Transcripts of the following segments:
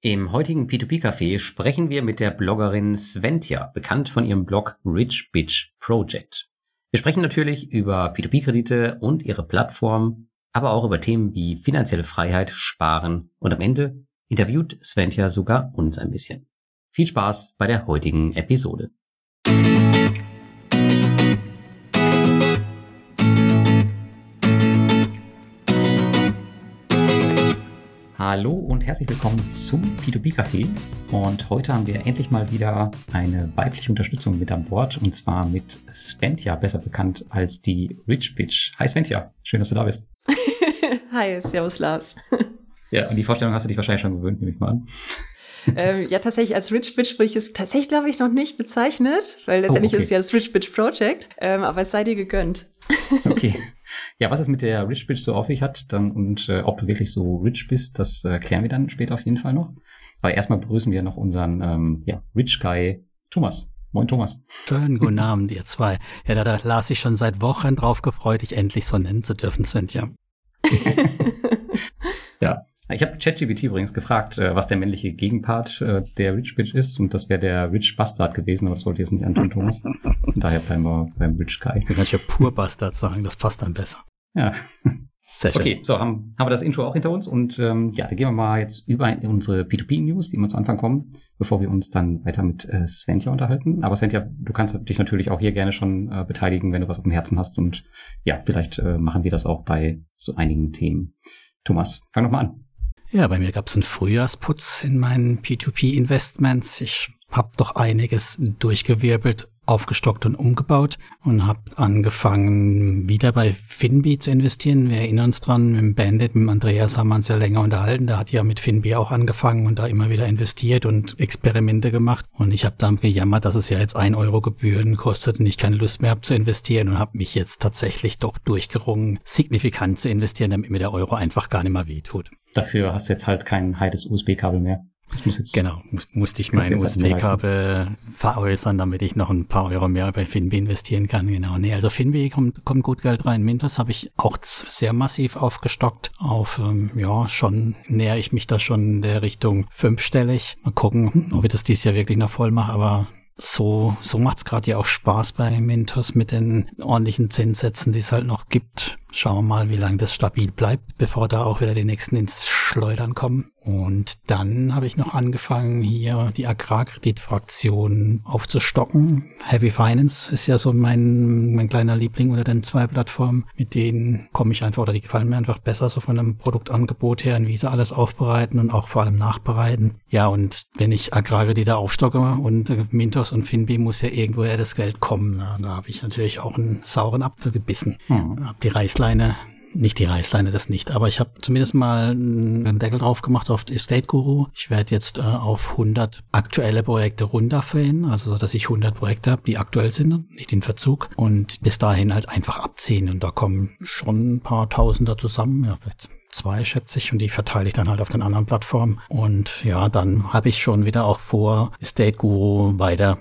Im heutigen P2P-Café sprechen wir mit der Bloggerin Sventja, bekannt von ihrem Blog Rich Bitch Project. Wir sprechen natürlich über P2P-Kredite und ihre Plattform, aber auch über Themen wie finanzielle Freiheit, Sparen und am Ende interviewt Sventja sogar uns ein bisschen. Viel Spaß bei der heutigen Episode. Hallo und herzlich willkommen zum P2P Café. Und heute haben wir endlich mal wieder eine weibliche Unterstützung mit an Bord und zwar mit Sventja, besser bekannt als die Rich Bitch. Hi Sventja, schön, dass du da bist. Hi, servus Lars. Ja, und die Vorstellung hast du dich wahrscheinlich schon gewöhnt, nehme ich mal an. ähm, ja, tatsächlich als Rich Bitch würde ich es tatsächlich, glaube ich, noch nicht bezeichnet, weil letztendlich oh, okay. ist es ja das Rich Bitch Project, ähm, aber es sei dir gegönnt. okay. Ja, was es mit der Rich Bitch so auf sich hat dann, und äh, ob du wirklich so rich bist, das äh, klären wir dann später auf jeden Fall noch. Aber erstmal begrüßen wir noch unseren ähm, ja, Rich Guy Thomas. Moin Thomas. Schönen guten Abend, ihr zwei. Ja, da, da las ich schon seit Wochen drauf gefreut, dich endlich so nennen zu dürfen, Svenja. ja, ich habe ChatGPT übrigens gefragt, äh, was der männliche Gegenpart äh, der Rich Bitch ist und das wäre der Rich Bastard gewesen, aber das wollte jetzt nicht antun, Thomas. Von daher bleiben wir beim Rich Guy. Du kannst ja pur Bastard sagen, das passt dann besser. Ja. Sehr schön. Okay, so haben, haben wir das Intro auch hinter uns und ähm, ja, da gehen wir mal jetzt über in unsere P2P-News, die immer zu Anfang kommen, bevor wir uns dann weiter mit äh, Sventja unterhalten. Aber Sventja, du kannst dich natürlich auch hier gerne schon äh, beteiligen, wenn du was auf dem Herzen hast und ja, vielleicht äh, machen wir das auch bei so einigen Themen. Thomas, fang doch mal an. Ja, bei mir gab es einen Frühjahrsputz in meinen P2P-Investments. Ich habe doch einiges durchgewirbelt aufgestockt und umgebaut und habe angefangen, wieder bei Finbi zu investieren. Wir erinnern uns dran, mit Bandit, mit Andreas haben wir uns ja länger unterhalten. Der hat ja mit Finbi auch angefangen und da immer wieder investiert und Experimente gemacht. Und ich habe dann gejammert, dass es ja jetzt ein Euro Gebühren kostet und ich keine Lust mehr habe zu investieren und habe mich jetzt tatsächlich doch durchgerungen, signifikant zu investieren, damit mir der Euro einfach gar nicht mehr wehtut. Dafür hast du jetzt halt kein heiles USB-Kabel mehr. Das muss jetzt genau, musste ich mein USB-Kabel veräußern, damit ich noch ein paar Euro mehr bei Finbi investieren kann. Genau. Nee, also Finbi kommt, kommt gut Geld rein. Mintos habe ich auch sehr massiv aufgestockt. Auf, ähm, ja, schon näher ich mich da schon in der Richtung fünfstellig. Mal gucken, ob ich das dieses Jahr wirklich noch voll mache, aber so, so macht's gerade ja auch Spaß bei Mintos mit den ordentlichen Zinssätzen, die es halt noch gibt. Schauen wir mal, wie lange das stabil bleibt, bevor da auch wieder die nächsten ins Schleudern kommen. Und dann habe ich noch angefangen, hier die Agrarkreditfraktion aufzustocken. Heavy Finance ist ja so mein, mein kleiner Liebling unter den zwei Plattformen. Mit denen komme ich einfach, oder die gefallen mir einfach besser, so von einem Produktangebot her, wie sie alles aufbereiten und auch vor allem nachbereiten. Ja, und wenn ich Agrarkredite aufstocke und Mintos und Finbi muss ja irgendwoher das Geld kommen. Da habe ich natürlich auch einen sauren Apfel gebissen. Mhm. Hab die Reißleine nicht die Reißleine, das nicht. Aber ich habe zumindest mal einen Deckel drauf gemacht auf Estate Guru. Ich werde jetzt äh, auf 100 aktuelle Projekte runterfällen, also so, dass ich 100 Projekte habe, die aktuell sind, nicht in Verzug. Und bis dahin halt einfach abziehen. Und da kommen schon ein paar Tausender zusammen, ja, vielleicht zwei, schätze ich, und die verteile ich dann halt auf den anderen Plattformen. Und ja, dann habe ich schon wieder auch vor, Estate Guru weiter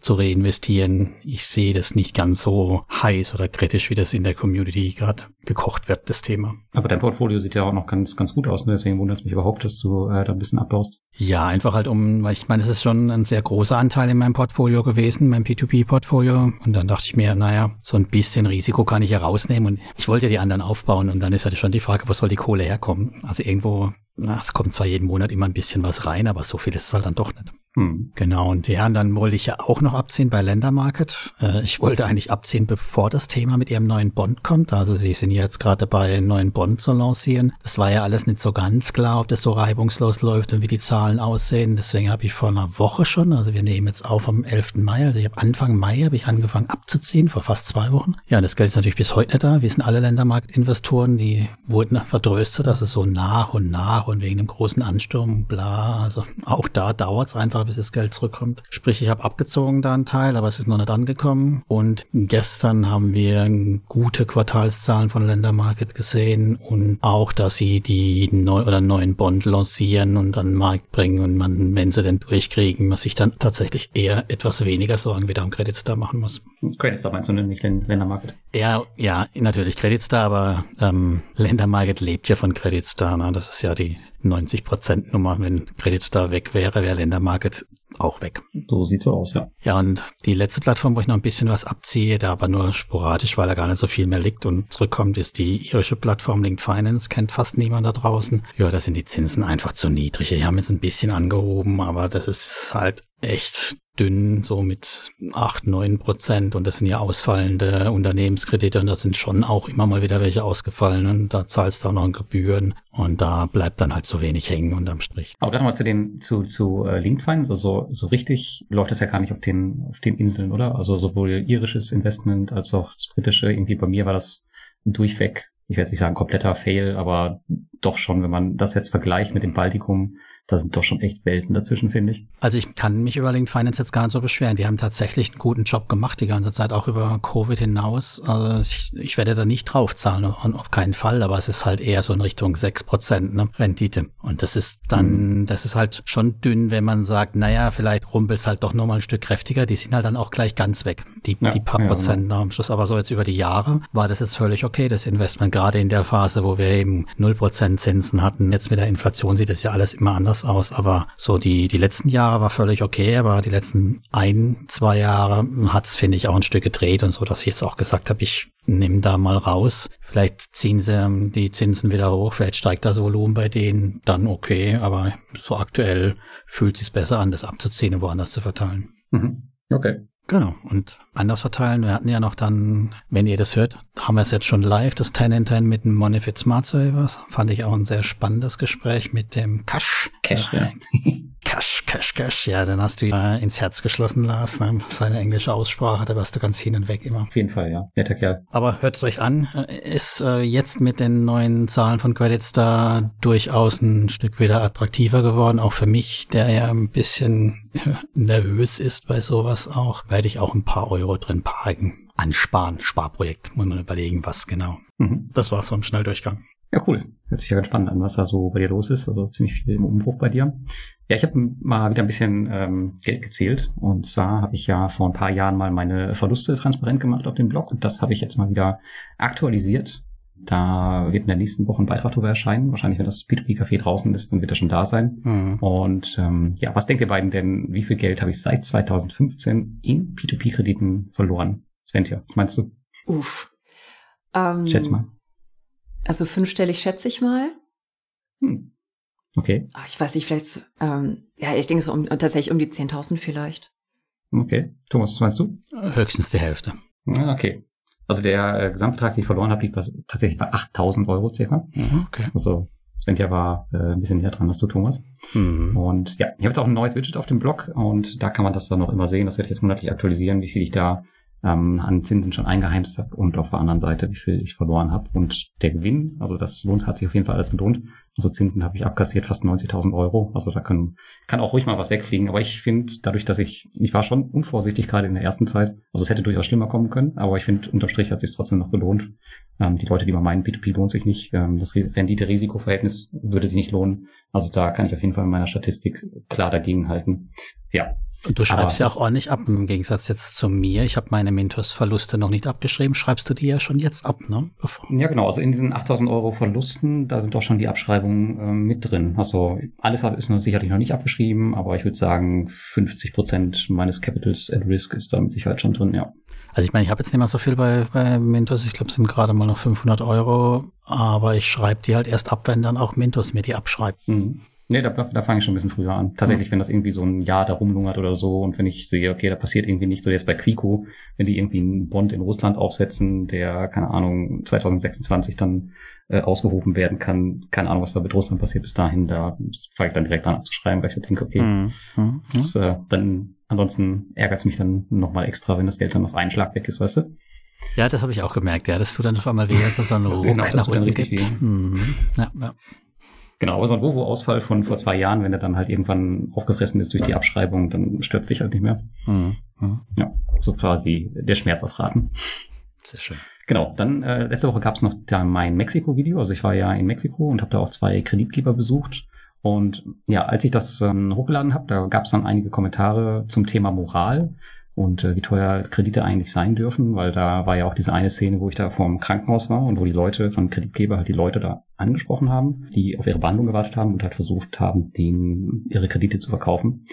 zu reinvestieren. Ich sehe das nicht ganz so heiß oder kritisch, wie das in der Community gerade gekocht wird, das Thema. Aber dein Portfolio sieht ja auch noch ganz, ganz gut aus, ne? deswegen wundert es mich überhaupt, dass du äh, da ein bisschen abbaust. Ja, einfach halt um, weil ich meine, es ist schon ein sehr großer Anteil in meinem Portfolio gewesen, meinem P2P-Portfolio. Und dann dachte ich mir, naja, so ein bisschen Risiko kann ich ja rausnehmen. Und ich wollte ja die anderen aufbauen. Und dann ist halt schon die Frage, wo soll die Kohle herkommen? Also irgendwo, na, es kommt zwar jeden Monat immer ein bisschen was rein, aber so viel ist es halt dann doch nicht. Hm. Genau, und ja, und dann wollte ich ja auch noch abziehen bei Ländermarket. Äh, ich wollte eigentlich abziehen, bevor das Thema mit ihrem neuen Bond kommt. Also sie sind jetzt gerade dabei, einen neuen Bond zu lancieren. Das war ja alles nicht so ganz klar, ob das so reibungslos läuft und wie die Zahlen aussehen. Deswegen habe ich vor einer Woche schon, also wir nehmen jetzt auf am 11. Mai, also ich habe Anfang Mai habe ich angefangen abzuziehen, vor fast zwei Wochen. Ja, das Geld ist natürlich bis heute nicht da. Wir sind alle Ländermarktinvestoren, die wurden vertröstet, dass es so nach und nach und wegen dem großen Ansturm, bla, also auch da dauert es einfach bis das Geld zurückkommt. Sprich, ich habe abgezogen da einen Teil, aber es ist noch nicht angekommen. Und gestern haben wir gute Quartalszahlen von Ländermarket gesehen und auch, dass sie die neu oder neuen Bond lancieren und an den Markt bringen und man, wenn sie den durchkriegen, man sich dann tatsächlich eher etwas weniger Sorgen wieder am Credit Star machen muss. Credit Star meinst du nicht Ländermarket? Ja, ja, natürlich Credit Star, aber ähm, Ländermarket lebt ja von Credit Star. Ne? Das ist ja die 90-Prozent-Nummer. Wenn Credit da weg wäre, wäre Ländermarket auch weg. So sieht so aus, ja. Ja, und die letzte Plattform, wo ich noch ein bisschen was abziehe, da aber nur sporadisch, weil da gar nicht so viel mehr liegt und zurückkommt, ist die irische Plattform Linked Finance. Kennt fast niemand da draußen. Ja, da sind die Zinsen einfach zu niedrig. Die haben jetzt ein bisschen angehoben, aber das ist halt echt dünn, so mit acht neun Prozent. Und das sind ja ausfallende Unternehmenskredite und da sind schon auch immer mal wieder welche ausgefallen. Und da zahlst du auch noch Gebühren und da bleibt dann halt so wenig hängen unterm Strich. Aber gerade mal zu den, zu, zu äh, Linked Finance, also so richtig läuft das ja gar nicht auf den, auf den Inseln, oder? Also sowohl irisches Investment als auch das britische. Irgendwie bei mir war das durchweg ich werde nicht sagen kompletter Fail, aber doch schon, wenn man das jetzt vergleicht mit dem Baltikum, da sind doch schon echt Welten dazwischen, finde ich. Also ich kann mich über Linked Finance jetzt gar nicht so beschweren. Die haben tatsächlich einen guten Job gemacht die ganze Zeit, auch über Covid hinaus. Also ich, ich werde da nicht draufzahlen, auf keinen Fall, aber es ist halt eher so in Richtung sechs Prozent ne, Rendite. Und das ist dann, mhm. das ist halt schon dünn, wenn man sagt, naja, vielleicht rumpelt es halt doch nochmal ein Stück kräftiger. Die sind halt dann auch gleich ganz weg, die, ja, die paar ja, Prozent genau. am Schluss. Aber so jetzt über die Jahre war das jetzt völlig okay, das Investment, gerade in der Phase, wo wir eben null Prozent Zinsen hatten. Jetzt mit der Inflation sieht das ja alles immer anders aus, aber so die, die letzten Jahre war völlig okay, aber die letzten ein, zwei Jahre hat's finde ich, auch ein Stück gedreht und so, dass ich jetzt auch gesagt habe, ich nehme da mal raus. Vielleicht ziehen sie ähm, die Zinsen wieder hoch, vielleicht steigt das Volumen bei denen, dann okay, aber so aktuell fühlt es sich besser an, das abzuziehen und woanders zu verteilen. Mhm. Okay. Genau. Und anders verteilen. Wir hatten ja noch dann, wenn ihr das hört, haben wir es jetzt schon live, das 10 in 10 mit dem Monifit Smart Servers. Fand ich auch ein sehr spannendes Gespräch mit dem Cash. Cash, ja. Cash, Cash, Cash. Ja, dann hast du äh, ins Herz geschlossen, Lars. Ne? Seine englische Aussprache, da warst du ganz hin und weg immer. Auf jeden Fall, ja. Netter Kerl. Aber hört es euch an. Ist äh, jetzt mit den neuen Zahlen von Credits da durchaus ein Stück wieder attraktiver geworden. Auch für mich, der ja ein bisschen nervös ist bei sowas auch, werde ich auch ein paar Euro drin parken. Ansparen, Sparprojekt, muss man überlegen, was genau. Mhm. Das war so ein Schnelldurchgang. Ja, cool. Hört sich ja ganz spannend an, was da so bei dir los ist. Also ziemlich viel im Umbruch bei dir. Ja, ich habe mal wieder ein bisschen ähm, Geld gezählt. Und zwar habe ich ja vor ein paar Jahren mal meine Verluste transparent gemacht auf dem Blog. Und das habe ich jetzt mal wieder aktualisiert. Da wird in der nächsten Woche ein Beitrag darüber erscheinen. Wahrscheinlich, wenn das P2P-Café draußen ist, dann wird er schon da sein. Mhm. Und ähm, ja, was denkt ihr beiden denn, wie viel Geld habe ich seit 2015 in P2P-Krediten verloren? Sventia, was meinst du? Uff. Ähm, Schätz mal. Also fünfstellig schätze ich mal. Hm. Okay. Ach, ich weiß nicht, vielleicht, ähm, ja, ich denke so um, tatsächlich um die 10.000 vielleicht. Okay. Thomas, was meinst du? Höchstens die Hälfte. Ah, okay. Also der äh, Gesamtbetrag, den ich verloren habe, liegt tatsächlich bei 8.000 Euro circa. Mhm, okay. Also Svenja war äh, ein bisschen näher dran als du, Thomas. Mhm. Und ja, ich habe jetzt auch ein neues Widget auf dem Blog und da kann man das dann noch immer sehen. Das werde ich jetzt monatlich aktualisieren, wie viel ich da ähm, an Zinsen schon eingeheimst habe und auf der anderen Seite, wie viel ich verloren habe. Und der Gewinn, also das lohnt, hat sich auf jeden Fall alles gelohnt. Also Zinsen habe ich abkassiert, fast 90.000 Euro. Also da kann, kann auch ruhig mal was wegfliegen. Aber ich finde, dadurch, dass ich, ich war schon unvorsichtig gerade in der ersten Zeit. Also es hätte durchaus schlimmer kommen können. Aber ich finde, unterm Strich hat sich trotzdem noch gelohnt. Ähm, die Leute, die mal meinen, P2P lohnt sich nicht. Ähm, das Rendite-Risiko-Verhältnis würde sich nicht lohnen. Also da kann ich auf jeden Fall in meiner Statistik klar dagegen halten. Ja, und du schreibst ja auch ordentlich ab, im Gegensatz jetzt zu mir. Ich habe meine Mentors-Verluste noch nicht abgeschrieben. Schreibst du die ja schon jetzt ab, ne? Bevor. Ja, genau. Also in diesen 8000 Euro Verlusten, da sind doch schon die Abschreibungen äh, mit drin. Also alles ist noch sicherlich noch nicht abgeschrieben, aber ich würde sagen, 50 Prozent meines Capitals at Risk ist da mit Sicherheit schon drin, ja. Also ich meine, ich habe jetzt nicht mehr so viel bei, bei Mentos. Ich glaube, es sind gerade mal noch 500 Euro. Aber ich schreibe die halt erst ab, wenn dann auch Mentos mir die abschreibt. Mhm. Nee, da, da fange ich schon ein bisschen früher an. Tatsächlich, mhm. wenn das irgendwie so ein Jahr da rumlungert oder so und wenn ich sehe, okay, da passiert irgendwie nicht, so jetzt bei Quico, wenn die irgendwie einen Bond in Russland aufsetzen, der, keine Ahnung, 2026 dann äh, ausgehoben werden kann, keine Ahnung, was da mit Russland passiert bis dahin, da fange ich dann direkt an abzuschreiben, weil ich denke, okay, mhm. mhm. Das, äh, dann ansonsten ärgert es mich dann nochmal extra, wenn das Geld dann auf einen Schlag weg ist, weißt du? Ja, das habe ich auch gemerkt, ja, das tut dann auf einmal weh, als es so einen Ruck genau, nach unten gibt. Mhm. Ja, ja. Genau, aber so ein Vovo-Ausfall von vor zwei Jahren, wenn er dann halt irgendwann aufgefressen ist durch die Abschreibung, dann stört dich halt nicht mehr. Mhm. Mhm. Ja, so quasi der Schmerz auf Raten. Sehr schön. Genau, dann äh, letzte Woche gab es noch da mein Mexiko-Video. Also ich war ja in Mexiko und habe da auch zwei Kreditgeber besucht. Und ja, als ich das ähm, hochgeladen habe, da gab es dann einige Kommentare zum Thema Moral und äh, wie teuer Kredite eigentlich sein dürfen, weil da war ja auch diese eine Szene, wo ich da vor dem Krankenhaus war und wo die Leute von Kreditgeber halt die Leute da angesprochen haben, die auf ihre Behandlung gewartet haben und halt versucht haben, denen ihre Kredite zu verkaufen.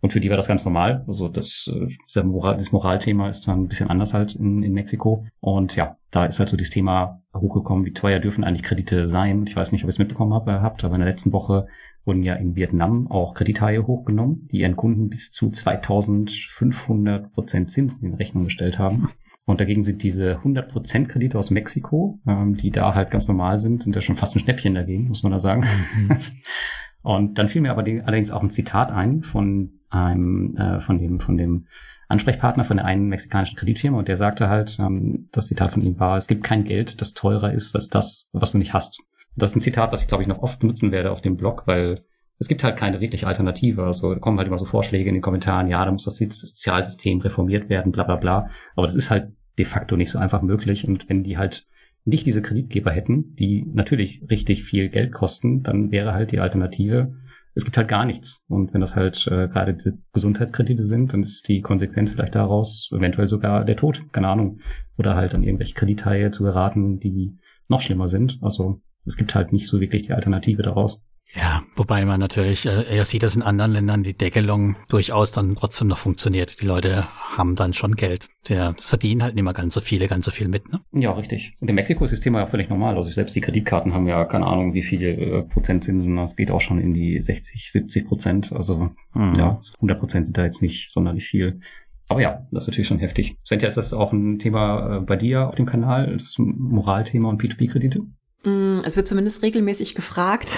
Und für die war das ganz normal. Also das, äh, das Moralthema ist dann ein bisschen anders halt in, in Mexiko. Und ja, da ist halt so das Thema hochgekommen, wie teuer dürfen eigentlich Kredite sein. Ich weiß nicht, ob ihr es mitbekommen habt, habt, aber in der letzten Woche wurden ja in Vietnam auch Kredithaie hochgenommen, die ihren Kunden bis zu 2500 Prozent Zinsen in Rechnung gestellt haben. Und dagegen sind diese 100% Kredite aus Mexiko, ähm, die da halt ganz normal sind, sind ja schon fast ein Schnäppchen dagegen, muss man da sagen. Mhm. Und dann fiel mir aber allerdings auch ein Zitat ein von einem, äh, von dem, von dem Ansprechpartner von der einen mexikanischen Kreditfirma und der sagte halt, ähm, das Zitat von ihm war, es gibt kein Geld, das teurer ist als das, was du nicht hast. Das ist ein Zitat, was ich glaube ich noch oft benutzen werde auf dem Blog, weil es gibt halt keine wirkliche Alternative. Also da kommen halt immer so Vorschläge in den Kommentaren, ja, da muss das Sozialsystem reformiert werden, bla bla bla. Aber das ist halt de facto nicht so einfach möglich. Und wenn die halt nicht diese Kreditgeber hätten, die natürlich richtig viel Geld kosten, dann wäre halt die Alternative, es gibt halt gar nichts. Und wenn das halt äh, gerade diese Gesundheitskredite sind, dann ist die Konsequenz vielleicht daraus eventuell sogar der Tod, keine Ahnung. Oder halt an irgendwelche Kredithaie zu geraten, die noch schlimmer sind. Also es gibt halt nicht so wirklich die Alternative daraus. Ja, wobei man natürlich, äh, sieht, dass in anderen Ländern die Deckelung durchaus dann trotzdem noch funktioniert. Die Leute haben dann schon Geld. Der verdienen halt nicht mehr ganz so viele, ganz so viel mit, ne? Ja, richtig. Und in Mexiko ist das Thema ja völlig normal. Also selbst die Kreditkarten haben ja keine Ahnung, wie viele äh, Prozentzinsen. Das geht auch schon in die 60, 70 Prozent. Also mhm. ja, 100 Prozent sind da jetzt nicht sonderlich viel. Aber ja, das ist natürlich schon heftig. Svenja, ist das auch ein Thema äh, bei dir auf dem Kanal, das Moralthema und P2P-Kredite? Mm, es wird zumindest regelmäßig gefragt.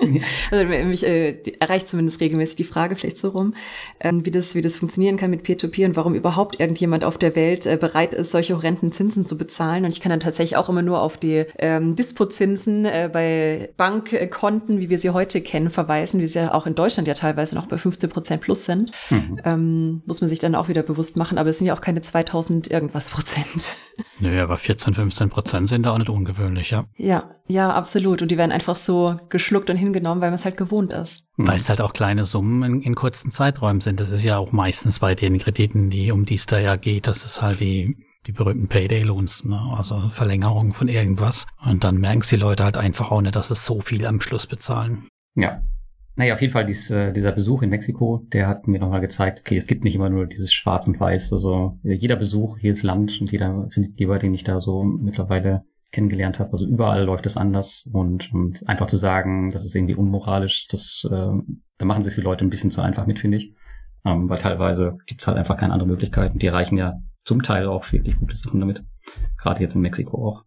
also mich äh, erreicht zumindest regelmäßig die Frage vielleicht so rum, ähm, wie das wie das funktionieren kann mit Peer-to-Peer -Peer und warum überhaupt irgendjemand auf der Welt äh, bereit ist, solche horrenden Zinsen zu bezahlen. Und ich kann dann tatsächlich auch immer nur auf die ähm, Dispozinsen äh, bei Bankkonten, wie wir sie heute kennen, verweisen, wie sie ja auch in Deutschland ja teilweise noch bei 15 Prozent plus sind. Mhm. Ähm, muss man sich dann auch wieder bewusst machen. Aber es sind ja auch keine 2000 irgendwas Prozent. Nö, aber 14, 15 Prozent sind da auch nicht ungewöhnlich, ja. Ja, ja, absolut. Und die werden einfach so geschluckt und hingenommen, weil man es halt gewohnt ist. Weil es halt auch kleine Summen in, in, kurzen Zeiträumen sind. Das ist ja auch meistens bei den Krediten, die um die es da ja geht, das ist halt die, die berühmten Payday-Loans, ne? also Verlängerung von irgendwas. Und dann merken die Leute halt einfach auch nicht, dass es so viel am Schluss bezahlen. Ja. Naja, auf jeden Fall dies, äh, dieser Besuch in Mexiko, der hat mir nochmal gezeigt, okay, es gibt nicht immer nur dieses Schwarz und Weiß. Also jeder Besuch, jedes Land und jeder Kreditgeber, den ich da so mittlerweile kennengelernt habe. Also überall läuft es anders und, und einfach zu sagen, das ist irgendwie unmoralisch, das, äh, da machen sich die Leute ein bisschen zu einfach mit, finde ich. Ähm, weil teilweise gibt's halt einfach keine andere Möglichkeit und die erreichen ja zum Teil auch wirklich gute Sachen damit. Gerade jetzt in Mexiko auch.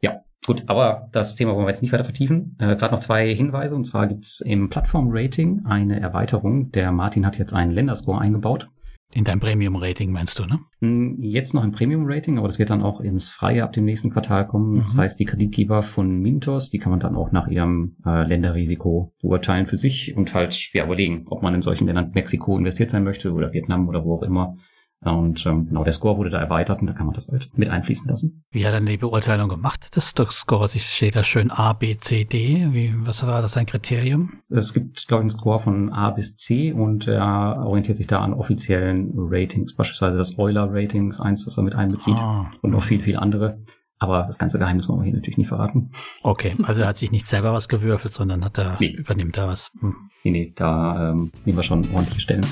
Ja, gut, aber das Thema wollen wir jetzt nicht weiter vertiefen. Äh, Gerade noch zwei Hinweise und zwar gibt's im Plattform-Rating eine Erweiterung. Der Martin hat jetzt einen Länderscore eingebaut. In deinem Premium-Rating meinst du, ne? Hm, jetzt noch im Premium-Rating, aber das wird dann auch ins Freie ab dem nächsten Quartal kommen. Das mhm. heißt, die Kreditgeber von Mintos, die kann man dann auch nach ihrem äh, Länderrisiko beurteilen für sich und halt ja, überlegen, ob man in solchen Ländern Mexiko investiert sein möchte oder Vietnam oder wo auch immer. Und ähm, genau, der Score wurde da erweitert und da kann man das halt mit einfließen lassen. Wie hat er die Beurteilung gemacht des Scores? Ich stehe da schön A, B, C, D. Wie, was war das ein Kriterium? Es gibt, glaube ich, einen Score von A bis C und er orientiert sich da an offiziellen Ratings, beispielsweise das Euler-Ratings, eins, das er mit einbezieht ah. und noch viel, viel andere. Aber das ganze Geheimnis wollen wir hier natürlich nicht verraten. Okay, also er hat sich nicht selber was gewürfelt, sondern hat er, nee. übernimmt da was. Hm. Nee, nee, da ähm, nehmen wir schon ordentliche Stellen.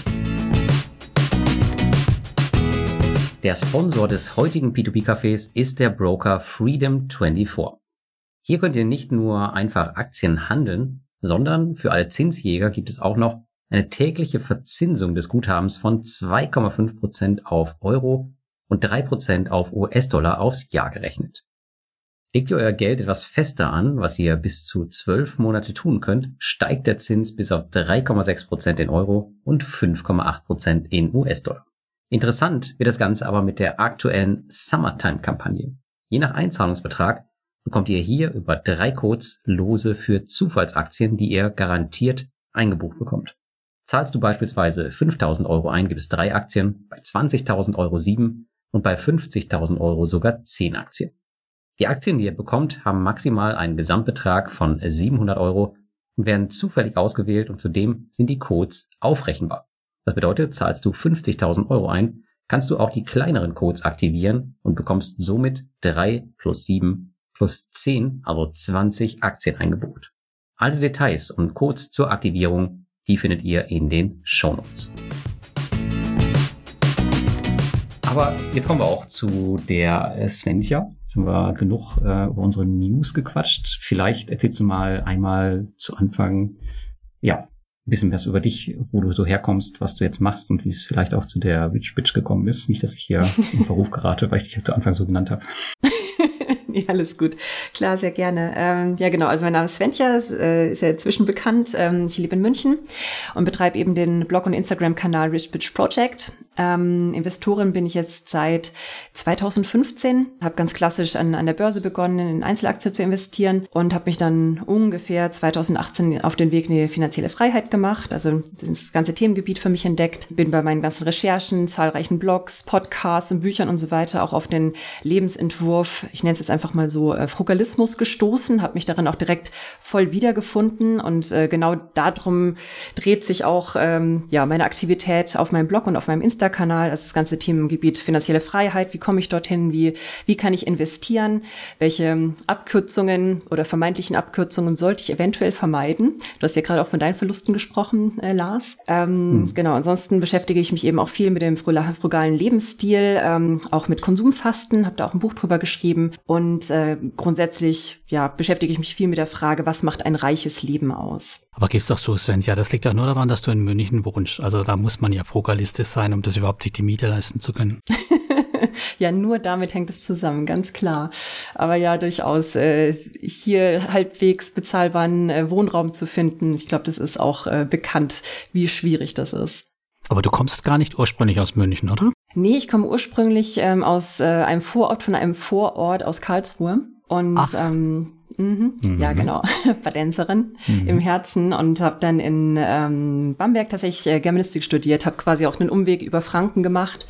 Der Sponsor des heutigen P2P-Cafés ist der Broker Freedom24. Hier könnt ihr nicht nur einfach Aktien handeln, sondern für alle Zinsjäger gibt es auch noch eine tägliche Verzinsung des Guthabens von 2,5% auf Euro und 3% auf US-Dollar aufs Jahr gerechnet. Legt ihr euer Geld etwas fester an, was ihr bis zu 12 Monate tun könnt, steigt der Zins bis auf 3,6% in Euro und 5,8% in US-Dollar. Interessant wird das Ganze aber mit der aktuellen Summertime-Kampagne. Je nach Einzahlungsbetrag bekommt ihr hier über drei Codes Lose für Zufallsaktien, die ihr garantiert eingebucht bekommt. Zahlst du beispielsweise 5000 Euro ein, gibt es drei Aktien, bei 20.000 Euro sieben und bei 50.000 Euro sogar zehn Aktien. Die Aktien, die ihr bekommt, haben maximal einen Gesamtbetrag von 700 Euro und werden zufällig ausgewählt und zudem sind die Codes aufrechenbar. Das bedeutet, zahlst du 50.000 Euro ein, kannst du auch die kleineren Codes aktivieren und bekommst somit 3 plus 7 plus 10, also 20 Aktienangebot. Alle Details und Codes zur Aktivierung, die findet ihr in den Shownotes. Aber jetzt kommen wir auch zu der Svenja. Jetzt haben wir genug äh, über unsere News gequatscht. Vielleicht erzählst du mal einmal zu Anfang, ja, bisschen was über dich, wo du so herkommst, was du jetzt machst und wie es vielleicht auch zu der Rich Bitch gekommen ist. Nicht, dass ich hier in Verruf gerate, weil ich dich zu Anfang so genannt habe. nee, alles gut. Klar, sehr gerne. Ähm, ja, genau. Also mein Name ist Sventja, äh, ist ja inzwischen bekannt. Ähm, ich lebe in München und betreibe eben den Blog- und Instagram-Kanal Rich Bitch Project. Ähm, Investorin bin ich jetzt seit 2015, habe ganz klassisch an, an der Börse begonnen, in Einzelaktien zu investieren und habe mich dann ungefähr 2018 auf den Weg in die finanzielle Freiheit gemacht, also das ganze Themengebiet für mich entdeckt. Bin bei meinen ganzen Recherchen, zahlreichen Blogs, Podcasts und Büchern und so weiter auch auf den Lebensentwurf, ich nenne es jetzt einfach mal so, äh, Frugalismus gestoßen, habe mich darin auch direkt voll wiedergefunden und äh, genau darum dreht sich auch ähm, ja meine Aktivität auf meinem Blog und auf meinem Insta-Kanal, also das ganze Themengebiet finanzielle Freiheit, wie komme ich dorthin, wie, wie kann ich investieren, welche Abkürzungen oder vermeintlichen Abkürzungen sollte ich eventuell vermeiden. Du hast ja gerade auch von deinen Verlusten gesprochen, äh, Lars. Ähm, hm. Genau, ansonsten beschäftige ich mich eben auch viel mit dem frugalen Lebensstil, ähm, auch mit Konsumfasten, habe da auch ein Buch drüber geschrieben und äh, grundsätzlich ja, beschäftige ich mich viel mit der Frage, was macht ein reiches Leben aus? Aber gibt's doch so, Sven, ja, das liegt ja nur daran, dass du in München wohnst. Also da muss man ja frugalistisch sein, um das überhaupt sich die Miete leisten zu können. ja, nur damit hängt es zusammen, ganz klar. Aber ja, durchaus äh, hier halbwegs bezahlbaren äh, Wohnraum zu finden, ich glaube, das ist auch äh, bekannt, wie schwierig das ist. Aber du kommst gar nicht ursprünglich aus München, oder? Nee, ich komme ursprünglich ähm, aus äh, einem Vorort von einem Vorort aus Karlsruhe. Und Ach. ähm, Mhm. Mhm. Ja, genau. Badenserin mhm. im Herzen und habe dann in ähm, Bamberg tatsächlich äh, Germanistik studiert, habe quasi auch einen Umweg über Franken gemacht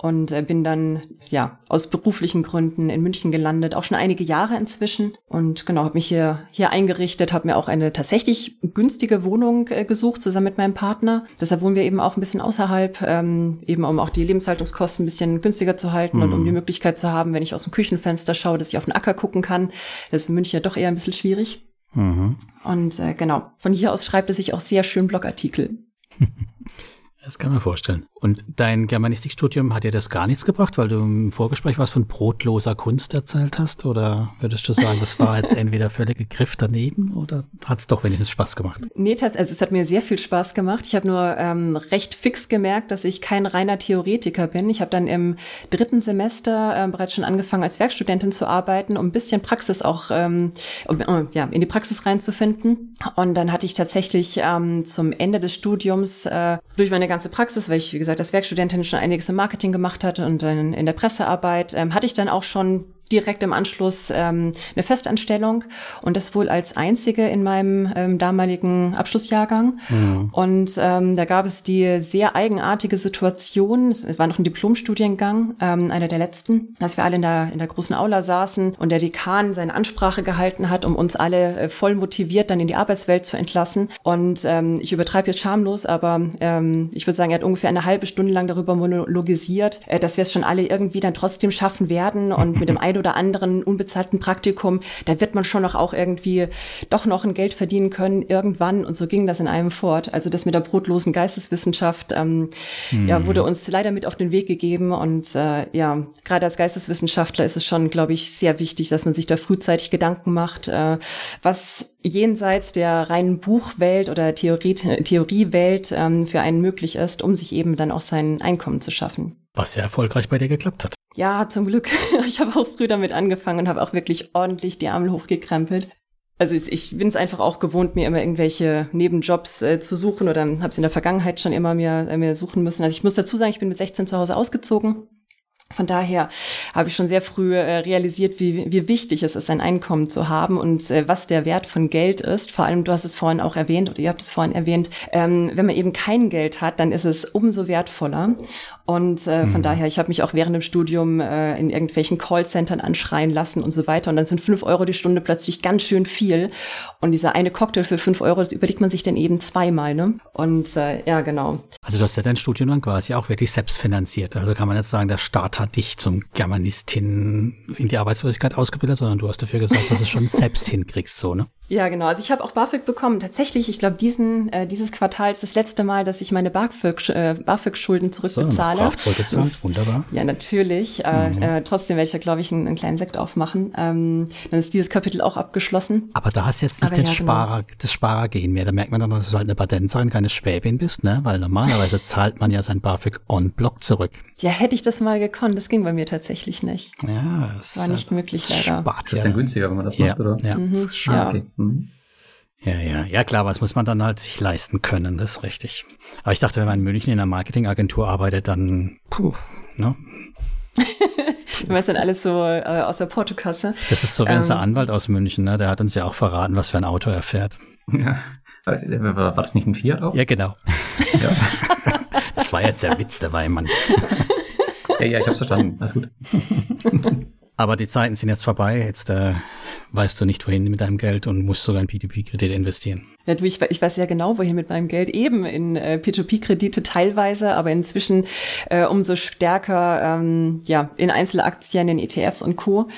und äh, bin dann ja aus beruflichen Gründen in München gelandet, auch schon einige Jahre inzwischen und genau habe mich hier hier eingerichtet, habe mir auch eine tatsächlich günstige Wohnung äh, gesucht zusammen mit meinem Partner. Deshalb wohnen wir eben auch ein bisschen außerhalb, ähm, eben um auch die Lebenshaltungskosten ein bisschen günstiger zu halten mhm. und um die mhm. Möglichkeit zu haben, wenn ich aus dem Küchenfenster schaue, dass ich auf den Acker gucken kann. Das ist in München ja doch eher ein bisschen schwierig. Mhm. Und äh, genau, von hier aus schreibt es sich auch sehr schön Blogartikel. Das kann man vorstellen. Und dein Germanistikstudium hat dir das gar nichts gebracht, weil du im Vorgespräch was von brotloser Kunst erzählt hast? Oder würdest du sagen, das war jetzt entweder völlig Griff daneben oder hat es doch wenigstens Spaß gemacht? Nee, also es hat mir sehr viel Spaß gemacht. Ich habe nur ähm, recht fix gemerkt, dass ich kein reiner Theoretiker bin. Ich habe dann im dritten Semester äh, bereits schon angefangen, als Werkstudentin zu arbeiten, um ein bisschen Praxis auch ähm, um, um, ja, in die Praxis reinzufinden. Und dann hatte ich tatsächlich ähm, zum Ende des Studiums äh, durch meine ganze Praxis, weil ich, wie gesagt, als Werkstudentin schon einiges im Marketing gemacht hatte und dann in der Pressearbeit, ähm, hatte ich dann auch schon direkt im Anschluss ähm, eine Festanstellung und das wohl als einzige in meinem ähm, damaligen Abschlussjahrgang. Mhm. Und ähm, da gab es die sehr eigenartige Situation, es war noch ein Diplomstudiengang, ähm, einer der letzten, dass wir alle in der, in der großen Aula saßen und der Dekan seine Ansprache gehalten hat, um uns alle äh, voll motiviert dann in die Arbeitswelt zu entlassen. Und ähm, ich übertreibe jetzt schamlos, aber ähm, ich würde sagen, er hat ungefähr eine halbe Stunde lang darüber monologisiert, äh, dass wir es schon alle irgendwie dann trotzdem schaffen werden und mit dem oder anderen unbezahlten Praktikum, da wird man schon noch auch irgendwie doch noch ein Geld verdienen können irgendwann. Und so ging das in einem fort. Also das mit der brotlosen Geisteswissenschaft ähm, hm. ja, wurde uns leider mit auf den Weg gegeben. Und äh, ja, gerade als Geisteswissenschaftler ist es schon, glaube ich, sehr wichtig, dass man sich da frühzeitig Gedanken macht, äh, was jenseits der reinen Buchwelt oder Theorie, Theoriewelt ähm, für einen möglich ist, um sich eben dann auch sein Einkommen zu schaffen. Was sehr erfolgreich bei dir geklappt hat. Ja, zum Glück. Ich habe auch früh damit angefangen und habe auch wirklich ordentlich die Ärmel hochgekrempelt. Also ich bin es einfach auch gewohnt, mir immer irgendwelche Nebenjobs äh, zu suchen oder habe es in der Vergangenheit schon immer mir, äh, mir suchen müssen. Also ich muss dazu sagen, ich bin mit 16 zu Hause ausgezogen von daher habe ich schon sehr früh äh, realisiert, wie, wie wichtig es ist, ein Einkommen zu haben und äh, was der Wert von Geld ist. Vor allem, du hast es vorhin auch erwähnt oder ihr habt es vorhin erwähnt, ähm, wenn man eben kein Geld hat, dann ist es umso wertvoller. Und äh, mhm. von daher, ich habe mich auch während dem Studium äh, in irgendwelchen Callcentern anschreien lassen und so weiter. Und dann sind fünf Euro die Stunde plötzlich ganz schön viel. Und dieser eine Cocktail für fünf Euro, das überlegt man sich dann eben zweimal. Ne? Und äh, ja, genau. Also du hast ja dein Studium dann quasi auch wirklich selbst finanziert. Also kann man jetzt sagen, der Staat hat dich zum Germanistin in die Arbeitslosigkeit ausgebildet, sondern du hast dafür gesagt, dass du es schon selbst hinkriegst, so, ne? Ja, genau. Also ich habe auch BAföG bekommen. Tatsächlich, ich glaube, diesen äh, dieses Quartal ist das letzte Mal, dass ich meine BAföG, äh, BAföG-Schulden zurückbezahle. So, zurückgezahlt, das, wunderbar. Ja, natürlich. Äh, mhm. äh, trotzdem werde ich da, glaube ich, einen, einen, kleinen Sekt aufmachen. Ähm, dann ist dieses Kapitel auch abgeschlossen. Aber da hast du jetzt nicht den ja, genau. Sparer, genau. das Sparergehen mehr. Da merkt man dann, dass du halt eine Badenserin, keine Schwäbin bist, ne? Weil normalerweise zahlt man ja sein BAföG on Block zurück. Ja, hätte ich das mal gekonnt. Das ging bei mir tatsächlich nicht. Ja, das war nicht möglich leider. Spart ist das denn günstiger, wenn man das ja, macht, oder? Ja, mhm, das ist schon ja. okay. Mhm. Ja, ja, ja klar, was muss man dann halt sich leisten können, das ist richtig. Aber ich dachte, wenn man in München in einer Marketingagentur arbeitet, dann, puh, ne? du weißt dann alles so äh, aus der Portokasse. Das ist so wie ähm, unser Anwalt aus München, ne? Der hat uns ja auch verraten, was für ein Auto er fährt. Ja. War, war das nicht ein Fiat auch? Ja, genau. Ja. das war jetzt der Witz, der Weimann. Ja, ja, ich hab's verstanden. Alles gut. Aber die Zeiten sind jetzt vorbei. Jetzt äh, weißt du nicht, wohin mit deinem Geld und musst sogar in P2P-Kredite investieren. Ja, du, ich, ich weiß ja genau, wohin mit meinem Geld. Eben in äh, P2P-Kredite teilweise, aber inzwischen äh, umso stärker ähm, ja in Einzelaktien, in ETFs und Co.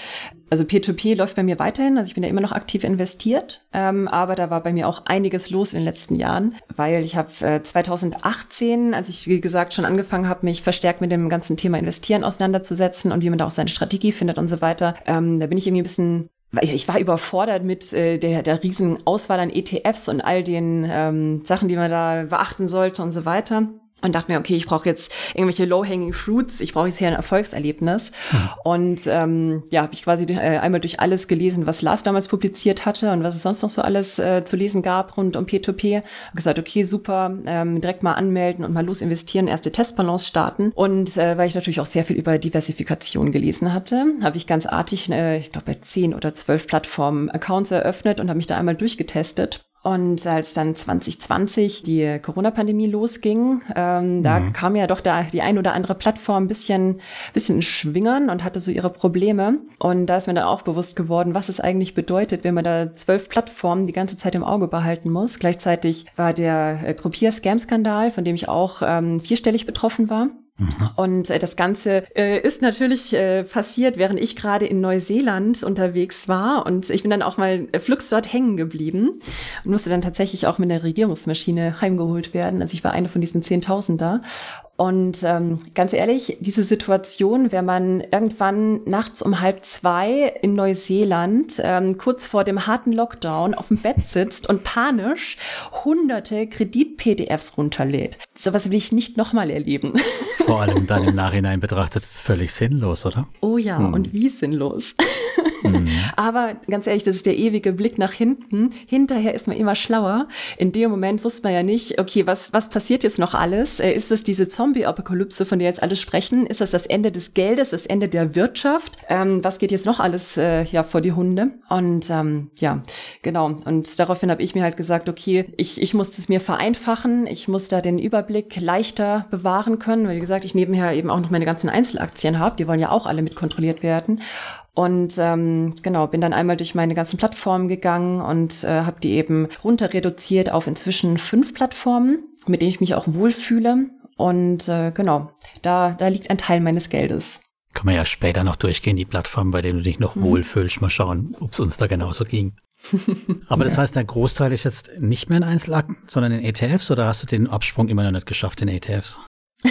Also P2P läuft bei mir weiterhin, also ich bin ja immer noch aktiv investiert, ähm, aber da war bei mir auch einiges los in den letzten Jahren, weil ich habe äh, 2018, als ich wie gesagt schon angefangen habe, mich verstärkt mit dem ganzen Thema Investieren auseinanderzusetzen und wie man da auch seine Strategie findet und so weiter, ähm, da bin ich irgendwie ein bisschen ich, war überfordert mit äh, der, der riesen Auswahl an ETFs und all den ähm, Sachen, die man da beachten sollte und so weiter und dachte mir, okay, ich brauche jetzt irgendwelche low-hanging fruits, ich brauche jetzt hier ein Erfolgserlebnis. Mhm. Und ähm, ja, habe ich quasi äh, einmal durch alles gelesen, was Lars damals publiziert hatte und was es sonst noch so alles äh, zu lesen gab rund um P2P. Hab gesagt, okay, super, ähm, direkt mal anmelden und mal los investieren, erste Testbalance starten. Und äh, weil ich natürlich auch sehr viel über Diversifikation gelesen hatte, habe ich ganz artig, äh, ich glaube, bei zehn oder zwölf Plattformen Accounts eröffnet und habe mich da einmal durchgetestet und als dann 2020 die Corona-Pandemie losging, ähm, mhm. da kam ja doch da die ein oder andere Plattform ein bisschen, bisschen in Schwingern und hatte so ihre Probleme. Und da ist mir dann auch bewusst geworden, was es eigentlich bedeutet, wenn man da zwölf Plattformen die ganze Zeit im Auge behalten muss. Gleichzeitig war der äh, Gruppier-Scam-Skandal, von dem ich auch ähm, vierstellig betroffen war. Und äh, das Ganze äh, ist natürlich äh, passiert, während ich gerade in Neuseeland unterwegs war. Und ich bin dann auch mal äh, flugs dort hängen geblieben und musste dann tatsächlich auch mit der Regierungsmaschine heimgeholt werden. Also ich war eine von diesen 10.000 da. Und ähm, ganz ehrlich, diese Situation, wenn man irgendwann nachts um halb zwei in Neuseeland ähm, kurz vor dem harten Lockdown auf dem Bett sitzt und panisch hunderte Kredit-PDFs runterlädt. Sowas will ich nicht nochmal erleben. Vor allem dann im Nachhinein betrachtet völlig sinnlos, oder? Oh ja, hm. und wie sinnlos. Mhm. Aber ganz ehrlich, das ist der ewige Blick nach hinten. Hinterher ist man immer schlauer. In dem Moment wusste man ja nicht, okay, was, was passiert jetzt noch alles? Äh, ist es diese Zombie-Apokalypse, von der jetzt alle sprechen? Ist das das Ende des Geldes, das Ende der Wirtschaft? Ähm, was geht jetzt noch alles äh, ja vor die Hunde? Und ähm, ja, genau. Und daraufhin habe ich mir halt gesagt, okay, ich, ich muss es mir vereinfachen. Ich muss da den Überblick leichter bewahren können, weil wie gesagt, ich nebenher eben auch noch meine ganzen Einzelaktien habe. Die wollen ja auch alle mit kontrolliert werden. Und ähm, genau, bin dann einmal durch meine ganzen Plattformen gegangen und äh, habe die eben runter reduziert auf inzwischen fünf Plattformen, mit denen ich mich auch wohlfühle. Und äh, genau, da, da liegt ein Teil meines Geldes. Kann man ja später noch durchgehen, die Plattform, bei denen du dich noch mhm. wohlfühlst. Mal schauen, ob es uns da genauso ging. Aber das heißt, der Großteil ist jetzt nicht mehr in Einzelakten, sondern in ETFs oder hast du den Absprung immer noch nicht geschafft in ETFs?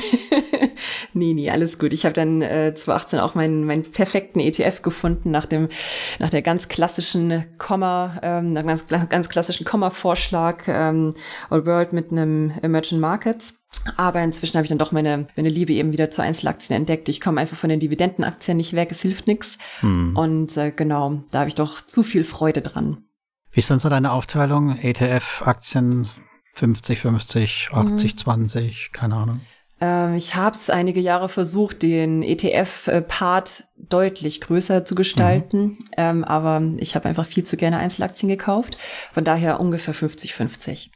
nee, nee, alles gut. Ich habe dann äh, 2018 auch meinen, meinen perfekten ETF gefunden nach dem, nach der ganz klassischen Komma, ähm, nach ganz, ganz klassischen Komma-Vorschlag ähm, All World mit einem Emerging Markets. Aber inzwischen habe ich dann doch meine, meine Liebe eben wieder zu Einzelaktien entdeckt. Ich komme einfach von den Dividendenaktien nicht weg, es hilft nichts. Hm. Und äh, genau, da habe ich doch zu viel Freude dran. Wie ist dann so deine Aufteilung? ETF, Aktien 50, 50, 80, mhm. 20, keine Ahnung. Ähm, ich habe es einige Jahre versucht, den ETF-Part deutlich größer zu gestalten, mhm. ähm, aber ich habe einfach viel zu gerne Einzelaktien gekauft. Von daher ungefähr 50-50.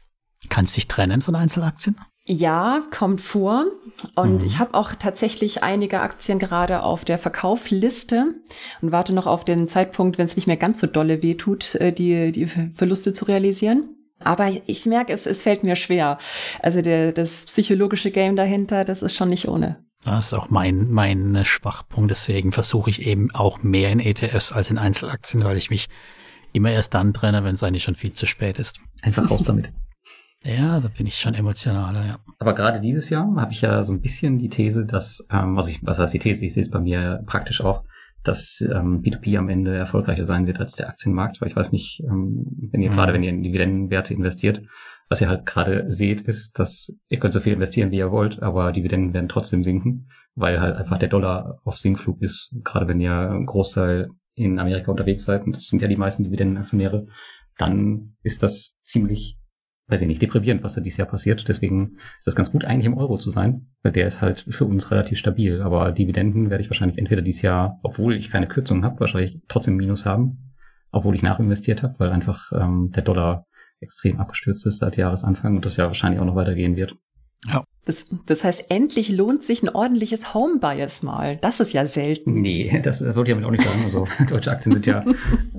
Kannst du dich trennen von Einzelaktien? Ja, kommt vor. Und mhm. ich habe auch tatsächlich einige Aktien gerade auf der Verkaufliste und warte noch auf den Zeitpunkt, wenn es nicht mehr ganz so dolle wehtut, äh, die, die Verluste zu realisieren. Aber ich merke, es, es fällt mir schwer. Also der, das psychologische Game dahinter, das ist schon nicht ohne. Das ist auch mein, mein Schwachpunkt. Deswegen versuche ich eben auch mehr in ETFs als in Einzelaktien, weil ich mich immer erst dann trenne, wenn es eigentlich schon viel zu spät ist. Einfach raus damit. Ja, da bin ich schon emotionaler, ja. Aber gerade dieses Jahr habe ich ja so ein bisschen die These, dass, ähm, was ich, was heißt die These? Ich sehe es bei mir praktisch auch, dass ähm, B2B am Ende erfolgreicher sein wird als der Aktienmarkt, weil ich weiß nicht, ähm, wenn ihr mhm. gerade, wenn ihr in Dividendenwerte investiert, was ihr halt gerade seht, ist, dass ihr könnt so viel investieren, wie ihr wollt, aber Dividenden werden trotzdem sinken, weil halt einfach der Dollar auf Sinkflug ist, gerade wenn ihr einen Großteil in Amerika unterwegs seid, und das sind ja die meisten Dividendenaktionäre, dann ist das ziemlich weiß ich nicht, deprimierend, was da dieses Jahr passiert. Deswegen ist das ganz gut, eigentlich im Euro zu sein, weil der ist halt für uns relativ stabil. Aber Dividenden werde ich wahrscheinlich entweder dieses Jahr, obwohl ich keine Kürzungen habe, wahrscheinlich trotzdem Minus haben, obwohl ich nachinvestiert habe, weil einfach ähm, der Dollar extrem abgestürzt ist seit Jahresanfang und das ja wahrscheinlich auch noch weitergehen wird. Ja. Das, das heißt, endlich lohnt sich ein ordentliches Home-Bias mal. Das ist ja selten. Nee, das, das wollte ich damit auch nicht sagen. Also deutsche Aktien sind ja,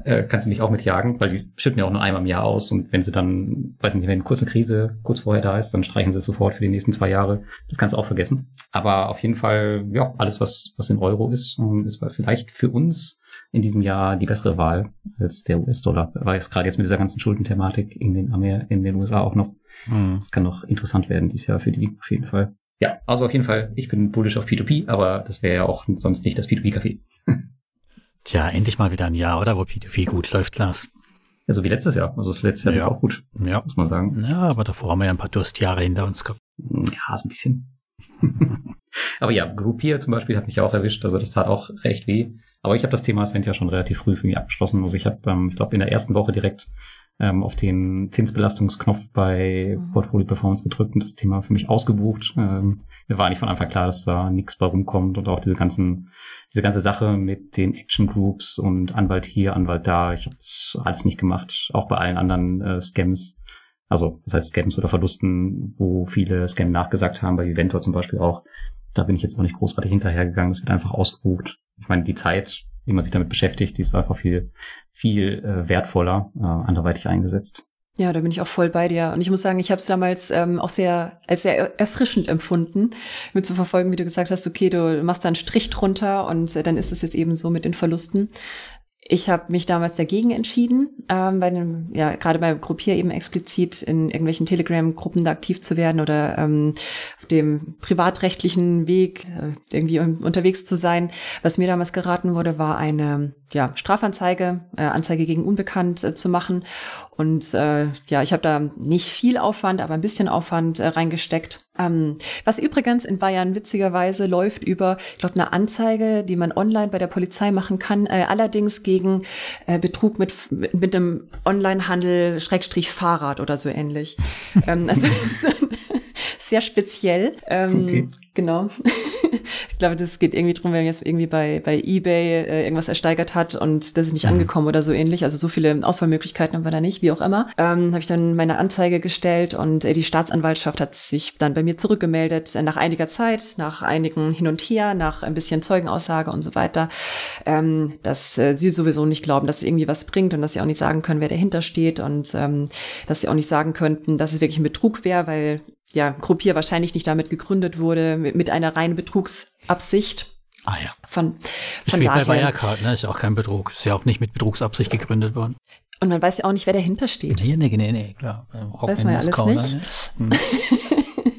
äh, kannst du mich auch mitjagen, weil die schütten ja auch nur einmal im Jahr aus und wenn sie dann, weiß nicht, wenn eine kurze Krise kurz vorher da ist, dann streichen sie es sofort für die nächsten zwei Jahre. Das kannst du auch vergessen. Aber auf jeden Fall, ja, alles, was, was in Euro ist, ähm, ist vielleicht für uns in diesem Jahr die bessere Wahl als der US-Dollar. Weil es gerade jetzt mit dieser ganzen Schuldenthematik in den, Amer in den USA auch noch Mhm. Das kann noch interessant werden dieses Jahr für die auf jeden Fall. Ja, also auf jeden Fall, ich bin bullish auf P2P, aber das wäre ja auch sonst nicht das P2P-Café. Tja, endlich mal wieder ein Jahr, oder? Wo P2P gut läuft, Lars. Ja, so wie letztes Jahr. Also das letzte Jahr ja. auch gut. Ja. Muss man sagen. Ja, aber davor haben wir ja ein paar Durstjahre hinter uns gehabt. Ja, so ein bisschen. aber ja, Groupier zum Beispiel hat mich auch erwischt. Also das tat auch recht weh. Aber ich habe das Thema Svent ja schon relativ früh für mich abgeschlossen. Also ich habe, ähm, ich glaube, in der ersten Woche direkt ähm, auf den Zinsbelastungsknopf bei mhm. Portfolio Performance gedrückt und das Thema für mich ausgebucht. Ähm, mir war nicht von Anfang klar, dass da nichts bei rumkommt und auch diese ganzen, diese ganze Sache mit den Action Groups und Anwalt hier, Anwalt da. Ich habe das alles nicht gemacht, auch bei allen anderen äh, Scams. Also das heißt Scams oder Verlusten, wo viele Scam nachgesagt haben, bei Eventor zum Beispiel auch. Da bin ich jetzt auch nicht großartig hinterhergegangen. Es wird einfach ausgebucht. Ich meine, die Zeit, wie man sich damit beschäftigt, die ist einfach viel, viel äh, wertvoller, äh, anderweitig eingesetzt. Ja, da bin ich auch voll bei dir. Und ich muss sagen, ich habe es damals ähm, auch sehr als sehr erfrischend empfunden, mit zu verfolgen, wie du gesagt hast, okay, du machst da einen Strich drunter und äh, dann ist es jetzt eben so mit den Verlusten. Ich habe mich damals dagegen entschieden, ähm, bei dem, ja, gerade bei Gruppier eben explizit in irgendwelchen Telegram-Gruppen da aktiv zu werden oder ähm, auf dem privatrechtlichen Weg äh, irgendwie unterwegs zu sein. Was mir damals geraten wurde, war eine ja, Strafanzeige, äh, Anzeige gegen Unbekannt äh, zu machen. Und äh, ja, ich habe da nicht viel Aufwand, aber ein bisschen Aufwand äh, reingesteckt. Ähm, was übrigens in Bayern witzigerweise läuft über, ich glaube, eine Anzeige, die man online bei der Polizei machen kann, äh, allerdings gegen äh, Betrug mit, mit, mit einem Onlinehandel Schrägstrich Fahrrad oder so ähnlich. ähm, also sehr speziell. Ähm, okay. Genau. ich glaube, das geht irgendwie drum, wenn man jetzt irgendwie bei, bei Ebay äh, irgendwas ersteigert hat und das ist nicht mhm. angekommen oder so ähnlich. Also so viele Auswahlmöglichkeiten haben wir da nicht, wie auch immer. Ähm, habe ich dann meine Anzeige gestellt und äh, die Staatsanwaltschaft hat sich dann bei mir zurückgemeldet äh, nach einiger Zeit, nach einigen Hin und Her, nach ein bisschen Zeugenaussage und so weiter, ähm, dass äh, sie sowieso nicht glauben, dass es irgendwie was bringt und dass sie auch nicht sagen können, wer dahinter steht und ähm, dass sie auch nicht sagen könnten, dass es wirklich ein Betrug wäre, weil ja, Gruppier wahrscheinlich nicht damit gegründet wurde, mit, mit einer reinen Betrugsabsicht. Ah ja. Von, von Spielt daher. bei Wirecard, ne? Ist ja auch kein Betrug. Ist ja auch nicht mit Betrugsabsicht gegründet worden. Und man weiß ja auch nicht, wer dahinter steht. Nee, nee, nee, nee klar. Rock weiß man ja alles Moskau, nicht. Ne? Hm.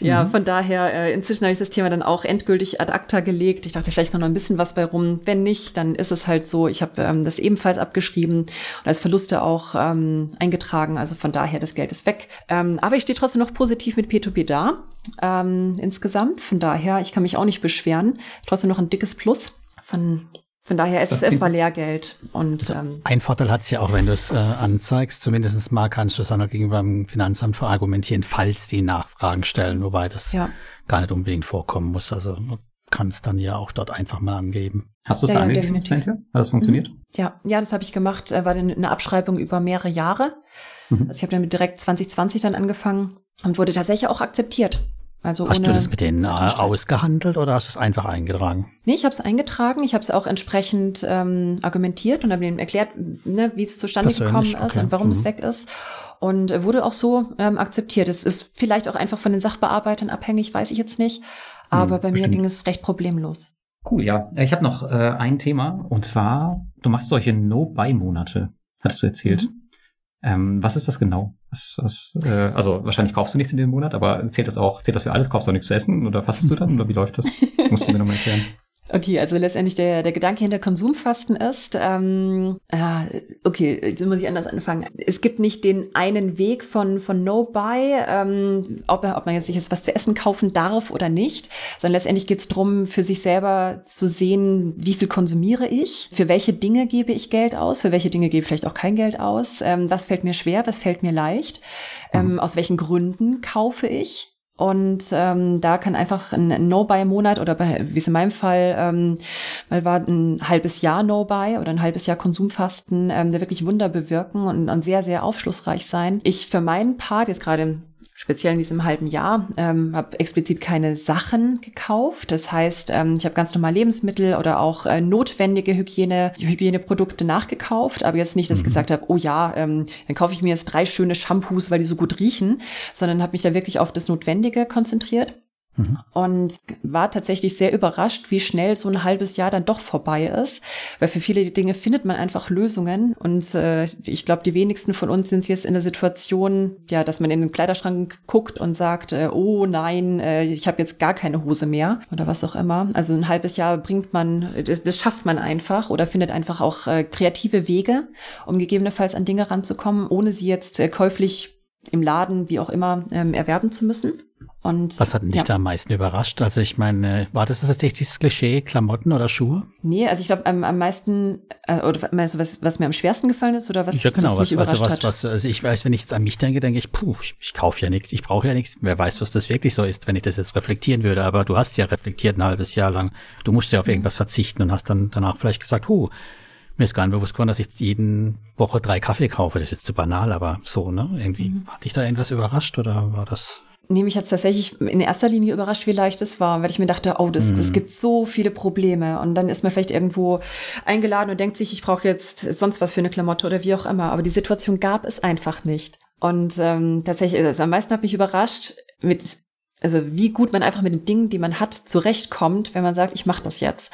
ja, mhm. von daher, äh, inzwischen habe ich das Thema dann auch endgültig ad acta gelegt. Ich dachte, vielleicht kommt noch ein bisschen was bei rum. Wenn nicht, dann ist es halt so. Ich habe ähm, das ebenfalls abgeschrieben und als Verluste auch ähm, eingetragen. Also von daher, das Geld ist weg. Ähm, aber ich stehe trotzdem noch positiv mit P2P da. Ähm, insgesamt. Von daher, ich kann mich auch nicht beschweren. Trotzdem noch ein dickes Plus. Von von daher, es, es war Lehrgeld. Und, also ähm, ein Vorteil hat es ja auch, wenn du es äh, anzeigst, zumindest mal kannst du es dann gegenüber dem Finanzamt verargumentieren, falls die Nachfragen stellen, wobei das ja. gar nicht unbedingt vorkommen muss. Also du kannst dann ja auch dort einfach mal angeben. Hast du es ja, da ja, angegeben? Hat das funktioniert? Mhm. Ja, ja, das habe ich gemacht. War dann eine Abschreibung über mehrere Jahre. Mhm. Also ich habe damit direkt 2020 dann angefangen und wurde tatsächlich auch akzeptiert. Also hast du das mit denen äh, ausgehandelt oder hast du es einfach eingetragen? Nee, ich habe es eingetragen. Ich habe es auch entsprechend ähm, argumentiert und habe ihnen erklärt, ne, wie es zustande Persönlich, gekommen ist okay. und warum mhm. es weg ist. Und wurde auch so ähm, akzeptiert. Es ist vielleicht auch einfach von den Sachbearbeitern abhängig, weiß ich jetzt nicht. Aber hm, bei bestimmt. mir ging es recht problemlos. Cool, ja. Ich habe noch äh, ein Thema und zwar, du machst solche No-Buy-Monate, hattest du erzählt. Mhm. Ähm, was ist das genau? Was, was, äh, also wahrscheinlich kaufst du nichts in dem Monat, aber zählt das auch, zählt das für alles? Kaufst du auch nichts zu essen oder fastest du dann oder wie läuft das? Musst du mir nochmal erklären. Okay, also letztendlich der, der Gedanke hinter Konsumfasten ist, ähm, äh, okay, jetzt muss ich anders anfangen. Es gibt nicht den einen Weg von, von No-Buy, ähm, ob, ob man jetzt sich jetzt was zu essen kaufen darf oder nicht, sondern letztendlich geht es darum, für sich selber zu sehen, wie viel konsumiere ich, für welche Dinge gebe ich Geld aus, für welche Dinge gebe ich vielleicht auch kein Geld aus, ähm, was fällt mir schwer, was fällt mir leicht, ähm, mhm. aus welchen Gründen kaufe ich. Und ähm, da kann einfach ein No-Buy-Monat oder bei, wie es in meinem Fall ähm, mal war, ein halbes Jahr No-Buy oder ein halbes Jahr Konsumfasten, ähm, der wirklich Wunder bewirken und, und sehr, sehr aufschlussreich sein. Ich für meinen Part, jetzt gerade speziell in diesem halben Jahr, ähm, habe explizit keine Sachen gekauft. Das heißt, ähm, ich habe ganz normal Lebensmittel oder auch äh, notwendige Hygiene, Hygieneprodukte nachgekauft, aber jetzt nicht, dass mhm. ich gesagt habe, oh ja, ähm, dann kaufe ich mir jetzt drei schöne Shampoos, weil die so gut riechen, sondern habe mich da wirklich auf das Notwendige konzentriert. Mhm. Und war tatsächlich sehr überrascht, wie schnell so ein halbes Jahr dann doch vorbei ist. Weil für viele Dinge findet man einfach Lösungen. Und äh, ich glaube, die wenigsten von uns sind jetzt in der Situation, ja, dass man in den Kleiderschrank guckt und sagt, äh, oh nein, äh, ich habe jetzt gar keine Hose mehr oder was auch immer. Also ein halbes Jahr bringt man, das, das schafft man einfach oder findet einfach auch äh, kreative Wege, um gegebenenfalls an Dinge ranzukommen, ohne sie jetzt äh, käuflich im Laden, wie auch immer, ähm, erwerben zu müssen. Und, Was hat dich ja. da am meisten überrascht? Also ich meine, war das tatsächlich das Klischee, Klamotten oder Schuhe? Nee, also ich glaube am, am meisten, äh, oder meinst du, was, was mir am schwersten gefallen ist oder was, ja, genau, was mich was, überrascht also was, hat? Was, also ich weiß, wenn ich jetzt an mich denke, denke ich, puh, ich, ich kaufe ja nichts, ich brauche ja nichts. Wer weiß, was das wirklich so ist, wenn ich das jetzt reflektieren würde. Aber du hast ja reflektiert ein halbes Jahr lang. Du musst ja auf mhm. irgendwas verzichten und hast dann danach vielleicht gesagt, huh, mir ist gar nicht bewusst geworden, dass ich jeden Woche drei Kaffee kaufe. Das ist jetzt zu banal, aber so, ne? Irgendwie, mhm. hat dich da irgendwas überrascht oder war das? Nee, mich hat tatsächlich in erster Linie überrascht, wie leicht es war, weil ich mir dachte, oh, das, mhm. das gibt so viele Probleme. Und dann ist man vielleicht irgendwo eingeladen und denkt sich, ich brauche jetzt sonst was für eine Klamotte oder wie auch immer. Aber die Situation gab es einfach nicht. Und ähm, tatsächlich, also am meisten hat mich überrascht, mit also wie gut man einfach mit den Dingen, die man hat, zurechtkommt, wenn man sagt, ich mache das jetzt.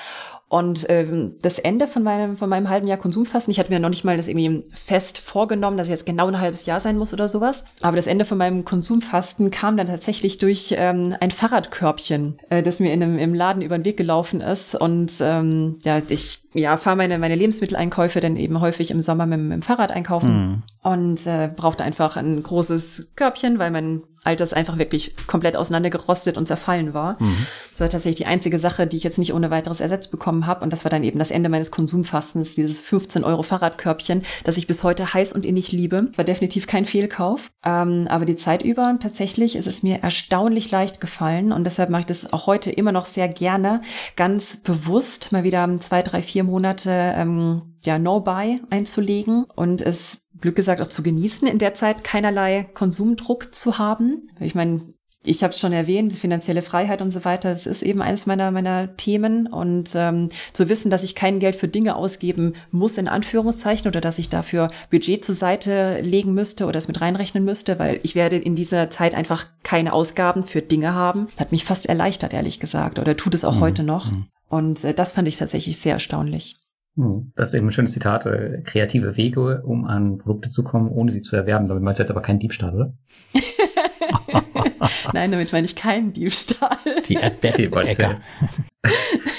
Und ähm, das Ende von meinem, von meinem halben Jahr Konsumfasten, ich hatte mir noch nicht mal das irgendwie fest vorgenommen, dass es jetzt genau ein halbes Jahr sein muss oder sowas. Aber das Ende von meinem Konsumfasten kam dann tatsächlich durch ähm, ein Fahrradkörbchen, äh, das mir in einem, im Laden über den Weg gelaufen ist. Und ähm, ja, ich ja, fahre meine, meine Lebensmitteleinkäufe dann eben häufig im Sommer mit, mit dem Fahrrad einkaufen mhm. und äh, brauchte einfach ein großes Körbchen, weil mein Alters einfach wirklich komplett auseinandergerostet und zerfallen war. Mhm. Das war tatsächlich die einzige Sache, die ich jetzt nicht ohne weiteres ersetzt bekommen habe. Und das war dann eben das Ende meines Konsumfastens, dieses 15 Euro Fahrradkörbchen, das ich bis heute heiß und innig liebe. War definitiv kein Fehlkauf. Ähm, aber die Zeit über, tatsächlich ist es mir erstaunlich leicht gefallen. Und deshalb mache ich das auch heute immer noch sehr gerne, ganz bewusst mal wieder zwei, drei, vier Monate ähm, ja No-Buy einzulegen und es Glück gesagt auch zu genießen, in der Zeit keinerlei Konsumdruck zu haben. Ich meine, ich habe es schon erwähnt, finanzielle Freiheit und so weiter, das ist eben eines meiner, meiner Themen. Und ähm, zu wissen, dass ich kein Geld für Dinge ausgeben muss, in Anführungszeichen, oder dass ich dafür Budget zur Seite legen müsste oder es mit reinrechnen müsste, weil ich werde in dieser Zeit einfach keine Ausgaben für Dinge haben, hat mich fast erleichtert, ehrlich gesagt, oder tut es auch mhm. heute noch. Mhm. Und äh, das fand ich tatsächlich sehr erstaunlich. Hm, das ist eben ein schönes Zitat. Äh, kreative Wege, um an Produkte zu kommen, ohne sie zu erwerben. Damit meinst du jetzt aber keinen Diebstahl, oder? Nein, damit meine ich keinen Diebstahl. Die Erdbeere.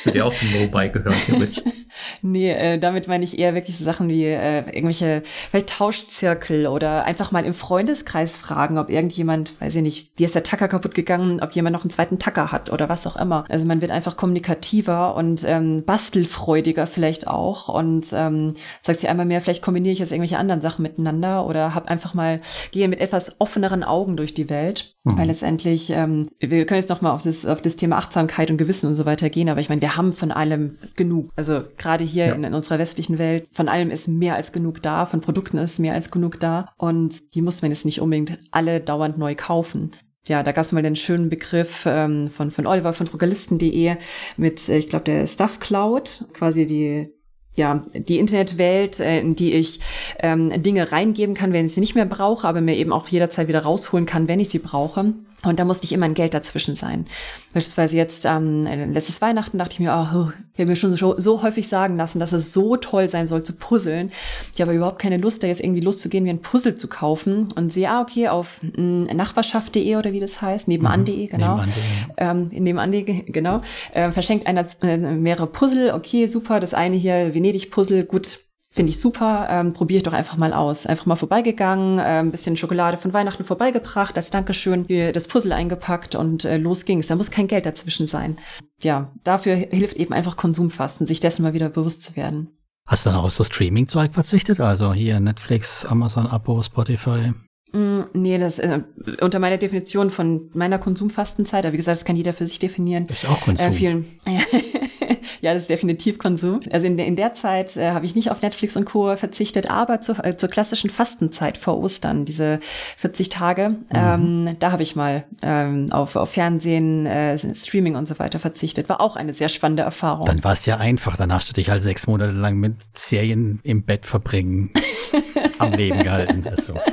Würde ja auch zum No-Buy gehören, theoretisch. nee, äh, damit meine ich eher wirklich so Sachen wie äh, irgendwelche, vielleicht Tauschzirkel oder einfach mal im Freundeskreis fragen, ob irgendjemand, weiß ich nicht, dir ist der Tacker kaputt gegangen, ob jemand noch einen zweiten Tacker hat oder was auch immer. Also man wird einfach kommunikativer und ähm, bastelfreudiger vielleicht auch und ähm, sagt sich einmal mehr, vielleicht kombiniere ich jetzt irgendwelche anderen Sachen miteinander oder hab einfach mal, gehe mit etwas offeneren Augen durch die Welt. Mhm. Weil letztendlich, ähm, wir können jetzt nochmal auf das, auf das Thema Achtsamkeit und Gewissen und so weiter gehen, aber ich meine, wir haben von allem genug. Also gerade hier ja. in, in, unserer westlichen Welt, von allem ist mehr als genug da, von Produkten ist mehr als genug da und die muss man jetzt nicht unbedingt alle dauernd neu kaufen ja, da gab es mal den schönen Begriff ähm, von, von Oliver von Druckerlisten.de mit, äh, ich glaube, der Stuff Cloud, quasi die ja, die Internetwelt, äh, in die ich ähm, Dinge reingeben kann, wenn ich sie nicht mehr brauche, aber mir eben auch jederzeit wieder rausholen kann, wenn ich sie brauche. Und da muss nicht immer ein Geld dazwischen sein. Beispielsweise jetzt ähm, letztes Weihnachten dachte ich mir, oh, ich habe mir schon so, so häufig sagen lassen, dass es so toll sein soll zu puzzeln. Ich habe überhaupt keine Lust, da jetzt irgendwie loszugehen, mir ein Puzzle zu kaufen und sehe, ah, okay, auf mh, nachbarschaft.de oder wie das heißt, nebenan.de, mhm. genau. Nebenan.de. Ähm, nebenan.de, genau. Äh, verschenkt einer äh, mehrere Puzzle, okay, super, das eine hier, Venedig-Puzzle, gut, Finde ich super, ähm, probiere ich doch einfach mal aus. Einfach mal vorbeigegangen, äh, ein bisschen Schokolade von Weihnachten vorbeigebracht, als Dankeschön das Puzzle eingepackt und äh, los ging's. Da muss kein Geld dazwischen sein. Ja, dafür hilft eben einfach Konsumfasten, sich dessen mal wieder bewusst zu werden. Hast du dann auch so Streaming-Zeug verzichtet? Also hier Netflix, Amazon-Abo, Spotify? Mm, nee, das äh, unter meiner Definition von meiner Konsumfastenzeit, aber wie gesagt, das kann jeder für sich definieren. ist auch Konsum. Äh, vielen, ja, das ist definitiv Konsum. Also in, der, in der Zeit äh, habe ich nicht auf Netflix und Co. verzichtet, aber zu, äh, zur klassischen Fastenzeit vor Ostern, diese 40 Tage, mhm. ähm, da habe ich mal ähm, auf, auf Fernsehen, äh, Streaming und so weiter verzichtet. War auch eine sehr spannende Erfahrung. Dann war es ja einfach. Dann hast du dich halt sechs Monate lang mit Serien im Bett verbringen am Leben gehalten. Also, okay.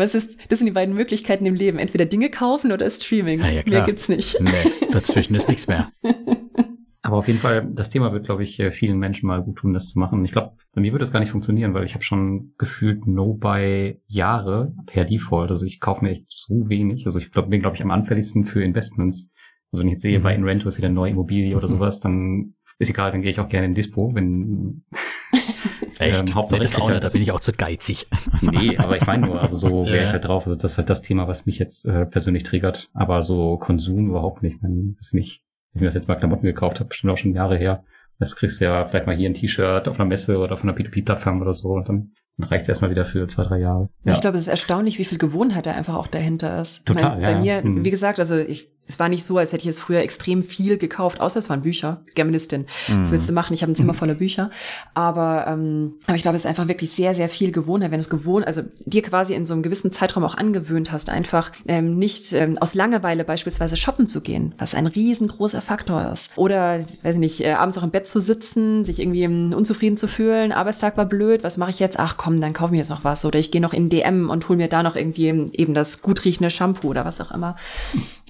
Du weißt, das, das sind die beiden Möglichkeiten im Leben. Entweder Dinge kaufen oder Streaming. Ja, ja, Mehr gibt's nicht. Nee, dazwischen ist nichts mehr. Aber auf jeden Fall, das Thema wird, glaube ich, vielen Menschen mal gut tun, das zu machen. Ich glaube, bei mir würde das gar nicht funktionieren, weil ich habe schon gefühlt No-Buy Jahre per Default. Also ich kaufe mir echt so wenig. Also ich glaub, bin, glaube ich, am anfälligsten für Investments. Also wenn ich jetzt sehe, mhm. bei Inrento ist wieder eine neue Immobilie oder mhm. sowas, dann ist egal, dann gehe ich auch gerne in Dispo, wenn Echt? Ähm, Hauptsache nee, das auch nicht, da bin ich auch zu geizig. nee, aber ich meine nur, also so wäre ich halt drauf. Also das ist halt das Thema, was mich jetzt äh, persönlich triggert. Aber so Konsum überhaupt nicht. Wenn ich nicht, wenn ich mir das jetzt mal Klamotten gekauft habe, bestimmt auch schon Jahre her. Das kriegst du ja vielleicht mal hier ein T-Shirt auf einer Messe oder von einer P2P-Plattform oder so und dann reicht es erstmal wieder für zwei, drei Jahre. Ja. Ich glaube, es ist erstaunlich, wie viel Gewohnheit da einfach auch dahinter ist. Total, meine, ja. Bei mir, hm. wie gesagt, also ich es war nicht so, als hätte ich es früher extrem viel gekauft, außer es waren Bücher. Germanistin. Mhm. Was willst du machen? Ich habe ein Zimmer voller Bücher. Aber, ähm, aber ich glaube, es ist einfach wirklich sehr, sehr viel Gewohnheit, wenn du es gewohnt, also dir quasi in so einem gewissen Zeitraum auch angewöhnt hast, einfach ähm, nicht ähm, aus Langeweile beispielsweise shoppen zu gehen, was ein riesengroßer Faktor ist. Oder, weiß ich nicht, äh, abends auch im Bett zu sitzen, sich irgendwie um, unzufrieden zu fühlen, Arbeitstag war blöd, was mache ich jetzt? Ach komm, dann kauf mir jetzt noch was. Oder ich gehe noch in DM und hol mir da noch irgendwie eben das gut riechende Shampoo oder was auch immer.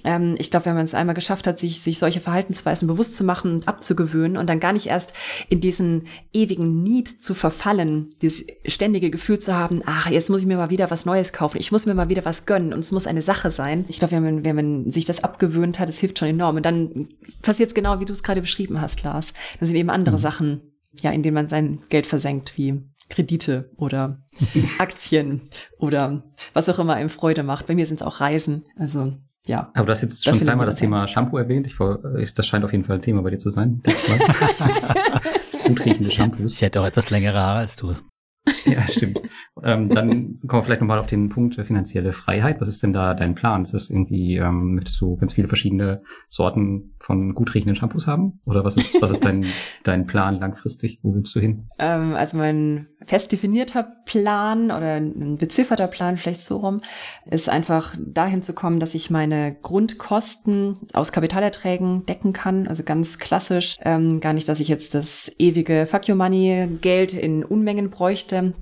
Ähm, ich glaube, wenn man es einmal geschafft hat, sich, sich solche Verhaltensweisen bewusst zu machen und abzugewöhnen und dann gar nicht erst in diesen ewigen Need zu verfallen, dieses ständige Gefühl zu haben, ach, jetzt muss ich mir mal wieder was Neues kaufen, ich muss mir mal wieder was gönnen und es muss eine Sache sein. Ich glaube, wenn man, wenn man sich das abgewöhnt hat, das hilft schon enorm. Und dann passiert es genau, wie du es gerade beschrieben hast, Lars. Das sind eben andere mhm. Sachen, ja, in denen man sein Geld versenkt, wie Kredite oder Aktien oder was auch immer einem Freude macht. Bei mir sind es auch Reisen. Also ja. Aber du hast jetzt schon zweimal das Thema Shampoo erwähnt. Ich, das scheint auf jeden Fall ein Thema bei dir zu sein. Gut riechende Shampoos. Sie hat auch etwas längere Haare als du. ja, stimmt. Ähm, dann kommen wir vielleicht nochmal auf den Punkt finanzielle Freiheit. Was ist denn da dein Plan? Ist das irgendwie, ähm, möchtest du ganz viele verschiedene Sorten von gut riechenden Shampoos haben? Oder was ist, was ist dein, dein Plan langfristig? Wo willst du hin? Ähm, also mein fest definierter Plan oder ein bezifferter Plan, vielleicht so rum, ist einfach dahin zu kommen, dass ich meine Grundkosten aus Kapitalerträgen decken kann. Also ganz klassisch. Ähm, gar nicht, dass ich jetzt das ewige Fuck Your Money Geld in Unmengen bräuchte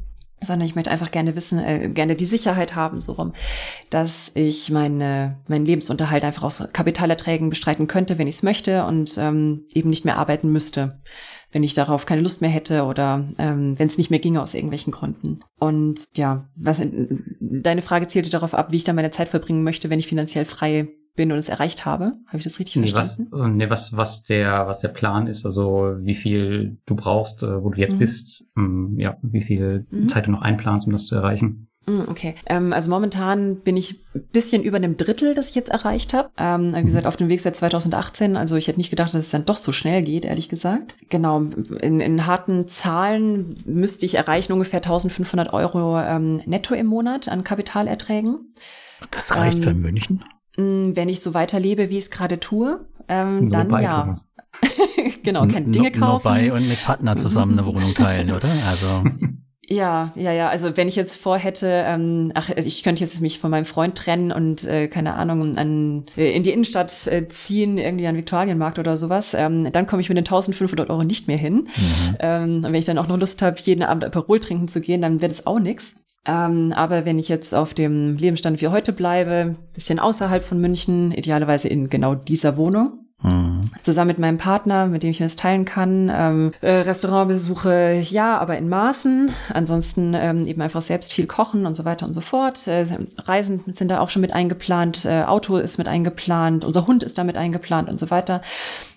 sondern ich möchte einfach gerne wissen, äh, gerne die Sicherheit haben, so rum, dass ich meine, meinen Lebensunterhalt einfach aus Kapitalerträgen bestreiten könnte, wenn ich es möchte und ähm, eben nicht mehr arbeiten müsste, wenn ich darauf keine Lust mehr hätte oder ähm, wenn es nicht mehr ginge aus irgendwelchen Gründen. Und ja, was deine Frage zielte darauf ab, wie ich dann meine Zeit verbringen möchte, wenn ich finanziell frei bin und es erreicht habe. Habe ich das richtig nee, verstanden? Was, äh, nee, was, was der, was der Plan ist, also wie viel du brauchst, äh, wo du jetzt mhm. bist, ähm, ja, wie viel mhm. Zeit du noch einplanst, um das zu erreichen. Mhm, okay, ähm, also momentan bin ich bisschen über einem Drittel, das ich jetzt erreicht habe. Ähm, wie gesagt, mhm. auf dem Weg seit 2018. Also ich hätte nicht gedacht, dass es dann doch so schnell geht, ehrlich gesagt. Genau, in, in harten Zahlen müsste ich erreichen ungefähr 1500 Euro ähm, netto im Monat an Kapitalerträgen. Das reicht ähm, für München? Mm, wenn ich so weiterlebe, wie ich es gerade tue, ähm, dann ja. genau, keine Dinge kaufen. Nur bei und mit Partner zusammen eine Wohnung teilen, oder? Also. Ja, ja, ja. Also wenn ich jetzt vorhätte, ähm, ach, ich könnte jetzt mich von meinem Freund trennen und äh, keine Ahnung an äh, in die Innenstadt äh, ziehen, irgendwie an Viktualienmarkt oder sowas, ähm, dann komme ich mit den 1500 Euro nicht mehr hin. Mhm. Ähm, und wenn ich dann auch noch Lust habe, jeden Abend Aperol trinken zu gehen, dann wird es auch nix. Ähm, aber wenn ich jetzt auf dem Lebensstand wie heute bleibe, bisschen außerhalb von München, idealerweise in genau dieser Wohnung, Mhm. Zusammen mit meinem Partner, mit dem ich mir das teilen kann. Ähm, äh, Restaurantbesuche, ja, aber in Maßen. Ansonsten ähm, eben einfach selbst viel kochen und so weiter und so fort. Äh, Reisen sind da auch schon mit eingeplant. Äh, Auto ist mit eingeplant. Unser Hund ist da mit eingeplant und so weiter.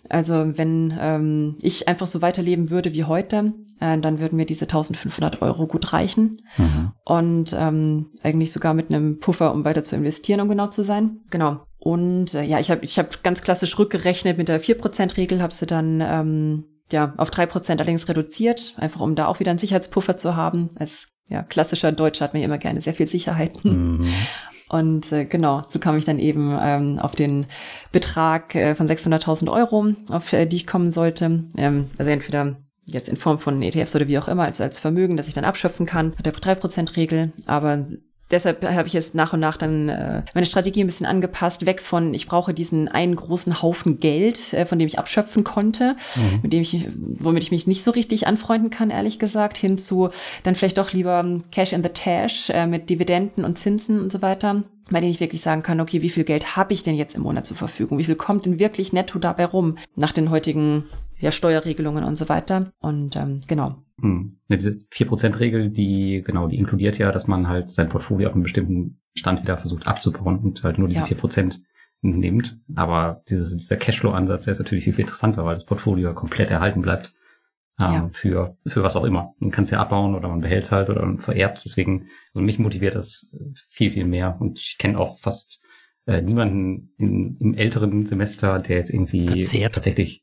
Also wenn ähm, ich einfach so weiterleben würde wie heute, äh, dann würden mir diese 1500 Euro gut reichen. Mhm. Und ähm, eigentlich sogar mit einem Puffer, um weiter zu investieren, um genau zu sein. Genau. Und äh, ja, ich habe ich hab ganz klassisch rückgerechnet mit der 4%-Regel, habe sie dann ähm, ja auf 3% allerdings reduziert, einfach um da auch wieder einen Sicherheitspuffer zu haben. Als ja, klassischer Deutscher hat man ja immer gerne sehr viel Sicherheiten. Mhm. Und äh, genau, so kam ich dann eben ähm, auf den Betrag äh, von 600.000 Euro, auf äh, die ich kommen sollte. Ähm, also entweder jetzt in Form von ETFs oder wie auch immer, als, als Vermögen, das ich dann abschöpfen kann, der 3%-Regel. Aber deshalb habe ich jetzt nach und nach dann äh, meine Strategie ein bisschen angepasst, weg von, ich brauche diesen einen großen Haufen Geld, äh, von dem ich abschöpfen konnte, mhm. mit dem ich, womit ich mich nicht so richtig anfreunden kann, ehrlich gesagt, hin zu dann vielleicht doch lieber Cash in the Tash äh, mit Dividenden und Zinsen und so weiter bei denen ich wirklich sagen kann, okay, wie viel Geld habe ich denn jetzt im Monat zur Verfügung? Wie viel kommt denn wirklich netto dabei rum nach den heutigen ja, Steuerregelungen und so weiter? Und ähm, genau. Hm. Diese 4%-Regel, die, genau, die inkludiert ja, dass man halt sein Portfolio auf einem bestimmten Stand wieder versucht abzubauen und halt nur diese ja. 4% nimmt. Aber dieses, dieser Cashflow-Ansatz, der ist natürlich viel, viel interessanter, weil das Portfolio komplett erhalten bleibt. Ähm, ja. für, für was auch immer. Man kann es ja abbauen oder man behält es halt oder man vererbt es. Deswegen, also mich motiviert das viel, viel mehr. Und ich kenne auch fast äh, niemanden in, im älteren Semester, der jetzt irgendwie Verzehrt. tatsächlich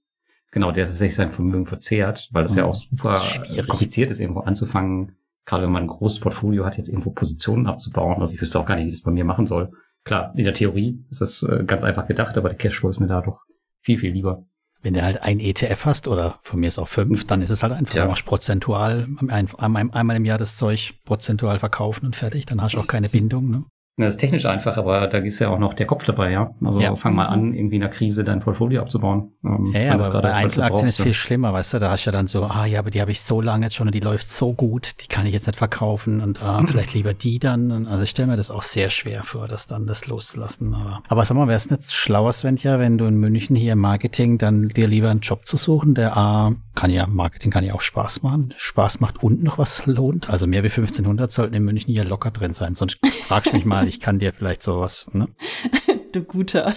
Genau, der tatsächlich sein Vermögen verzehrt, weil das mhm. ja auch super kompliziert ist, irgendwo anzufangen. Gerade wenn man ein großes Portfolio hat, jetzt irgendwo Positionen abzubauen. Also ich wüsste auch gar nicht, wie das bei mir machen soll. Klar, in der Theorie ist das äh, ganz einfach gedacht, aber der Cashflow ist mir da doch viel, viel lieber. Wenn du halt ein ETF hast oder von mir ist auch fünf, dann ist es halt einfach, ja. du machst prozentual ein, einmal im Jahr das Zeug prozentual verkaufen und fertig, dann hast du auch keine Bindung. Ne? Das ist technisch einfach, aber da ist ja auch noch der Kopf dabei, ja. Also ja. fang mal an, irgendwie in der Krise dein Portfolio abzubauen. Ähm, ja, ja aber bei Einzelaktien ist viel schlimmer, weißt du, da hast du ja dann so, ah ja, aber die habe ich so lange jetzt schon und die läuft so gut, die kann ich jetzt nicht verkaufen und ah, vielleicht lieber die dann. Also ich stelle mir das auch sehr schwer vor, das dann das loszulassen. Aber, aber sag mal, wäre es nicht schlauer, Svenja, wenn du in München hier im Marketing dann dir lieber einen Job zu suchen, der A, kann ja, Marketing kann ja auch Spaß machen, Spaß macht und noch was lohnt. Also mehr wie 1500 sollten in München hier locker drin sein, sonst fragst du mich mal, ich kann dir vielleicht sowas, ne? du Guter.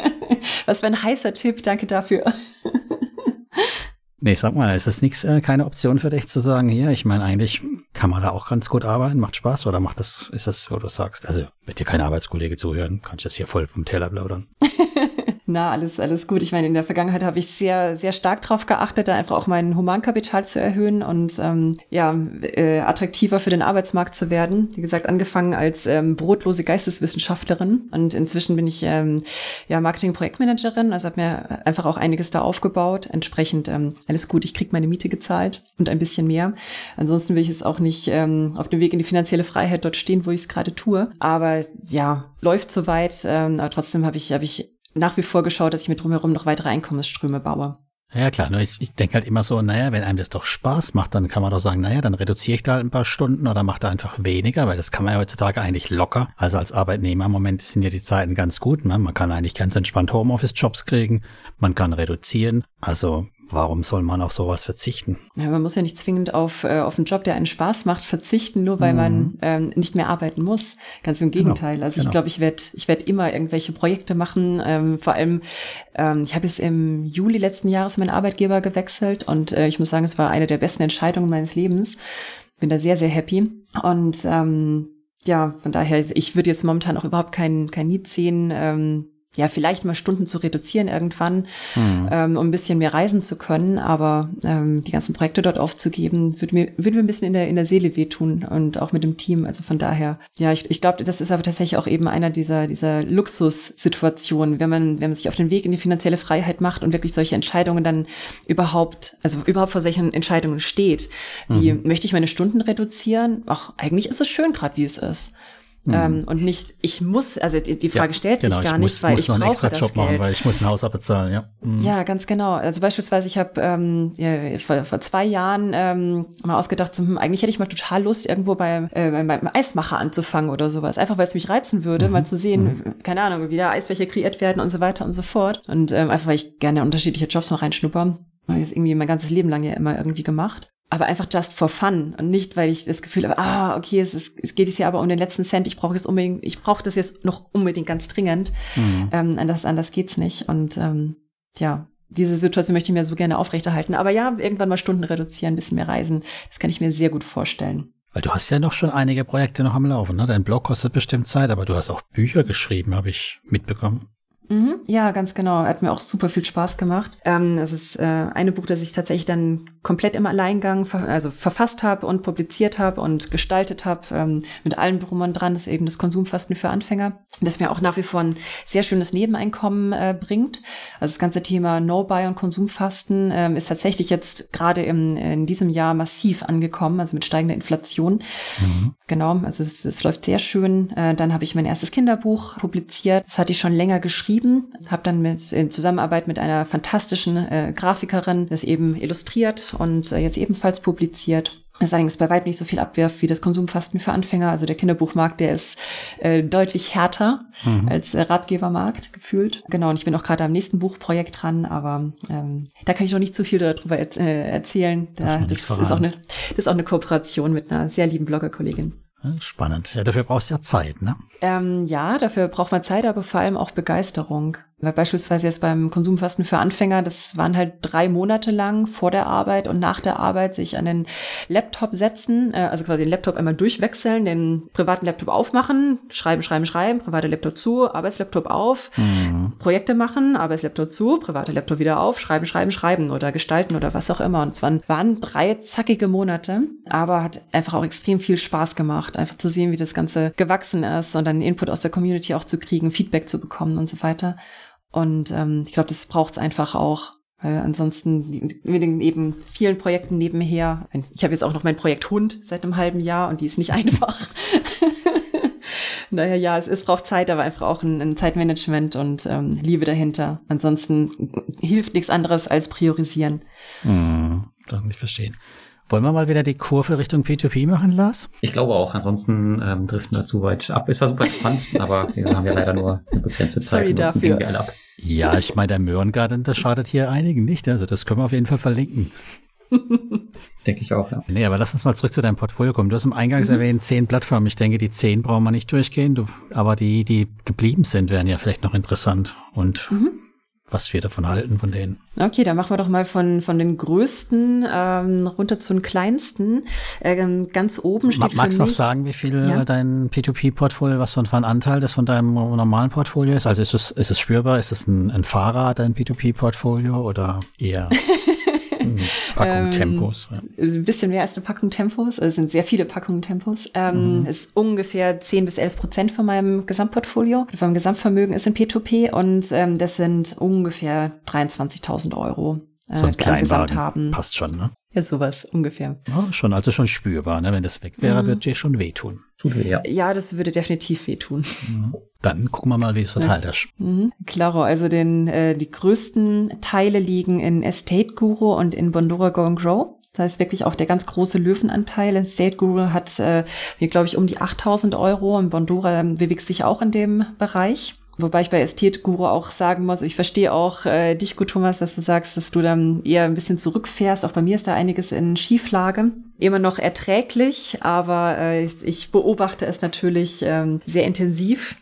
Was für ein heißer Tipp, danke dafür. Nee, sag mal, ist das nichts, äh, keine Option für dich zu sagen, hier, ich meine, eigentlich kann man da auch ganz gut arbeiten, macht Spaß oder macht das, ist das, wo du sagst, also, wird dir kein Arbeitskollege zuhören, kannst du das hier voll vom Teller plaudern. Na, alles, alles gut. Ich meine, in der Vergangenheit habe ich sehr, sehr stark darauf geachtet, da einfach auch mein Humankapital zu erhöhen und ähm, ja, äh, attraktiver für den Arbeitsmarkt zu werden. Wie gesagt, angefangen als ähm, brotlose Geisteswissenschaftlerin und inzwischen bin ich ähm, ja Marketing-Projektmanagerin, also habe mir einfach auch einiges da aufgebaut. Entsprechend ähm, alles gut, ich krieg meine Miete gezahlt und ein bisschen mehr. Ansonsten will ich es auch nicht ähm, auf dem Weg in die finanzielle Freiheit dort stehen, wo ich es gerade tue. Aber ja, läuft soweit. Ähm, aber trotzdem habe ich, habe ich nach wie vor geschaut, dass ich mir drumherum noch weitere Einkommensströme baue. Ja klar, ich, ich denke halt immer so, naja, wenn einem das doch Spaß macht, dann kann man doch sagen, naja, dann reduziere ich da halt ein paar Stunden oder mache da einfach weniger, weil das kann man ja heutzutage eigentlich locker. Also als Arbeitnehmer im Moment sind ja die Zeiten ganz gut. Ne? Man kann eigentlich ganz entspannt Homeoffice-Jobs kriegen, man kann reduzieren. Also warum soll man auf sowas verzichten? Ja, man muss ja nicht zwingend auf, äh, auf einen Job, der einen Spaß macht, verzichten, nur weil mhm. man ähm, nicht mehr arbeiten muss. Ganz im genau, Gegenteil. Genau, also genau. ich glaube, ich werde ich werd immer irgendwelche Projekte machen. Ähm, vor allem, ähm, ich habe jetzt im Juli letzten Jahres meinen Arbeitgeber gewechselt und äh, ich muss sagen, es war eine der besten Entscheidungen meines Lebens. Bin da sehr, sehr happy. Und ähm, ja, von daher, ich würde jetzt momentan auch überhaupt kein, kein Need sehen, ähm, ja, vielleicht mal Stunden zu reduzieren irgendwann, mhm. ähm, um ein bisschen mehr reisen zu können. Aber ähm, die ganzen Projekte dort aufzugeben, würde mir, würde mir ein bisschen in der, in der Seele wehtun und auch mit dem Team. Also von daher, ja, ich, ich glaube, das ist aber tatsächlich auch eben einer dieser, dieser Luxussituationen, wenn man, wenn man sich auf den Weg in die finanzielle Freiheit macht und wirklich solche Entscheidungen dann überhaupt, also überhaupt vor solchen Entscheidungen steht. Wie mhm. möchte ich meine Stunden reduzieren? Ach, eigentlich ist es schön gerade, wie es ist. Mhm. Ähm, und nicht, ich muss, also die, die Frage ja, stellt genau, sich gar muss, nicht, weil muss ich brauche extra das Job Geld. machen, weil ich muss ein Haus abbezahlen, ja. Mhm. Ja, ganz genau. Also beispielsweise, ich habe ähm, ja, vor, vor zwei Jahren ähm, mal ausgedacht, so, hm, eigentlich hätte ich mal total Lust, irgendwo beim, äh, beim, beim Eismacher anzufangen oder sowas. Einfach weil es mich reizen würde, mhm. mal zu sehen, mhm. keine Ahnung, wie da Eisbecher kreiert werden und so weiter und so fort. Und ähm, einfach, weil ich gerne unterschiedliche Jobs mal reinschnuppern. Habe ich das irgendwie mein ganzes Leben lang ja immer irgendwie gemacht aber einfach just for fun und nicht, weil ich das Gefühl habe, ah, okay, es, ist, es geht jetzt hier aber um den letzten Cent, ich brauche jetzt unbedingt, ich brauche das jetzt noch unbedingt ganz dringend. Mhm. Ähm, anders, anders geht's nicht. Und ähm, ja, diese Situation möchte ich mir so gerne aufrechterhalten. Aber ja, irgendwann mal Stunden reduzieren, ein bisschen mehr reisen, das kann ich mir sehr gut vorstellen. Weil du hast ja noch schon einige Projekte noch am Laufen, ne? Dein Blog kostet bestimmt Zeit, aber du hast auch Bücher geschrieben, habe ich mitbekommen. Mhm, ja, ganz genau. Hat mir auch super viel Spaß gemacht. Ähm, es ist äh, eine Buch, das ich tatsächlich dann komplett im Alleingang ver also verfasst habe und publiziert habe und gestaltet habe, ähm, mit allem drum und dran. Ist eben das Konsumfasten für Anfänger, das mir auch nach wie vor ein sehr schönes Nebeneinkommen äh, bringt. Also das ganze Thema No-Buy und Konsumfasten ähm, ist tatsächlich jetzt gerade im, in diesem Jahr massiv angekommen, also mit steigender Inflation. Mhm. Genau, also es, es läuft sehr schön. Äh, dann habe ich mein erstes Kinderbuch publiziert. Das hatte ich schon länger geschrieben geschrieben, habe dann mit in Zusammenarbeit mit einer fantastischen äh, Grafikerin das eben illustriert und äh, jetzt ebenfalls publiziert. Das allerdings bei weitem nicht so viel abwirft wie das Konsumfasten für Anfänger. Also der Kinderbuchmarkt, der ist äh, deutlich härter mhm. als äh, Ratgebermarkt gefühlt. Genau, und ich bin auch gerade am nächsten Buchprojekt dran, aber ähm, da kann ich noch nicht zu viel darüber er äh, erzählen. Da, das, ist auch eine, das ist auch eine Kooperation mit einer sehr lieben Bloggerkollegin. Spannend. Ja, dafür brauchst du ja Zeit, ne? Ähm, ja, dafür braucht man Zeit, aber vor allem auch Begeisterung. Weil beispielsweise jetzt beim Konsumfasten für Anfänger, das waren halt drei Monate lang vor der Arbeit und nach der Arbeit sich an den Laptop setzen, äh, also quasi den Laptop einmal durchwechseln, den privaten Laptop aufmachen, schreiben, schreiben, schreiben, privater Laptop zu, Arbeitslaptop auf, mhm. Projekte machen, Arbeitslaptop zu, privater Laptop wieder auf, schreiben, schreiben, schreiben oder gestalten oder was auch immer. Und es waren, waren drei zackige Monate, aber hat einfach auch extrem viel Spaß gemacht, einfach zu sehen, wie das Ganze gewachsen ist und dann Input aus der Community auch zu kriegen, Feedback zu bekommen und so weiter. Und ähm, ich glaube, das braucht es einfach auch. Weil ansonsten mit den eben vielen Projekten nebenher. Ich habe jetzt auch noch mein Projekt Hund seit einem halben Jahr und die ist nicht einfach. Naja, ja, es, es braucht Zeit, aber einfach auch ein, ein Zeitmanagement und ähm, Liebe dahinter. Ansonsten hilft nichts anderes als priorisieren. Hm, kann ich verstehen. Wollen wir mal wieder die Kurve Richtung P2P machen, Lars? Ich glaube auch. Ansonsten ähm, driften wir zu weit ab. Es war super interessant, aber wir haben ja leider nur eine begrenzte Zeit. Sorry dafür. Wir alle ab. Ja, ich meine, der Möhrengarten, das schadet hier einigen nicht. Also das können wir auf jeden Fall verlinken. denke ich auch, ja. Nee, aber lass uns mal zurück zu deinem Portfolio kommen. Du hast im Eingangs mhm. erwähnt, zehn Plattformen. Ich denke, die zehn brauchen wir nicht durchgehen. Du, aber die, die geblieben sind, wären ja vielleicht noch interessant. Und mhm was wir davon halten, von denen. Okay, dann machen wir doch mal von, von den größten ähm, runter zu den kleinsten. Ähm, ganz oben steht Ma Magst du noch sagen, wie viel ja? dein P2P-Portfolio, was so ein Anteil das von deinem normalen Portfolio ist? Also ist es, ist es spürbar? Ist es ein, ein Fahrer, dein P2P-Portfolio oder eher Packung ähm, Tempos. Ja. Ist ein bisschen mehr als eine Packung Tempos. Also es sind sehr viele Packungen Tempos. Ähm, mhm. Ist ungefähr 10 bis 11 Prozent von meinem Gesamtportfolio. Von meinem Gesamtvermögen ist in P2P und ähm, das sind ungefähr 23.000 Euro. Äh, so ein Kleinwagen haben. passt schon, ne? Ja, sowas ungefähr. Ja, schon, also schon spürbar, ne? Wenn das weg wäre, mhm. würde dir schon wehtun. Tut weh, ja. Ja, das würde definitiv wehtun. Mhm. Dann gucken wir mal, wie es verteilt ist. Mhm. Klaro, also den, äh, die größten Teile liegen in Estate Guru und in Bondora Go and Grow. Das heißt wirklich auch der ganz große Löwenanteil. Estate Guru hat, äh, glaube ich, um die 8000 Euro und Bondora bewegt sich auch in dem Bereich. Wobei ich bei Ästhet-Guru auch sagen muss, ich verstehe auch äh, dich gut, Thomas, dass du sagst, dass du dann eher ein bisschen zurückfährst. Auch bei mir ist da einiges in Schieflage. Immer noch erträglich, aber äh, ich beobachte es natürlich ähm, sehr intensiv.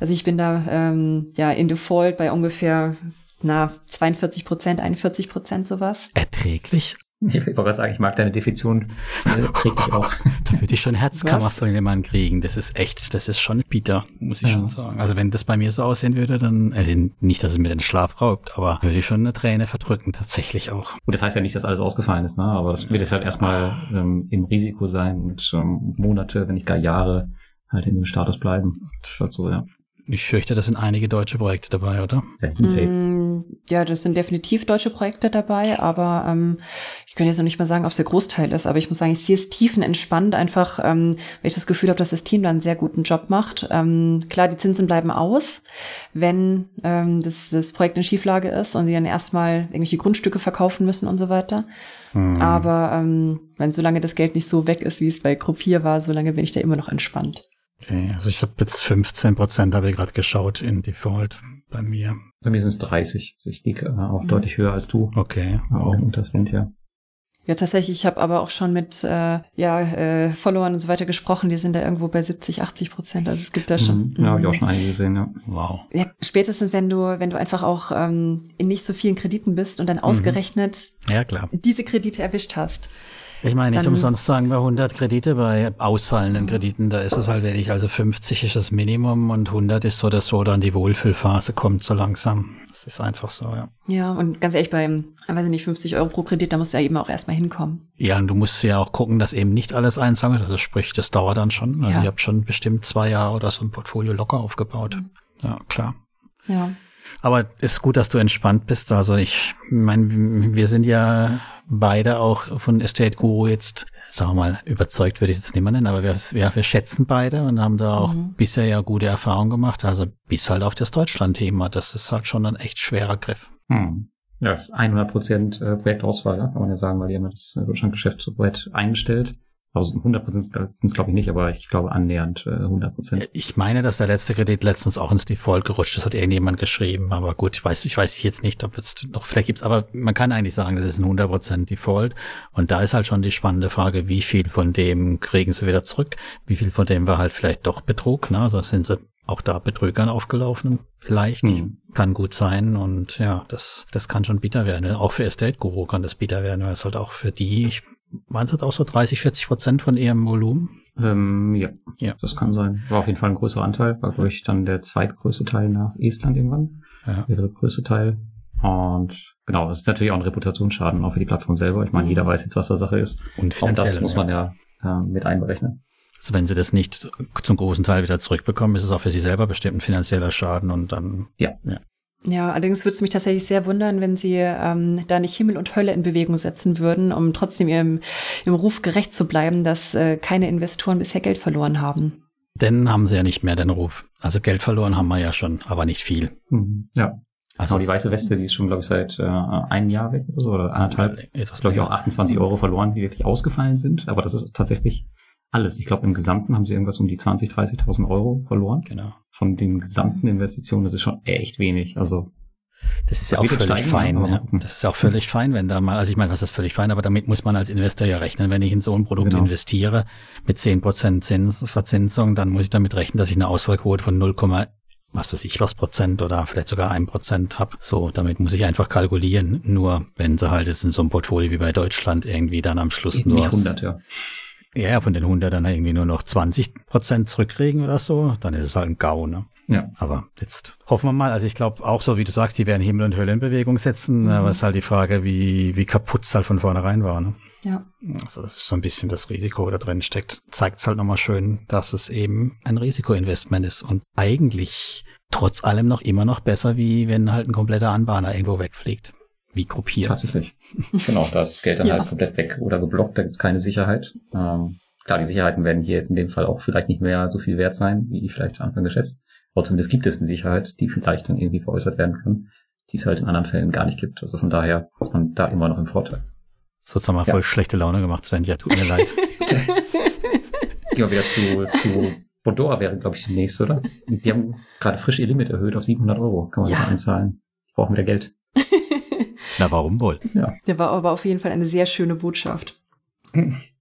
Also ich bin da ähm, ja in Default bei ungefähr na 42 Prozent, 41 Prozent sowas. Erträglich? Ich wollte gerade sagen, ich mag deine Definition. Trägt dich auch. Da würde ich schon Herzkammer von jemandem kriegen. Das ist echt, das ist schon bitter, muss ich ja. schon sagen. Also wenn das bei mir so aussehen würde, dann, also nicht, dass es mir den Schlaf raubt, aber würde ich schon eine Träne verdrücken, tatsächlich auch. Gut, das heißt ja nicht, dass alles ausgefallen ist, ne? aber das wird jetzt halt erstmal ähm, im Risiko sein und ähm, Monate, wenn nicht gar Jahre halt in dem Status bleiben. Das ist halt so, ja. Ich fürchte, da sind einige deutsche Projekte dabei, oder? Mm, ja, das sind definitiv deutsche Projekte dabei, aber ähm, ich kann jetzt noch nicht mal sagen, ob es der Großteil ist, aber ich muss sagen, ich sehe es tiefenentspannt, einfach, ähm, weil ich das Gefühl habe, dass das Team da einen sehr guten Job macht. Ähm, klar, die Zinsen bleiben aus, wenn ähm, das, das Projekt in Schieflage ist und sie dann erstmal irgendwelche Grundstücke verkaufen müssen und so weiter. Hm. Aber ähm, wenn solange das Geld nicht so weg ist, wie es bei Gruppier war, solange bin ich da immer noch entspannt. Okay, also ich habe jetzt 15 Prozent, habe ich gerade geschaut in Default bei mir. Bei mir sind es 30. Also ich liege äh, auch mhm. deutlich höher als du. Okay. Auch unter Sven, ja. Ja, tatsächlich, ich habe aber auch schon mit äh, ja, äh, Followern und so weiter gesprochen, die sind da irgendwo bei 70, 80 Prozent. Also es gibt da schon. Mhm. Ja, habe ich auch schon einige gesehen, ja. Wow. Ja, spätestens wenn du, wenn du einfach auch ähm, in nicht so vielen Krediten bist und dann mhm. ausgerechnet ja, klar. diese Kredite erwischt hast. Ich meine, nicht umsonst sagen wir 100 Kredite bei ausfallenden Krediten, da ist es halt wirklich, also 50 ist das Minimum und 100 ist so, dass so dann die Wohlfühlphase kommt so langsam. Das ist einfach so, ja. Ja, und ganz ehrlich, beim, weiß ich nicht, 50 Euro pro Kredit, da musst du ja eben auch erstmal hinkommen. Ja, und du musst ja auch gucken, dass eben nicht alles einsammelt, also sprich, das dauert dann schon. Also ja. Ich habe schon bestimmt zwei Jahre oder so ein Portfolio locker aufgebaut. Mhm. Ja, klar. Ja. Aber ist gut, dass du entspannt bist. Also ich meine, wir sind ja beide auch von Estate Guru jetzt, sagen wir mal, überzeugt würde ich jetzt nicht mehr nennen, aber wir, wir, wir schätzen beide und haben da auch mhm. bisher ja gute Erfahrungen gemacht. Also bis halt auf das Deutschland-Thema. Das ist halt schon ein echt schwerer Griff. Hm. Ja, das ist 100 Prozent Projektauswahl, kann man ja sagen, weil die haben das Deutschlandgeschäft so weit eingestellt. Also 100 Prozent sind es glaube ich nicht, aber ich glaube annähernd 100 äh, Prozent. Ich meine, dass der letzte Kredit letztens auch ins Default gerutscht ist, hat irgendjemand geschrieben. Aber gut, ich weiß, ich weiß jetzt nicht, ob jetzt noch vielleicht gibt's, aber man kann eigentlich sagen, das ist ein 100 Prozent Default. Und da ist halt schon die spannende Frage, wie viel von dem kriegen sie wieder zurück? Wie viel von dem war halt vielleicht doch Betrug? Ne? Also sind sie auch da Betrügern aufgelaufen? Vielleicht. Hm. Kann gut sein. Und ja, das, das kann schon bitter werden. Auch für Estate Guru kann das bitter werden, weil es halt auch für die, ich waren es auch so 30, 40 Prozent von ihrem Volumen? Ähm, ja. ja, das kann sein. War auf jeden Fall ein größerer Anteil, war glaube ich dann der zweitgrößte Teil nach Estland irgendwann. Ja. Der drittgrößte Teil. Und genau, das ist natürlich auch ein Reputationsschaden, auch für die Plattform selber. Ich meine, mhm. jeder weiß jetzt, was da Sache ist. Und auch das muss man ja, ja äh, mit einberechnen. Also wenn sie das nicht zum großen Teil wieder zurückbekommen, ist es auch für sie selber bestimmt ein finanzieller Schaden und dann. Ja. ja. Ja, allerdings würde es mich tatsächlich sehr wundern, wenn sie ähm, da nicht Himmel und Hölle in Bewegung setzen würden, um trotzdem ihrem, ihrem Ruf gerecht zu bleiben, dass äh, keine Investoren bisher Geld verloren haben. Denn haben sie ja nicht mehr den Ruf. Also Geld verloren haben wir ja schon, aber nicht viel. Mhm. Ja. Also genau, die weiße Weste, die ist schon, glaube ich, seit äh, einem Jahr weg oder so, oder anderthalb. Etwas, glaube ich, auch 28 Euro verloren, die wirklich ausgefallen sind. Aber das ist tatsächlich alles. Ich glaube, im Gesamten haben sie irgendwas um die 20, 30.000 Euro verloren. Genau. Von den gesamten Investitionen, das ist schon echt wenig. Also das ist das ja auch völlig steigen, fein. Ja. Das ist auch völlig fein, wenn da mal, also ich meine, was ist völlig fein, aber damit muss man als Investor ja rechnen. Wenn ich in so ein Produkt genau. investiere mit 10% Zins, Verzinsung, dann muss ich damit rechnen, dass ich eine Ausfallquote von 0, was weiß ich was Prozent oder vielleicht sogar ein Prozent habe. So, damit muss ich einfach kalkulieren. Nur wenn sie halt jetzt in so einem Portfolio wie bei Deutschland irgendwie dann am Schluss Eben nur nicht 100, ja. Ja, von den 100 dann irgendwie nur noch 20 Prozent zurückkriegen oder so, dann ist es halt ein GAU, ne? Ja. Aber jetzt hoffen wir mal, also ich glaube auch so, wie du sagst, die werden Himmel und Hölle in Bewegung setzen, mhm. aber es ist halt die Frage, wie, wie kaputt es halt von vornherein war, ne? Ja. Also das ist so ein bisschen das Risiko, da drin steckt. Zeigt es halt nochmal schön, dass es eben ein Risikoinvestment ist und eigentlich trotz allem noch immer noch besser, wie wenn halt ein kompletter Anbahner irgendwo wegfliegt wie gruppiert. Tatsächlich. Genau, da ist das Geld dann ja. halt komplett weg oder geblockt, da gibt's keine Sicherheit. Ähm, klar, die Sicherheiten werden hier jetzt in dem Fall auch vielleicht nicht mehr so viel wert sein, wie vielleicht zu Anfang geschätzt. Aber zumindest gibt es eine Sicherheit, die vielleicht dann irgendwie veräußert werden kann, die es halt in anderen Fällen gar nicht gibt. Also von daher ist man da immer noch im Vorteil. So, jetzt haben wir ja. voll schlechte Laune gemacht, Sven. Ja, tut mir leid. Gehen wir wieder zu, zu Bondora wäre, glaube ich, die nächste, oder? Die haben gerade frisch ihr Limit erhöht auf 700 Euro. Kann man ja. da anzahlen. Brauchen wieder Geld. Na, warum wohl? Ja. Der war aber auf jeden Fall eine sehr schöne Botschaft.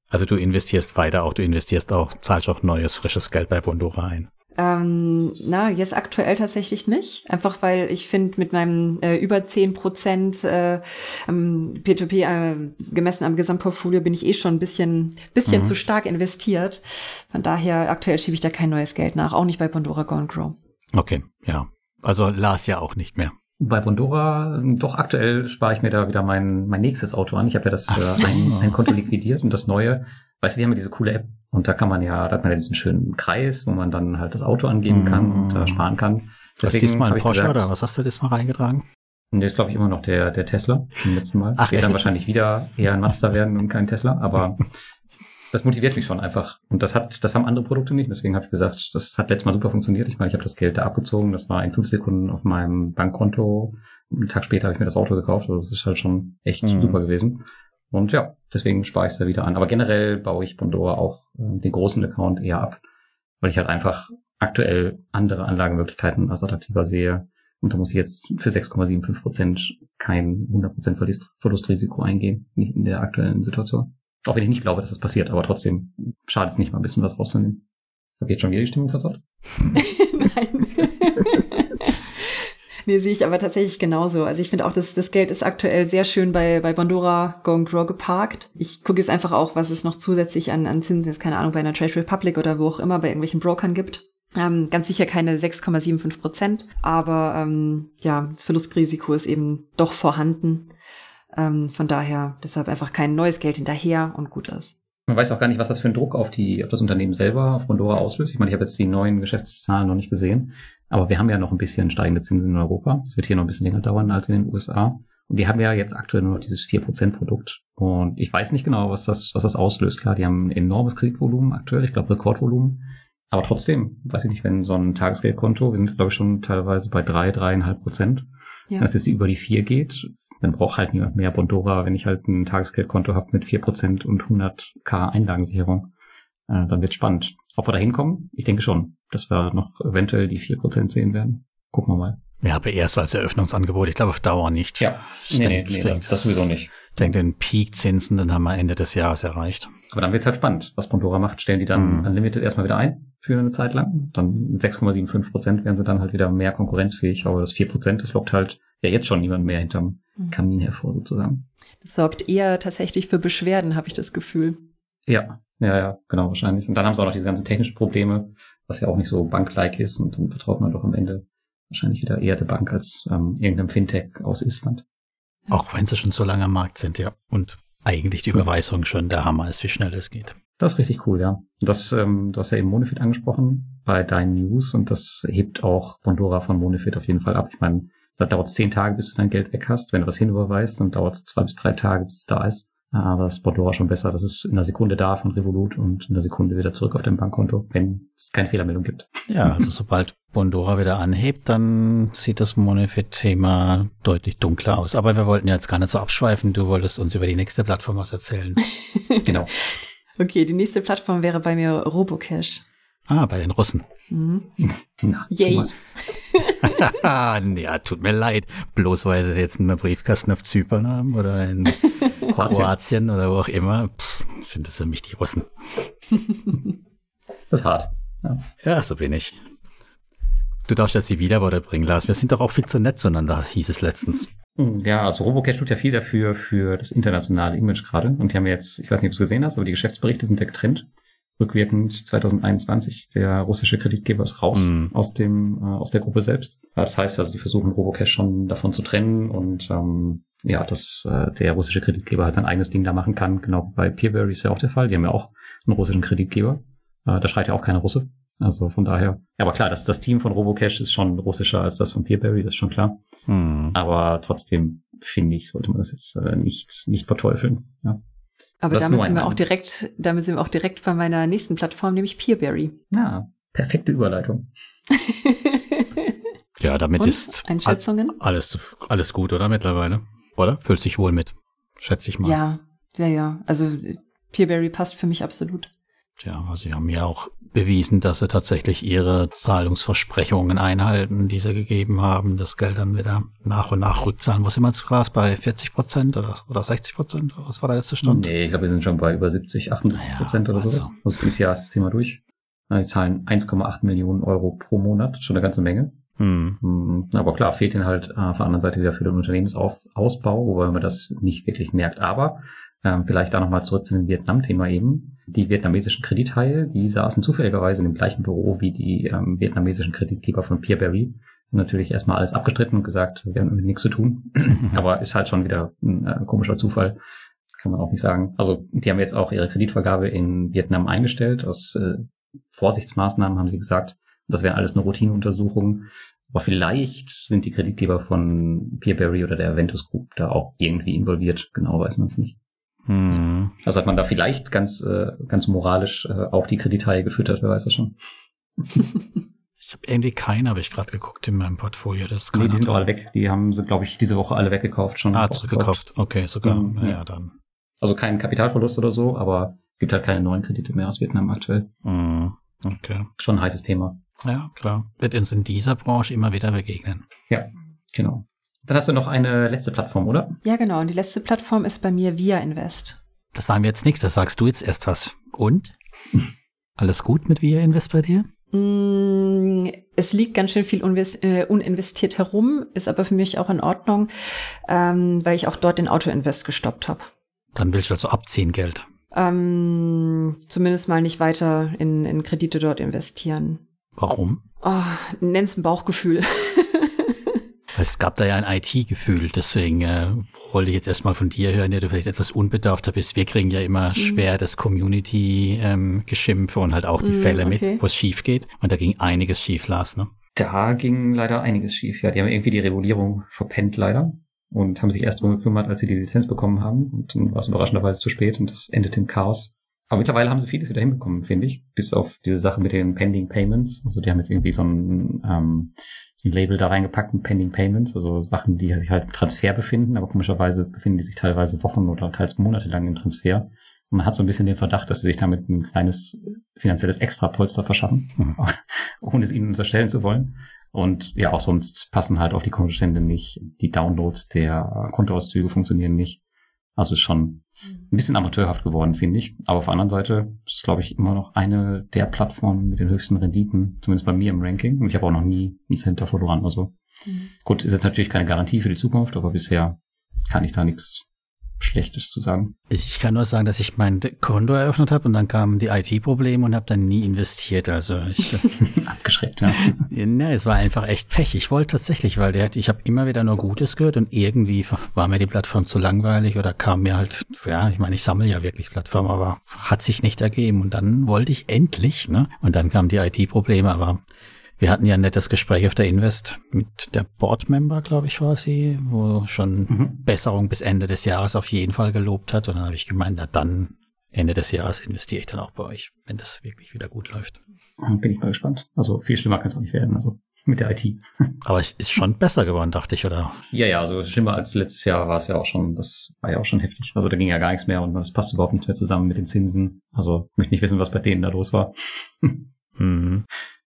Also du investierst weiter auch, du investierst auch, zahlst auch neues, frisches Geld bei Bondora ein. Ähm, na, jetzt aktuell tatsächlich nicht. Einfach weil ich finde, mit meinem äh, über zehn Prozent äh, P2P äh, gemessen am Gesamtportfolio bin ich eh schon ein bisschen, bisschen mhm. zu stark investiert. Von daher aktuell schiebe ich da kein neues Geld nach, auch nicht bei Pandora Go and Grow. Okay, ja. Also las ja auch nicht mehr. Bei Bondora, doch aktuell spare ich mir da wieder mein, mein nächstes Auto an. Ich habe ja das so. äh, ein, ein Konto liquidiert und das neue, weißt du, die haben ja diese coole App und da kann man ja, da hat man ja diesen schönen Kreis, wo man dann halt das Auto angeben kann mm. und äh, sparen kann. Deswegen hast diesmal ein Porsche gesagt, oder was hast du diesmal reingetragen? Nee, ist glaube ich immer noch der, der Tesla vom letzten Mal. Ach, Wird dann wahrscheinlich wieder eher ein Mazda werden und kein Tesla, aber das motiviert mich schon einfach. Und das hat, das haben andere Produkte nicht. Deswegen habe ich gesagt, das hat letztes Mal super funktioniert. Ich meine, ich habe das Geld da abgezogen. Das war in fünf Sekunden auf meinem Bankkonto. Einen Tag später habe ich mir das Auto gekauft. Also das ist halt schon echt mhm. super gewesen. Und ja, deswegen spare ich es da wieder an. Aber generell baue ich Bondora auch äh, den großen Account eher ab, weil ich halt einfach aktuell andere Anlagemöglichkeiten als attraktiver sehe. Und da muss ich jetzt für 6,75 Prozent kein 100 Prozent Verlust, Verlustrisiko eingehen, nicht in der aktuellen Situation. Auch wenn ich nicht glaube, dass das passiert, aber trotzdem schadet es nicht mal ein bisschen was rauszunehmen. Hab ich jetzt schon wieder die Stimmung versaut? Nein. nee, sehe ich aber tatsächlich genauso. Also ich finde auch, dass das Geld ist aktuell sehr schön bei, bei Bondora Go and Grow geparkt. Ich gucke jetzt einfach auch, was es noch zusätzlich an, an Zinsen ist, keine Ahnung, bei einer Trade Republic oder wo auch immer, bei irgendwelchen Brokern gibt. Ähm, ganz sicher keine 6,75 Prozent, aber ähm, ja, das Verlustrisiko ist eben doch vorhanden. Ähm, von daher deshalb einfach kein neues Geld hinterher und gut ist. Man weiß auch gar nicht, was das für ein Druck auf die, auf das Unternehmen selber, auf Pandora auslöst. Ich meine, ich habe jetzt die neuen Geschäftszahlen noch nicht gesehen, aber wir haben ja noch ein bisschen steigende Zinsen in Europa. Es wird hier noch ein bisschen länger dauern als in den USA. Und die haben ja jetzt aktuell nur noch dieses 4%-Produkt. Und ich weiß nicht genau, was das, was das auslöst. Klar, die haben ein enormes Kreditvolumen aktuell, ich glaube Rekordvolumen. Aber trotzdem, weiß ich nicht, wenn so ein Tagesgeldkonto, wir sind glaube ich schon teilweise bei drei, dreieinhalb Prozent, ja. es jetzt über die vier geht, dann braucht halt niemand mehr Bondora, wenn ich halt ein Tagesgeldkonto habe mit 4% und 100k Einlagensicherung. Äh, dann wird spannend. Ob wir da hinkommen? Ich denke schon, dass wir noch eventuell die 4% sehen werden. Gucken wir mal. Ja, aber erst als Eröffnungsangebot. Ich glaube auf Dauer nicht. Ja, ich nee, denk, nee, nee das, das sowieso nicht. Ich denke, den Peak-Zinsen, dann haben wir Ende des Jahres erreicht. Aber dann wird's halt spannend, was Bondora macht. Stellen die dann mhm. Unlimited erstmal wieder ein für eine Zeit lang. Dann mit 6,75 Prozent werden sie dann halt wieder mehr konkurrenzfähig. Aber das 4 Prozent, das lockt halt ja jetzt schon niemand mehr hinterm. Kamin hervor sozusagen. Das sorgt eher tatsächlich für Beschwerden, habe ich das Gefühl. Ja, ja, ja, genau, wahrscheinlich. Und dann haben sie auch noch diese ganzen technischen Probleme, was ja auch nicht so banklike ist. Und dann vertraut man doch am Ende wahrscheinlich wieder eher der Bank als ähm, irgendeinem Fintech aus Island. Auch wenn sie schon so lange am Markt sind, ja. Und eigentlich die Überweisung schon der Hammer ist, wie schnell es geht. Das ist richtig cool, ja. Das, ähm, du hast ja eben Monefit angesprochen bei deinen News und das hebt auch Bondora von Monefit auf jeden Fall ab. Ich meine, da dauert es zehn Tage, bis du dein Geld weg hast. Wenn du was hinüberweist, dann dauert es zwei bis drei Tage, bis es da ist. Aber das Bondora schon besser. Das ist in einer Sekunde da von Revolut und in einer Sekunde wieder zurück auf dein Bankkonto, wenn es keine Fehlermeldung gibt. Ja, also sobald Bondora wieder anhebt, dann sieht das Monefit-Thema deutlich dunkler aus. Aber wir wollten jetzt gar nicht so abschweifen. Du wolltest uns über die nächste Plattform was erzählen. genau. Okay, die nächste Plattform wäre bei mir Robocash. Ah, bei den Russen. Mhm. Na, Yay. ja, tut mir leid. Bloß weil sie jetzt einen Briefkasten auf Zypern haben oder in Kroatien oder wo auch immer, pff, sind das für mich die Russen. das ist hart. Ja. ja, so bin ich. Du darfst jetzt die Wiederworte bringen, Lars. Wir sind doch auch viel zu nett zueinander, hieß es letztens. Hm, ja, also Robocash tut ja viel dafür, für das internationale Image gerade. Und die haben jetzt, ich weiß nicht, ob du es gesehen hast, aber die Geschäftsberichte sind ja getrennt rückwirkend 2021. Der russische Kreditgeber ist raus mm. aus dem äh, aus der Gruppe selbst. Das heißt also, die versuchen Robocash schon davon zu trennen und ähm, ja, dass äh, der russische Kreditgeber halt sein eigenes Ding da machen kann. Genau bei Peerberry ist ja auch der Fall. Die haben ja auch einen russischen Kreditgeber. Äh, da schreit ja auch keiner Russe. Also von daher. Ja, aber klar, das, das Team von Robocash ist schon russischer als das von Peerberry, das ist schon klar. Mm. Aber trotzdem finde ich, sollte man das jetzt äh, nicht nicht verteufeln. Ja. Aber da müssen wir auch direkt, da müssen wir auch direkt bei meiner nächsten Plattform, nämlich Peerberry. Ja, perfekte Überleitung. ja, damit Und ist Einschätzungen? alles, alles gut, oder mittlerweile? Oder? Fühlst dich wohl mit? Schätze ich mal. Ja, ja, ja. Also Peerberry passt für mich absolut. Tja, also sie haben ja auch bewiesen, dass sie tatsächlich ihre Zahlungsversprechungen einhalten, die sie gegeben haben, das Geld dann wieder nach und nach rückzahlen. Wo sind wir jetzt gerade? Bei 40 Prozent oder, oder 60 Prozent? Was war der letzte Stand? Nee, ich glaube, wir sind schon bei über 70, 78 Prozent naja, oder also. sowas. Also dieses Jahr ist das Thema durch. Die zahlen 1,8 Millionen Euro pro Monat, schon eine ganze Menge. Hm. Aber klar, fehlt ihnen halt äh, auf der anderen Seite wieder für den Unternehmensausbau, wobei man das nicht wirklich merkt. Aber ähm, vielleicht da nochmal zurück zu dem Vietnam-Thema eben. Die vietnamesischen Kredithaie, die saßen zufälligerweise in dem gleichen Büro wie die ähm, vietnamesischen Kreditgeber von Peerberry. Natürlich erstmal alles abgestritten und gesagt, wir haben damit nichts zu tun. Aber ist halt schon wieder ein äh, komischer Zufall. Kann man auch nicht sagen. Also die haben jetzt auch ihre Kreditvergabe in Vietnam eingestellt. Aus äh, Vorsichtsmaßnahmen haben sie gesagt, das wären alles nur Routineuntersuchungen. Aber vielleicht sind die Kreditgeber von Peerberry oder der Aventus Group da auch irgendwie involviert. Genau weiß man es nicht. Hm. Also hat man da vielleicht ganz, äh, ganz moralisch äh, auch die Kredithaie gefüttert, wer weiß das schon. ich habe irgendwie keine, habe ich gerade geguckt in meinem Portfolio. Das nee, die sind alle weg. Die haben sie, glaube ich, diese Woche alle weggekauft schon. Ah, gekauft. Okay, sogar. Mhm, ja, ja, dann. Also kein Kapitalverlust oder so, aber es gibt halt keine neuen Kredite mehr aus Vietnam aktuell. Mhm. Okay. Schon ein heißes Thema. Ja, klar. Wird uns in dieser Branche immer wieder begegnen. Ja, genau. Dann hast du noch eine letzte Plattform, oder? Ja, genau. Und die letzte Plattform ist bei mir Via Invest. Das sagen wir jetzt nichts, das sagst du jetzt erst was. Und? Alles gut mit Via Invest bei dir? Mm, es liegt ganz schön viel äh, uninvestiert herum, ist aber für mich auch in Ordnung, ähm, weil ich auch dort den Auto-Invest gestoppt habe. Dann willst du also abziehen Geld? Ähm, zumindest mal nicht weiter in, in Kredite dort investieren. Warum? Oh, nenn's ein Bauchgefühl. es gab da ja ein IT-Gefühl, deswegen äh, wollte ich jetzt erstmal von dir hören, der du vielleicht etwas unbedarfter bist. Wir kriegen ja immer mhm. schwer das Community-Geschimpfe ähm, und halt auch die mhm, Fälle okay. mit, wo es schief geht. Und da ging einiges schief, Lars, ne? Da ging leider einiges schief, ja. Die haben irgendwie die Regulierung verpennt, leider. Und haben sich erst drum gekümmert, als sie die Lizenz bekommen haben. Und dann war es überraschenderweise zu spät und das endete im Chaos. Aber mittlerweile haben sie vieles wieder hinbekommen, finde ich. Bis auf diese Sache mit den Pending Payments. Also die haben jetzt irgendwie so ein, ähm, so ein Label da reingepackt mit Pending Payments. Also Sachen, die sich halt im Transfer befinden. Aber komischerweise befinden die sich teilweise Wochen oder teils Monate lang im Transfer. Und man hat so ein bisschen den Verdacht, dass sie sich damit ein kleines finanzielles Extrapolster verschaffen, mhm. ohne es ihnen unterstellen zu wollen. Und ja, auch sonst passen halt auf die Kontostände nicht. Die Downloads der Kontoauszüge funktionieren nicht. Also schon ein bisschen amateurhaft geworden, finde ich. Aber auf der anderen Seite ist es, glaube ich, immer noch eine der Plattformen mit den höchsten Renditen, zumindest bei mir im Ranking. Und ich habe auch noch nie einen Center verloren. Also mhm. gut, ist jetzt natürlich keine Garantie für die Zukunft, aber bisher kann ich da nichts Schlechtes zu sagen. Ich kann nur sagen, dass ich mein Konto eröffnet habe und dann kamen die IT-Probleme und habe dann nie investiert. Also ich abgeschreckt, ja. ja. Es war einfach echt Pech. Ich wollte tatsächlich, weil der, ich habe immer wieder nur Gutes gehört und irgendwie war mir die Plattform zu langweilig oder kam mir halt, ja, ich meine, ich sammle ja wirklich Plattformen, aber hat sich nicht ergeben. Und dann wollte ich endlich, ne? Und dann kamen die IT-Probleme, aber wir hatten ja ein nettes Gespräch auf der Invest mit der Boardmember, glaube ich, war sie, wo schon mhm. Besserung bis Ende des Jahres auf jeden Fall gelobt hat. Und dann habe ich gemeint, na dann Ende des Jahres investiere ich dann auch bei euch, wenn das wirklich wieder gut läuft. Bin ich mal gespannt. Also viel schlimmer kann es auch nicht werden, also mit der IT. Aber es ist schon besser geworden, dachte ich, oder? Ja, ja, also schlimmer als letztes Jahr war es ja auch schon, das war ja auch schon heftig. Also da ging ja gar nichts mehr und das passt überhaupt nicht mehr zusammen mit den Zinsen. Also ich möchte nicht wissen, was bei denen da los war. mhm.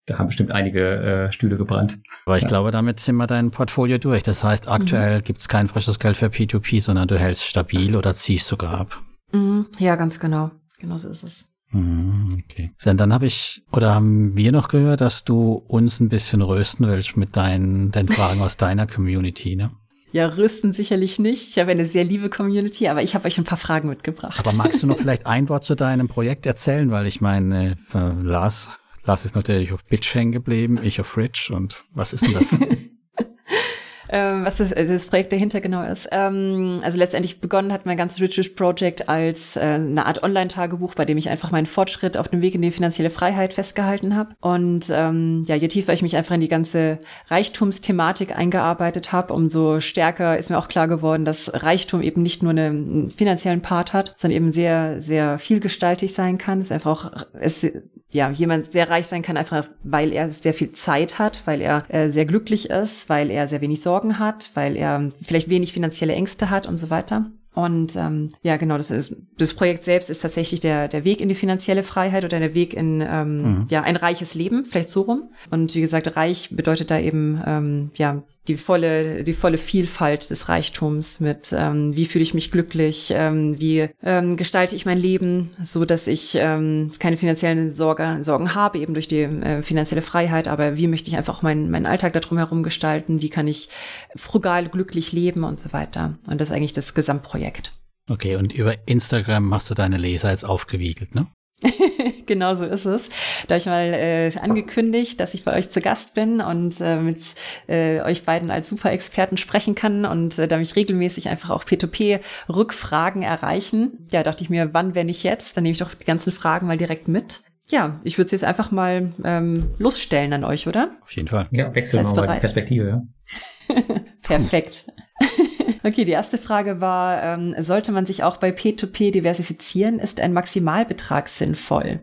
Da haben bestimmt einige äh, Stühle gebrannt. Aber ich ja. glaube, damit sind wir dein Portfolio durch. Das heißt, aktuell mhm. gibt es kein frisches Geld für P2P, sondern du hältst stabil oder ziehst sogar ab. Mhm. Ja, ganz genau. Genau so ist es. Mhm, okay. So, dann habe ich, oder haben wir noch gehört, dass du uns ein bisschen rösten willst mit deinen, deinen Fragen aus deiner Community, ne? Ja, rüsten sicherlich nicht. Ich habe eine sehr liebe Community, aber ich habe euch ein paar Fragen mitgebracht. Aber magst du noch vielleicht ein Wort zu deinem Projekt erzählen? Weil ich meine, äh, Lars Lars ist natürlich auf Bitch hängen geblieben, ich auf Rich und was ist denn das? ähm, was das, das Projekt dahinter genau ist. Ähm, also letztendlich begonnen hat mein ganzes Richest Project als äh, eine Art Online-Tagebuch, bei dem ich einfach meinen Fortschritt auf dem Weg in die finanzielle Freiheit festgehalten habe. Und ähm, ja, je tiefer ich mich einfach in die ganze Reichtumsthematik eingearbeitet habe, umso stärker ist mir auch klar geworden, dass Reichtum eben nicht nur einen finanziellen Part hat, sondern eben sehr, sehr vielgestaltig sein kann. Es ist einfach auch, es ja, jemand sehr reich sein kann, einfach weil er sehr viel Zeit hat, weil er äh, sehr glücklich ist, weil er sehr wenig Sorgen hat, weil er vielleicht wenig finanzielle Ängste hat und so weiter. Und ähm, ja, genau, das ist das Projekt selbst ist tatsächlich der der Weg in die finanzielle Freiheit oder der Weg in ähm, mhm. ja ein reiches Leben, vielleicht so rum. Und wie gesagt, reich bedeutet da eben ähm, ja die volle, die volle Vielfalt des Reichtums mit, ähm, wie fühle ich mich glücklich, ähm, wie ähm, gestalte ich mein Leben, so dass ich ähm, keine finanziellen Sorge, Sorgen habe, eben durch die äh, finanzielle Freiheit, aber wie möchte ich einfach meinen, meinen Alltag darum herum gestalten, wie kann ich frugal glücklich leben und so weiter. Und das ist eigentlich das Gesamtprojekt. Okay, und über Instagram hast du deine Leser jetzt aufgewiegelt, ne? genau so ist es. Da habe ich mal äh, angekündigt, dass ich bei euch zu Gast bin und äh, mit äh, euch beiden als Super-Experten sprechen kann und äh, da mich regelmäßig einfach auch P2P-Rückfragen erreichen. Ja, dachte ich mir, wann, wenn nicht jetzt? Dann nehme ich doch die ganzen Fragen mal direkt mit. Ja, ich würde es jetzt einfach mal ähm, losstellen an euch, oder? Auf jeden Fall. Ja, wechseln wir mal Perspektive, ja. Perfekt. Okay, die erste Frage war, ähm, sollte man sich auch bei P2P diversifizieren? Ist ein Maximalbetrag sinnvoll?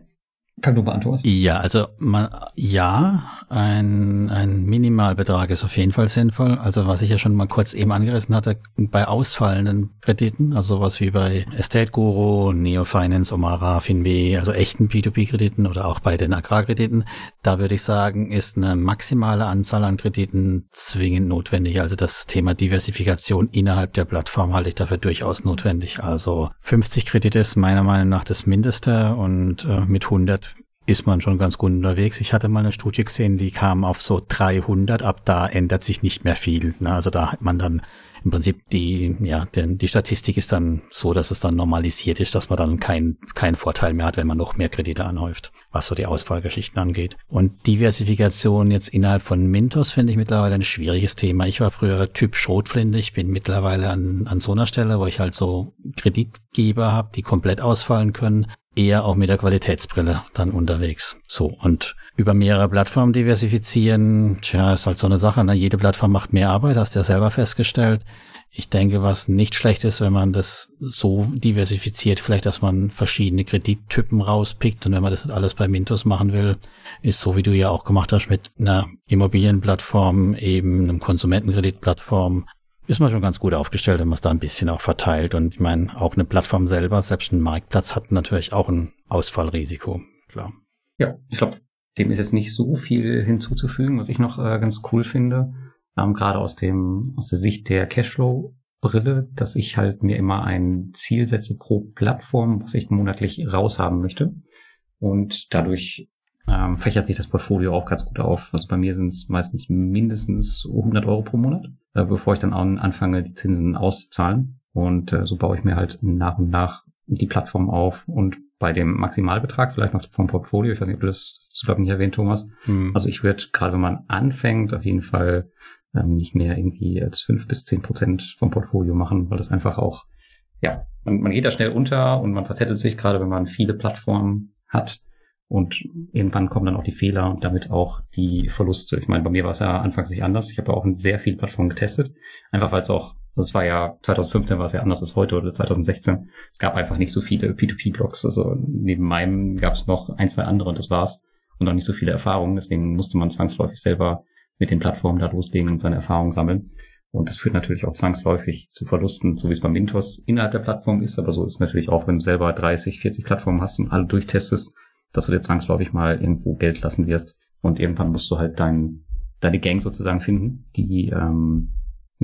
Fang du Thomas. Ja, also man, ja, ein, ein Minimalbetrag ist auf jeden Fall sinnvoll. Also was ich ja schon mal kurz eben angerissen hatte, bei ausfallenden Krediten, also sowas wie bei Estate Guru, Neo Finance, Omara, Finwe, also echten P2P-Krediten oder auch bei den Agrarkrediten, da würde ich sagen, ist eine maximale Anzahl an Krediten zwingend notwendig. Also das Thema Diversifikation innerhalb der Plattform halte ich dafür durchaus notwendig. Also 50 Kredite ist meiner Meinung nach das Mindeste und äh, mit 100 ist man schon ganz gut unterwegs. Ich hatte mal eine Studie gesehen, die kam auf so 300, ab da ändert sich nicht mehr viel. Ne? Also da hat man dann im Prinzip die, ja, denn die Statistik ist dann so, dass es dann normalisiert ist, dass man dann keinen keinen Vorteil mehr hat, wenn man noch mehr Kredite anhäuft, was so die Ausfallgeschichten angeht. Und Diversifikation jetzt innerhalb von Mintos finde ich mittlerweile ein schwieriges Thema. Ich war früher Typ Schrotflinte, ich bin mittlerweile an, an so einer Stelle, wo ich halt so Kreditgeber habe, die komplett ausfallen können eher auch mit der Qualitätsbrille dann unterwegs. So, und über mehrere Plattformen diversifizieren, tja, ist halt so eine Sache. Ne? Jede Plattform macht mehr Arbeit, hast du ja selber festgestellt. Ich denke, was nicht schlecht ist, wenn man das so diversifiziert, vielleicht, dass man verschiedene Kredittypen rauspickt und wenn man das alles bei Mintos machen will, ist so, wie du ja auch gemacht hast, mit einer Immobilienplattform, eben einem Konsumentenkreditplattform, ist man schon ganz gut aufgestellt, wenn man es da ein bisschen auch verteilt. Und ich meine, auch eine Plattform selber, selbst ein Marktplatz hat natürlich auch ein Ausfallrisiko, klar. Ja, ich glaube, dem ist jetzt nicht so viel hinzuzufügen, was ich noch äh, ganz cool finde, ähm, gerade aus dem aus der Sicht der Cashflow-Brille, dass ich halt mir immer ein Ziel setze pro Plattform, was ich monatlich raushaben möchte. Und dadurch ähm, fächert sich das Portfolio auch ganz gut auf. Also bei mir sind es meistens mindestens 100 Euro pro Monat, äh, bevor ich dann anfange, die Zinsen auszuzahlen. Und äh, so baue ich mir halt nach und nach die Plattform auf und bei dem Maximalbetrag vielleicht noch vom Portfolio, ich weiß nicht, ob du das, glaube ich nicht erwähnt, Thomas. Hm. Also ich würde, gerade wenn man anfängt, auf jeden Fall ähm, nicht mehr irgendwie als fünf bis zehn Prozent vom Portfolio machen, weil das einfach auch, ja, man, man geht da schnell unter und man verzettelt sich, gerade wenn man viele Plattformen hat. Und irgendwann kommen dann auch die Fehler und damit auch die Verluste. Ich meine, bei mir war es ja anfangs nicht anders. Ich habe auch in sehr vielen Plattformen getestet. Einfach weil es auch, das war ja, 2015 war es ja anders als heute oder 2016. Es gab einfach nicht so viele P2P-Blogs. Also neben meinem gab es noch ein, zwei andere und das war's. Und auch nicht so viele Erfahrungen. Deswegen musste man zwangsläufig selber mit den Plattformen da loslegen und seine Erfahrungen sammeln. Und das führt natürlich auch zwangsläufig zu Verlusten, so wie es beim Mintos innerhalb der Plattform ist. Aber so ist natürlich auch, wenn du selber 30, 40 Plattformen hast und alle durchtestest, dass du dir zwangsläufig mal irgendwo Geld lassen wirst. Und irgendwann musst du halt dein, deine Gang sozusagen finden, die, ähm,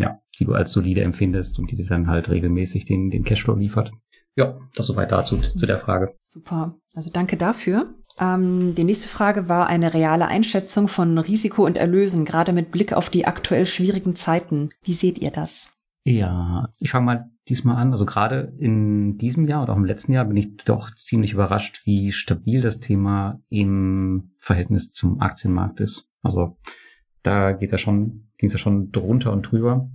ja, die du als solide empfindest und die dir dann halt regelmäßig den, den Cashflow liefert. Ja, das soweit dazu, zu der Frage. Super. Also danke dafür. Ähm, die nächste Frage war eine reale Einschätzung von Risiko und Erlösen, gerade mit Blick auf die aktuell schwierigen Zeiten. Wie seht ihr das? Ja, ich fange mal diesmal an. Also gerade in diesem Jahr oder auch im letzten Jahr bin ich doch ziemlich überrascht, wie stabil das Thema im Verhältnis zum Aktienmarkt ist. Also da geht ja schon, ging es ja schon drunter und drüber.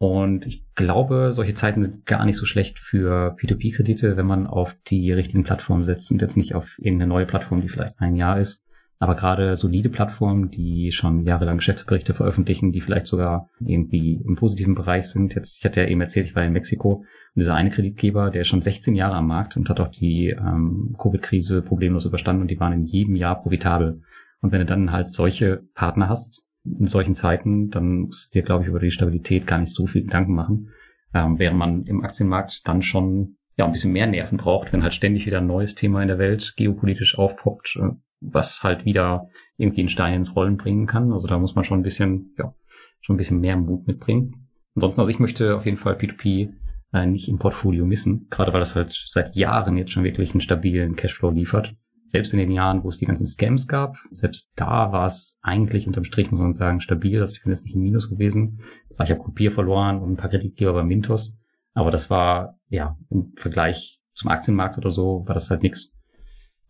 Und ich glaube, solche Zeiten sind gar nicht so schlecht für P2P-Kredite, wenn man auf die richtigen Plattformen setzt und jetzt nicht auf irgendeine neue Plattform, die vielleicht ein Jahr ist. Aber gerade solide Plattformen, die schon jahrelang Geschäftsberichte veröffentlichen, die vielleicht sogar irgendwie im positiven Bereich sind. Jetzt, ich hatte ja eben erzählt, ich war in Mexiko und dieser eine Kreditgeber, der ist schon 16 Jahre am Markt und hat auch die ähm, Covid-Krise problemlos überstanden und die waren in jedem Jahr profitabel. Und wenn du dann halt solche Partner hast, in solchen Zeiten, dann musst du dir, glaube ich, über die Stabilität gar nicht so viel Gedanken machen. Ähm, während man im Aktienmarkt dann schon ja ein bisschen mehr Nerven braucht, wenn halt ständig wieder ein neues Thema in der Welt geopolitisch aufpoppt, äh, was halt wieder irgendwie einen Stein ins Rollen bringen kann. Also da muss man schon ein bisschen ja, schon ein bisschen mehr Mut mitbringen. Ansonsten, also ich möchte auf jeden Fall P2P äh, nicht im Portfolio missen, gerade weil das halt seit Jahren jetzt schon wirklich einen stabilen Cashflow liefert. Selbst in den Jahren, wo es die ganzen Scams gab, selbst da war es eigentlich unterm Strich, muss man sagen, stabil. Also ich jetzt nicht im Minus gewesen. Ich habe Kopier verloren und ein paar Kreditgeber bei Mintos. Aber das war, ja, im Vergleich zum Aktienmarkt oder so, war das halt nichts,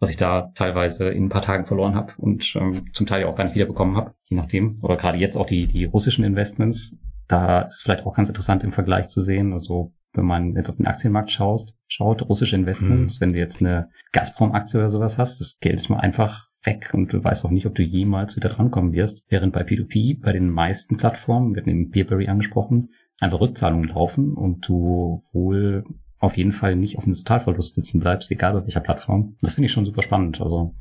was ich da teilweise in ein paar Tagen verloren habe und ähm, zum Teil auch gar nicht wiederbekommen habe, je nachdem. Oder gerade jetzt auch die, die russischen Investments. Da ist vielleicht auch ganz interessant im Vergleich zu sehen. Also wenn man jetzt auf den Aktienmarkt schaut, schaut, russische Investments, mhm. wenn du jetzt eine Gazprom-Aktie oder sowas hast, das Geld ist mal einfach weg und du weißt auch nicht, ob du jemals wieder drankommen wirst. Während bei P2P, bei den meisten Plattformen, wir hatten eben Peerberry angesprochen, einfach Rückzahlungen laufen und du wohl auf jeden Fall nicht auf einem Totalverlust sitzen bleibst, egal bei welcher Plattform. Das finde ich schon super spannend. Also,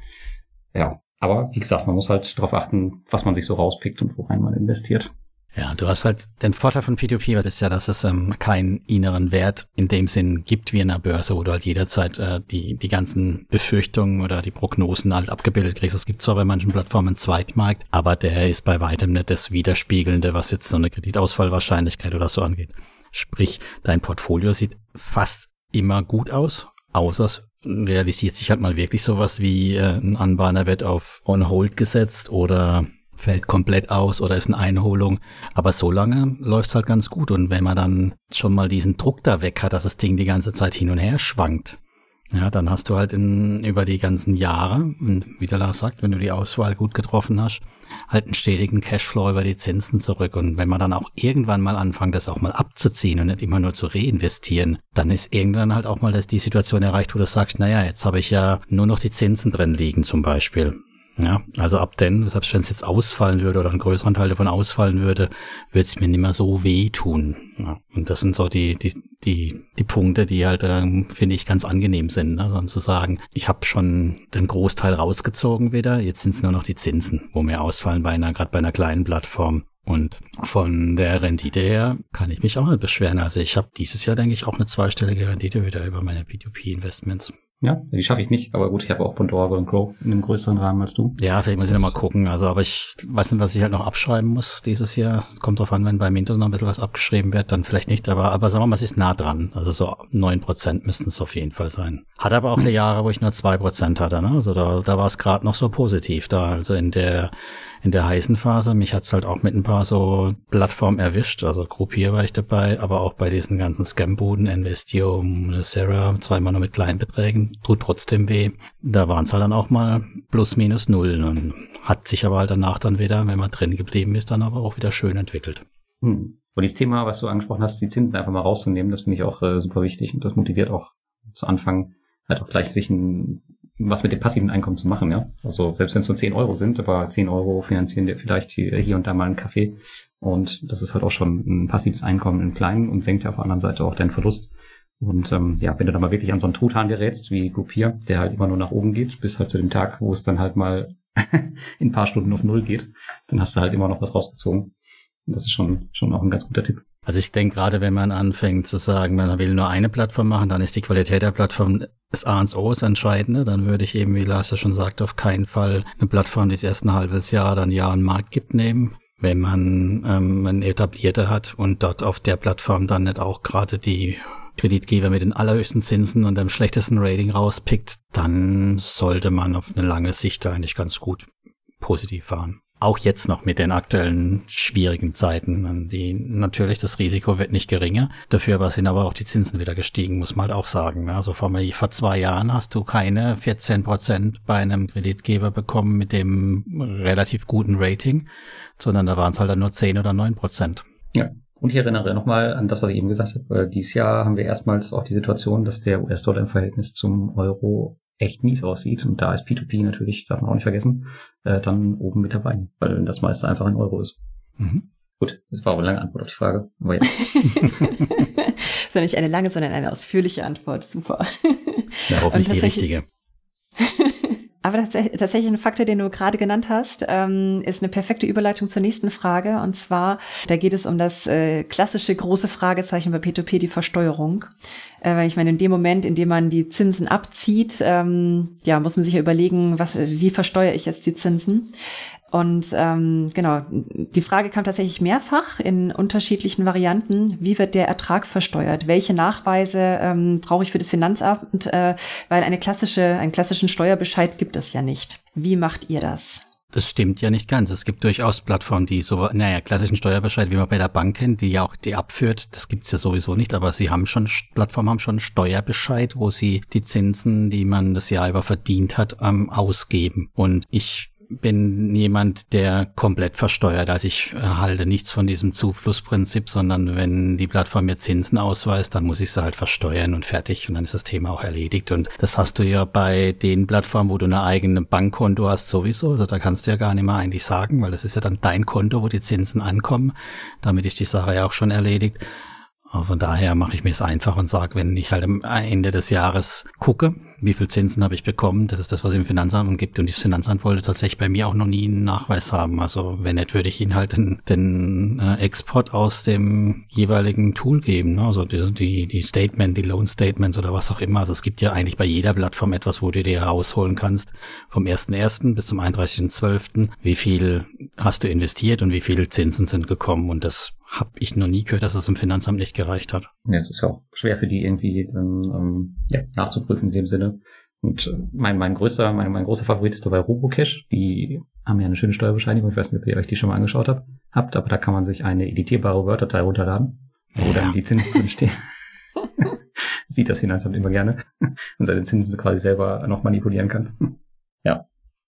ja. Aber wie gesagt, man muss halt darauf achten, was man sich so rauspickt und worein man investiert. Ja, du hast halt den Vorteil von P2P ist ja, dass es ähm, keinen inneren Wert in dem Sinn gibt wie in der Börse, wo du halt jederzeit äh, die, die ganzen Befürchtungen oder die Prognosen halt abgebildet kriegst. Es gibt zwar bei manchen Plattformen einen Zweitmarkt, aber der ist bei weitem nicht das Widerspiegelnde, was jetzt so eine Kreditausfallwahrscheinlichkeit oder so angeht. Sprich, dein Portfolio sieht fast immer gut aus, außer es realisiert sich halt mal wirklich sowas wie äh, ein Anbahner wird auf On Hold gesetzt oder fällt komplett aus oder ist eine Einholung. Aber so lange läuft's halt ganz gut. Und wenn man dann schon mal diesen Druck da weg hat, dass das Ding die ganze Zeit hin und her schwankt, ja, dann hast du halt in, über die ganzen Jahre, und wie der Lars sagt, wenn du die Auswahl gut getroffen hast, halt einen stetigen Cashflow über die Zinsen zurück. Und wenn man dann auch irgendwann mal anfängt, das auch mal abzuziehen und nicht immer nur zu reinvestieren, dann ist irgendwann halt auch mal das die Situation erreicht, wo du sagst, naja, jetzt habe ich ja nur noch die Zinsen drin liegen zum Beispiel. Ja, also ab denn, selbst wenn es jetzt ausfallen würde oder ein größerer Teil davon ausfallen würde, würde es mir nicht mehr so wehtun. Ja, und das sind so die, die, die, die Punkte, die halt, ähm, finde ich, ganz angenehm sind. Ne? Also zu sagen, ich habe schon den Großteil rausgezogen wieder, jetzt sind es nur noch die Zinsen, wo mir ausfallen bei einer, gerade bei einer kleinen Plattform. Und von der Rendite her kann ich mich auch nicht beschweren. Also ich habe dieses Jahr, denke ich, auch eine zweistellige Rendite wieder über meine P2P-Investments. Ja, die schaffe ich nicht, aber gut, ich habe auch Pandora und Grow in einem größeren Rahmen als du. Ja, vielleicht muss ich nochmal gucken. Also, aber ich weiß nicht, was ich halt noch abschreiben muss dieses Jahr. Es kommt drauf an, wenn bei Mintos noch ein bisschen was abgeschrieben wird, dann vielleicht nicht. Aber, aber sagen wir mal, es ist nah dran. Also so neun Prozent müssten es auf jeden Fall sein. Hat aber auch hm. Jahre, wo ich nur zwei Prozent hatte. Ne? Also da, da war es gerade noch so positiv da. Also in der in der heißen Phase. Mich hat's halt auch mit ein paar so Plattformen erwischt. Also Groupier war ich dabei, aber auch bei diesen ganzen Scam-Buden, Investio, Sarah, zweimal nur mit kleinen Beträgen, tut trotzdem weh. Da waren's halt dann auch mal plus minus null. Und hat sich aber halt danach dann wieder, wenn man drin geblieben ist, dann aber auch wieder schön entwickelt. Hm. Und dieses Thema, was du angesprochen hast, die Zinsen einfach mal rauszunehmen, das finde ich auch äh, super wichtig und das motiviert auch zu Anfang halt auch gleich sich ein was mit dem passiven Einkommen zu machen, ja. Also selbst wenn es nur 10 Euro sind, aber 10 Euro finanzieren dir vielleicht hier, und da mal einen Kaffee. Und das ist halt auch schon ein passives Einkommen im Kleinen und senkt ja auf der anderen Seite auch deinen Verlust. Und ähm, ja, wenn du dann mal wirklich an so einen Truthahn gerätst, wie Groupier, der halt immer nur nach oben geht, bis halt zu dem Tag, wo es dann halt mal in ein paar Stunden auf Null geht, dann hast du halt immer noch was rausgezogen. Und das ist schon, schon auch ein ganz guter Tipp. Also ich denke, gerade wenn man anfängt zu sagen, man will nur eine Plattform machen, dann ist die Qualität der Plattform das A und O das Entscheidende. Dann würde ich eben, wie Lars ja schon sagt, auf keinen Fall eine Plattform, die das erste halbes Jahr dann Jahr einen Markt gibt, nehmen. Wenn man ähm, eine etablierte hat und dort auf der Plattform dann nicht auch gerade die Kreditgeber mit den allerhöchsten Zinsen und dem schlechtesten Rating rauspickt, dann sollte man auf eine lange Sicht eigentlich ganz gut positiv fahren auch jetzt noch mit den aktuellen schwierigen Zeiten. Die, natürlich, das Risiko wird nicht geringer. Dafür aber sind aber auch die Zinsen wieder gestiegen, muss man halt auch sagen. Also vor, vor zwei Jahren hast du keine 14 Prozent bei einem Kreditgeber bekommen mit dem relativ guten Rating, sondern da waren es halt dann nur 10 oder 9 Prozent. Ja. Und ich erinnere nochmal an das, was ich eben gesagt habe. Dieses Jahr haben wir erstmals auch die Situation, dass der US-Dollar im Verhältnis zum Euro echt mies aussieht, und da ist P2P natürlich, darf man auch nicht vergessen, äh, dann oben mit dabei, weil das meiste einfach ein Euro ist. Mhm. Gut, das war aber eine lange Antwort auf die Frage. Aber ja. sondern nicht eine lange, sondern eine ausführliche Antwort. Super. Ja, hoffentlich die richtige. Aber tatsächlich ein Faktor, den du gerade genannt hast, ähm, ist eine perfekte Überleitung zur nächsten Frage. Und zwar, da geht es um das äh, klassische große Fragezeichen bei P2P, die Versteuerung. Äh, ich meine, in dem Moment, in dem man die Zinsen abzieht, ähm, ja, muss man sich ja überlegen, was, wie versteuere ich jetzt die Zinsen? Und ähm, genau, die Frage kam tatsächlich mehrfach in unterschiedlichen Varianten. Wie wird der Ertrag versteuert? Welche Nachweise ähm, brauche ich für das Finanzamt? Äh, weil eine klassische, einen klassischen Steuerbescheid gibt es ja nicht. Wie macht ihr das? Das stimmt ja nicht ganz. Es gibt durchaus Plattformen, die so, naja, klassischen Steuerbescheid, wie man bei der Bank kennt, die ja auch die abführt, das gibt's ja sowieso nicht, aber sie haben schon, Plattformen haben schon Steuerbescheid, wo sie die Zinsen, die man das Jahr über verdient hat, ähm, ausgeben. Und ich bin jemand, der komplett versteuert. Also ich halte nichts von diesem Zuflussprinzip, sondern wenn die Plattform mir Zinsen ausweist, dann muss ich sie halt versteuern und fertig und dann ist das Thema auch erledigt. Und das hast du ja bei den Plattformen, wo du eine eigene Bankkonto hast, sowieso. Also da kannst du ja gar nicht mehr eigentlich sagen, weil das ist ja dann dein Konto, wo die Zinsen ankommen. Damit ist die Sache ja auch schon erledigt. Von daher mache ich mir es einfach und sage, wenn ich halt am Ende des Jahres gucke, wie viel Zinsen habe ich bekommen, das ist das, was im Finanzamt gibt. Und das Finanzamt wollte tatsächlich bei mir auch noch nie einen Nachweis haben. Also wenn nicht, würde ich ihnen halt den, den äh, Export aus dem jeweiligen Tool geben. Ne? Also die, die, die Statement, die Loan Statements oder was auch immer. Also es gibt ja eigentlich bei jeder Plattform etwas, wo du dir herausholen kannst, vom 1.1. bis zum 31.12., wie viel hast du investiert und wie viele Zinsen sind gekommen. Und das habe ich noch nie gehört, dass es im Finanzamt nicht gereicht hat. Ja, das ist ja auch schwer für die irgendwie ähm, ähm, ja, nachzuprüfen in dem Sinne. Und äh, mein, mein größter, mein, mein großer Favorit ist dabei Robocash. Die haben ja eine schöne Steuerbescheinigung. Ich weiß nicht, ob ihr euch die schon mal angeschaut habt, habt aber da kann man sich eine editierbare Word-Datei runterladen, wo ja. dann die Zinsen drinstehen. Sieht das Finanzamt immer gerne und seine Zinsen quasi selber noch manipulieren kann. ja.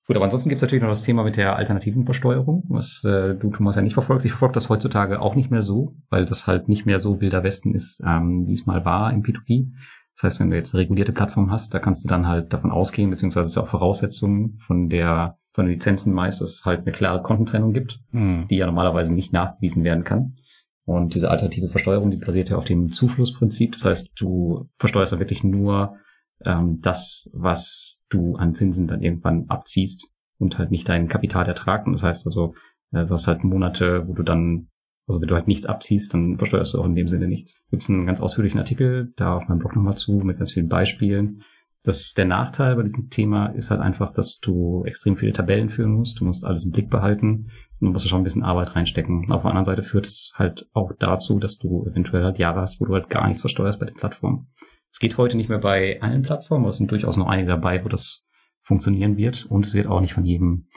Gut, aber ansonsten gibt es natürlich noch das Thema mit der alternativen Versteuerung, was äh, du, Thomas, ja nicht verfolgst. Ich verfolge das heutzutage auch nicht mehr so, weil das halt nicht mehr so wilder Westen ist, ähm, wie es mal war im P2P. Das heißt, wenn du jetzt eine regulierte Plattform hast, da kannst du dann halt davon ausgehen, beziehungsweise ist ja auch Voraussetzung von der von den Lizenzen meist, dass es halt eine klare Kontentrennung gibt, hm. die ja normalerweise nicht nachgewiesen werden kann. Und diese alternative Versteuerung, die basiert ja auf dem Zuflussprinzip. Das heißt, du versteuerst da wirklich nur ähm, das, was du an Zinsen dann irgendwann abziehst und halt nicht deinen Kapitalertrag. Und das heißt also, äh, du hast halt Monate, wo du dann, also wenn du halt nichts abziehst, dann versteuerst du auch in dem Sinne nichts. Gibt es einen ganz ausführlichen Artikel da auf meinem Blog nochmal zu mit ganz vielen Beispielen. Das der Nachteil bei diesem Thema ist halt einfach, dass du extrem viele Tabellen führen musst. Du musst alles im Blick behalten. Und du musst schon ein bisschen Arbeit reinstecken. Auf der anderen Seite führt es halt auch dazu, dass du eventuell halt Jahre hast, wo du halt gar nichts versteuerst bei den Plattformen. Es geht heute nicht mehr bei allen Plattformen, aber es sind durchaus noch einige dabei, wo das funktionieren wird. Und es wird auch nicht von jedem,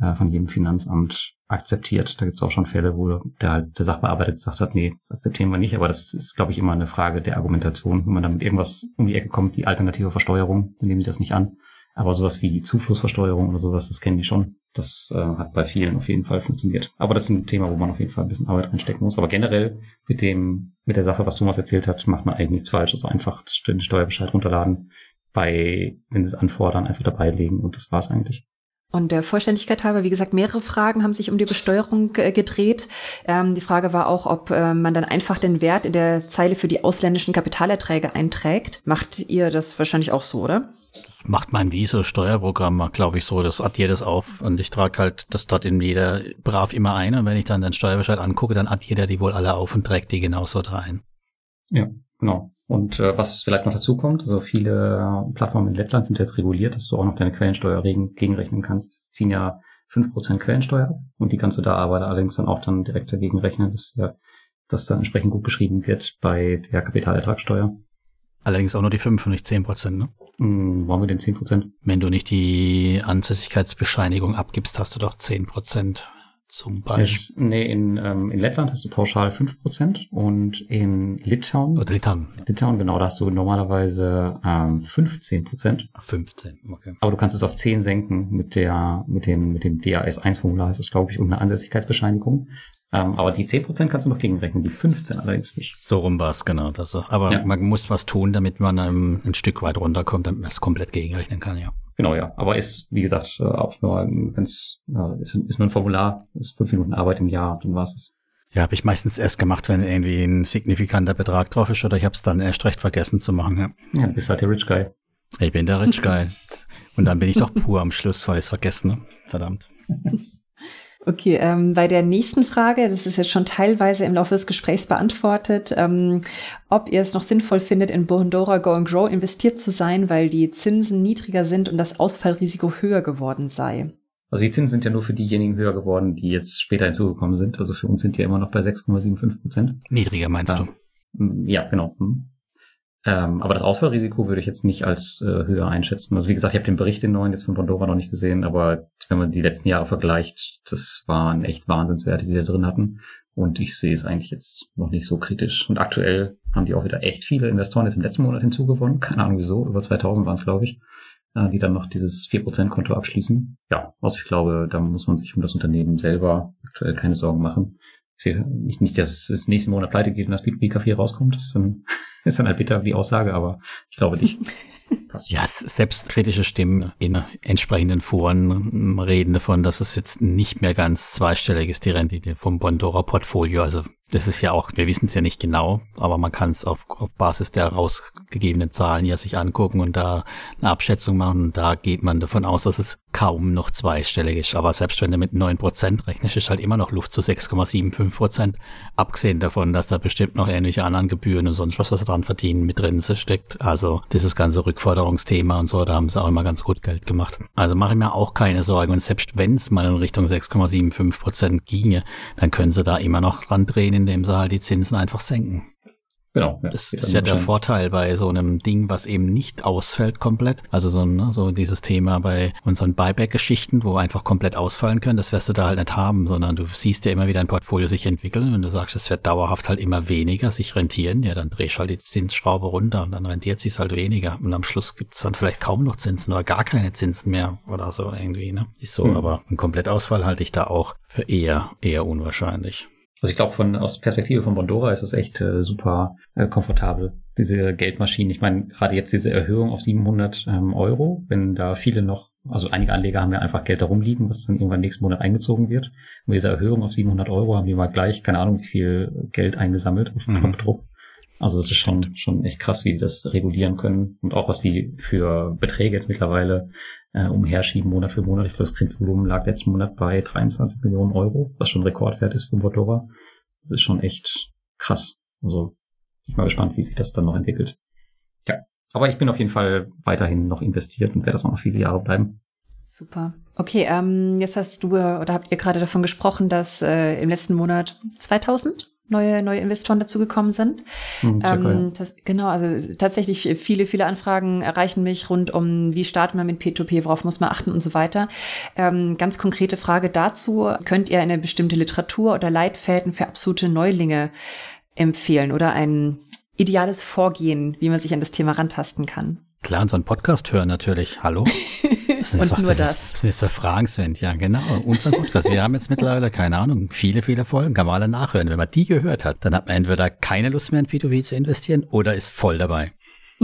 äh, von jedem Finanzamt akzeptiert. Da gibt es auch schon Fälle, wo der, der Sachbearbeiter gesagt hat, nee, das akzeptieren wir nicht. Aber das ist, glaube ich, immer eine Frage der Argumentation, wenn man damit irgendwas um die Ecke kommt, wie alternative Versteuerung, dann nehmen die das nicht an. Aber sowas wie Zuflussversteuerung oder sowas, das kennen die schon. Das äh, hat bei vielen auf jeden Fall funktioniert. Aber das ist ein Thema, wo man auf jeden Fall ein bisschen Arbeit reinstecken muss. Aber generell mit dem, mit der Sache, was Thomas erzählt hat, macht man eigentlich nichts falsch. Also einfach den Steuerbescheid runterladen, bei, wenn sie es anfordern, einfach dabei legen und das war's eigentlich. Und der Vollständigkeit halber, wie gesagt, mehrere Fragen haben sich um die Besteuerung äh, gedreht. Ähm, die Frage war auch, ob äh, man dann einfach den Wert in der Zeile für die ausländischen Kapitalerträge einträgt. Macht ihr das wahrscheinlich auch so, oder? Das macht mein Viso-Steuerprogramm, glaube ich, so. Das addiert es auf. Und ich trage halt das dort in jeder brav immer ein. Und wenn ich dann den Steuerbescheid angucke, dann addiert er die wohl alle auf und trägt die genauso da ein. Ja, genau. Und äh, was vielleicht noch dazu kommt, also viele Plattformen in Lettland sind jetzt reguliert, dass du auch noch deine Quellensteuer gegenrechnen kannst. Die ziehen ja fünf Prozent Quellensteuer ab und die kannst du da aber allerdings dann auch dann direkt dagegen rechnen, dass, ja, dass da entsprechend gut beschrieben wird bei der Kapitalertragssteuer. Allerdings auch nur die 5 und nicht 10 Prozent, ne? Hm, wollen wir den 10 Prozent? Wenn du nicht die Ansässigkeitsbescheinigung abgibst, hast du doch 10 Prozent zum Beispiel? nee, in, ähm, in Lettland hast du pauschal 5% und in Litauen. Oder Litauen. Litauen, genau, da hast du normalerweise ähm, 15%. Ach, 15, okay. Aber du kannst es auf 10 senken mit der, mit dem, mit dem DAS1-Formular ist das, glaube ich, und eine Ansässigkeitsbescheinigung. Ähm, aber die 10% kannst du noch gegenrechnen, die 15 allerdings nicht. So rum war es, genau. Das, aber ja. man muss was tun, damit man ähm, ein Stück weit runterkommt, damit man es komplett gegenrechnen kann, ja. Genau, ja. Aber ist, wie gesagt, äh, auch nur ganz, äh, ist, ist nur ein Formular, ist fünf Minuten Arbeit im Jahr, dann war's es. Ja, habe ich meistens erst gemacht, wenn irgendwie ein signifikanter Betrag drauf ist oder ich habe es dann erst recht vergessen zu machen. Ja, ja du bist halt der Rich Guy. Ich bin der Rich Guy. Und dann bin ich doch pur am Schluss, weil ich es vergessen. Ne? Verdammt. Okay, ähm, bei der nächsten Frage, das ist jetzt schon teilweise im Laufe des Gesprächs beantwortet, ähm, ob ihr es noch sinnvoll findet, in Bondora Go and Grow investiert zu sein, weil die Zinsen niedriger sind und das Ausfallrisiko höher geworden sei. Also die Zinsen sind ja nur für diejenigen höher geworden, die jetzt später hinzugekommen sind. Also für uns sind die ja immer noch bei 6,75 Prozent. Niedriger meinst ja. du? Ja, genau. Hm. Ähm, aber das Ausfallrisiko würde ich jetzt nicht als äh, höher einschätzen. Also wie gesagt, ich habe den Bericht den neuen jetzt von Bondora noch nicht gesehen, aber wenn man die letzten Jahre vergleicht, das waren echt Wahnsinnswerte, die da drin hatten. Und ich sehe es eigentlich jetzt noch nicht so kritisch. Und aktuell haben die auch wieder echt viele Investoren jetzt im letzten Monat hinzugewonnen. Keine Ahnung wieso. Über 2000 waren es, glaube ich, äh, die dann noch dieses 4%-Konto abschließen. Ja, also ich glaube, da muss man sich um das Unternehmen selber aktuell keine Sorgen machen. Ich sehe nicht, dass es nächsten Monat pleite geht und das B2B-Café rauskommt. Das ist dann ist dann halt bitter die Aussage, aber ich glaube nicht. Passt. Ja, selbstkritische Stimmen in entsprechenden Foren reden davon, dass es jetzt nicht mehr ganz zweistellig ist, die Rendite vom Bondora Portfolio. Also das ist ja auch, wir wissen es ja nicht genau, aber man kann es auf, auf Basis der rausgegebenen Zahlen ja sich angucken und da eine Abschätzung machen. Und da geht man davon aus, dass es kaum noch zweistellig ist. Aber selbst wenn du mit neun Prozent rechnest, ist halt immer noch Luft zu 6,75 Prozent. Abgesehen davon, dass da bestimmt noch ähnliche anderen Gebühren und sonst was, was dran verdienen, mit drin steckt. Also dieses ganze Rückforderungsthema und so, da haben sie auch immer ganz gut Geld gemacht. Also mache ich mir auch keine Sorgen. Und selbst wenn es mal in Richtung 6,75 Prozent ginge, dann können sie da immer noch dran drehen indem sie halt die Zinsen einfach senken. Genau. Ja, das ist ja der Vorteil bei so einem Ding, was eben nicht ausfällt komplett. Also so, ne, so dieses Thema bei unseren Buyback-Geschichten, wo einfach komplett ausfallen können, das wirst du da halt nicht haben, sondern du siehst ja immer, wie dein Portfolio sich entwickeln und du sagst, es wird dauerhaft halt immer weniger sich rentieren, ja, dann drehst du halt die Zinsschraube runter und dann rentiert sich halt weniger. Und am Schluss gibt's dann vielleicht kaum noch Zinsen oder gar keine Zinsen mehr oder so irgendwie, ne? Ist so, hm. aber ein Komplettausfall halte ich da auch für eher, eher unwahrscheinlich. Also ich glaube, von aus Perspektive von Bondora ist es echt äh, super äh, komfortabel, diese Geldmaschinen. Ich meine, gerade jetzt diese Erhöhung auf 700 ähm, Euro, wenn da viele noch, also einige Anleger haben ja einfach Geld da rumliegen, was dann irgendwann nächsten Monat eingezogen wird. Und mit dieser Erhöhung auf 700 Euro haben die mal gleich, keine Ahnung, wie viel Geld eingesammelt auf mhm. Knopfdruck. Also das ist schon, schon echt krass, wie die das regulieren können. Und auch was die für Beträge jetzt mittlerweile äh, umherschieben, Monat für Monat. Ich glaube, das Kreditvolumen lag letzten Monat bei 23 Millionen Euro, was schon Rekordwert ist für Motorrad. Das ist schon echt krass. Also ich bin mal gespannt, wie sich das dann noch entwickelt. Ja, aber ich bin auf jeden Fall weiterhin noch investiert und werde das noch viele Jahre bleiben. Super. Okay, ähm, jetzt hast du oder habt ihr gerade davon gesprochen, dass äh, im letzten Monat 2000 neue, neue Investoren dazugekommen sind. Mhm, ähm, das, genau, also tatsächlich viele, viele Anfragen erreichen mich rund um, wie startet man mit P2P, worauf muss man achten und so weiter. Ähm, ganz konkrete Frage dazu, könnt ihr eine bestimmte Literatur oder Leitfäden für absolute Neulinge empfehlen oder ein ideales Vorgehen, wie man sich an das Thema rantasten kann? Klar, unseren Podcast hören natürlich. Hallo. Was und nur das. Was sind das für Fragen, Sven? Ja, genau. Unser Podcast. Wir haben jetzt mittlerweile, keine Ahnung, viele, viele Folgen. Kann man alle nachhören. Wenn man die gehört hat, dann hat man entweder keine Lust mehr in P2P zu investieren oder ist voll dabei.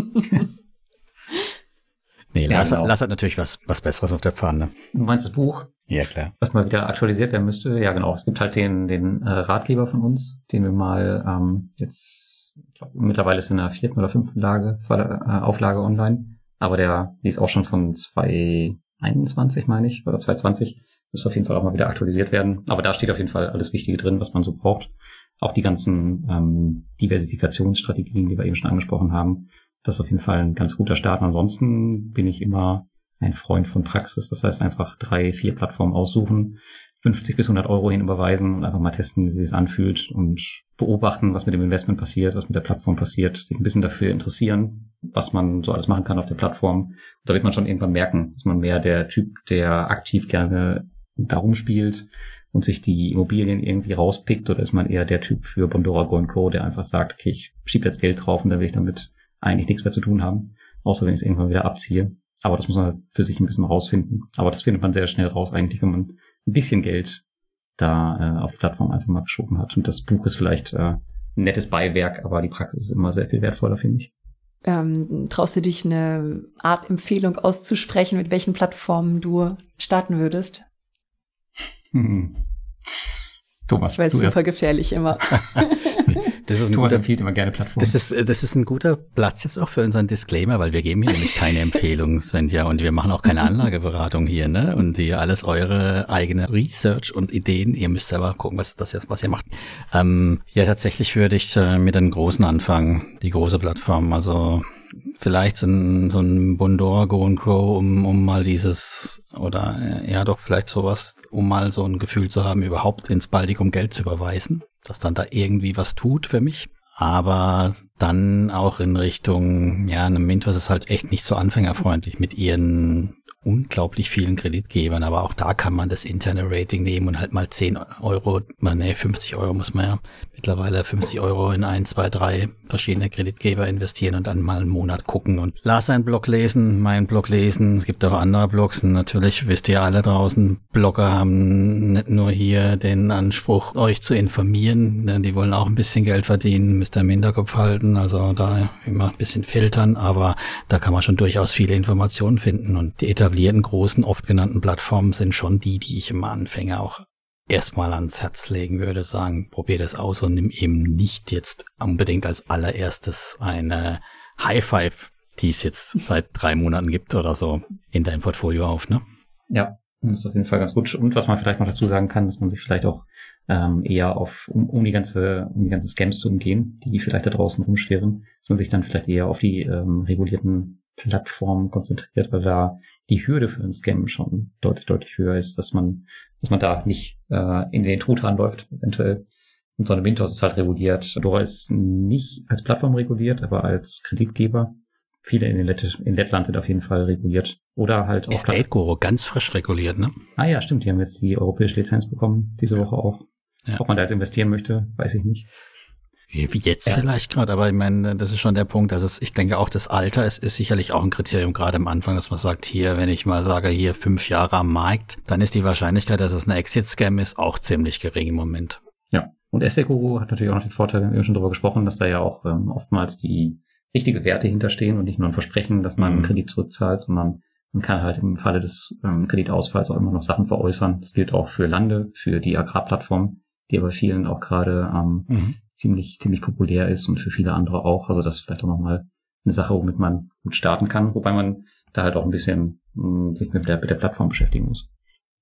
nee, ja, Lars, genau. Lars hat natürlich was, was Besseres auf der Pfanne. Du meinst das Buch? Ja, klar. Was mal wieder aktualisiert werden müsste. Ja, genau. Es gibt halt den, den äh, Ratgeber von uns, den wir mal ähm, jetzt ich glaube, mittlerweile ist in der vierten oder fünften Lage, äh, Auflage online. Aber der, die ist auch schon von 2021, meine ich, oder 2020. Muss auf jeden Fall auch mal wieder aktualisiert werden. Aber da steht auf jeden Fall alles Wichtige drin, was man so braucht. Auch die ganzen ähm, Diversifikationsstrategien, die wir eben schon angesprochen haben. Das ist auf jeden Fall ein ganz guter Start. ansonsten bin ich immer ein Freund von Praxis. Das heißt einfach drei, vier Plattformen aussuchen, 50 bis 100 Euro hinüberweisen und einfach mal testen, wie es anfühlt und beobachten, was mit dem Investment passiert, was mit der Plattform passiert, sich ein bisschen dafür interessieren, was man so alles machen kann auf der Plattform. Da wird man schon irgendwann merken, dass man mehr der Typ, der aktiv gerne darum spielt und sich die Immobilien irgendwie rauspickt oder ist man eher der Typ für Bondora Go Co., der einfach sagt, okay, ich schiebe jetzt Geld drauf und dann will ich damit eigentlich nichts mehr zu tun haben, außer wenn ich es irgendwann wieder abziehe. Aber das muss man für sich ein bisschen rausfinden. Aber das findet man sehr schnell raus eigentlich, wenn man ein bisschen Geld da äh, auf die Plattform einfach mal geschoben hat. Und das Buch ist vielleicht äh, ein nettes Beiwerk, aber die Praxis ist immer sehr viel wertvoller, finde ich. Ähm, traust du dich eine Art Empfehlung auszusprechen, mit welchen Plattformen du starten würdest? Hm. Thomas. Ich weiß, super gefährlich immer. das ist ein Thomas guter, empfiehlt immer gerne Plattformen. Das ist, das ist ein guter Platz jetzt auch für unseren Disclaimer, weil wir geben hier nämlich keine Empfehlung, Svenja, und wir machen auch keine Anlageberatung hier, ne? Und hier alles eure eigene Research und Ideen. Ihr müsst selber gucken, was, das was ihr macht. Ähm, ja, tatsächlich würde ich äh, mit den großen anfangen, die große Plattform. Also vielleicht so ein, so ein Bondora Go and Grow, um, um mal dieses oder äh, ja doch vielleicht sowas, um mal so ein Gefühl zu haben, überhaupt ins Baltikum Geld zu überweisen, dass dann da irgendwie was tut für mich. Aber dann auch in Richtung, ja, eine Mintos ist halt echt nicht so anfängerfreundlich mit ihren unglaublich vielen Kreditgebern, aber auch da kann man das interne Rating nehmen und halt mal 10 Euro, nee, 50 Euro muss man ja mittlerweile 50 Euro in ein, zwei, drei verschiedene Kreditgeber investieren und dann mal einen Monat gucken und Lars seinen Blog lesen, meinen Blog lesen. Es gibt auch andere Blogs und natürlich wisst ihr alle draußen, Blogger haben nicht nur hier den Anspruch, euch zu informieren, denn die wollen auch ein bisschen Geld verdienen, müsst ihr im Hinterkopf halten, also da immer ein bisschen filtern, aber da kann man schon durchaus viele Informationen finden und die etablierten etablierten großen, oft genannten Plattformen sind schon die, die ich im Anfänger auch erstmal ans Herz legen würde, sagen, probier das aus und nimm eben nicht jetzt unbedingt als allererstes eine High Five, die es jetzt seit drei Monaten gibt oder so, in dein Portfolio auf, ne? Ja, das ist auf jeden Fall ganz gut. Und was man vielleicht noch dazu sagen kann, dass man sich vielleicht auch ähm, eher auf, um, um die ganze, um die ganzen Scams zu umgehen, die vielleicht da draußen rumschwirren, dass man sich dann vielleicht eher auf die ähm, regulierten Plattform konzentriert, weil da die Hürde für ein Scam schon deutlich, deutlich höher ist, dass man, dass man da nicht äh, in den Tod läuft, eventuell. Und so eine Mintos ist halt reguliert. Dora ist nicht als Plattform reguliert, aber als Kreditgeber. Viele in, Lett in Lettland sind auf jeden Fall reguliert. Oder halt auch. State Guru ganz frisch reguliert, ne? Ah ja, stimmt. Die haben jetzt die europäische Lizenz bekommen, diese Woche auch. Ja. Ob man da jetzt investieren möchte, weiß ich nicht. Wie jetzt ja. vielleicht gerade, aber ich meine, das ist schon der Punkt. Also ich denke auch, das Alter ist, ist sicherlich auch ein Kriterium, gerade am Anfang, dass man sagt, hier, wenn ich mal sage, hier fünf Jahre am Markt, dann ist die Wahrscheinlichkeit, dass es ein Exit-Scam ist, auch ziemlich gering im Moment. Ja. Und Essekuro hat natürlich auch noch den Vorteil, wir haben schon darüber gesprochen, dass da ja auch ähm, oftmals die richtige Werte hinterstehen und nicht nur ein Versprechen, dass man mhm. einen Kredit zurückzahlt, sondern man kann halt im Falle des ähm, Kreditausfalls auch immer noch Sachen veräußern. Das gilt auch für Lande, für die Agrarplattform, die aber vielen auch gerade ähm, mhm ziemlich, ziemlich populär ist und für viele andere auch. Also das ist vielleicht auch nochmal eine Sache, womit man gut starten kann, wobei man da halt auch ein bisschen mh, hm, sich mit der, mit der Plattform beschäftigen muss.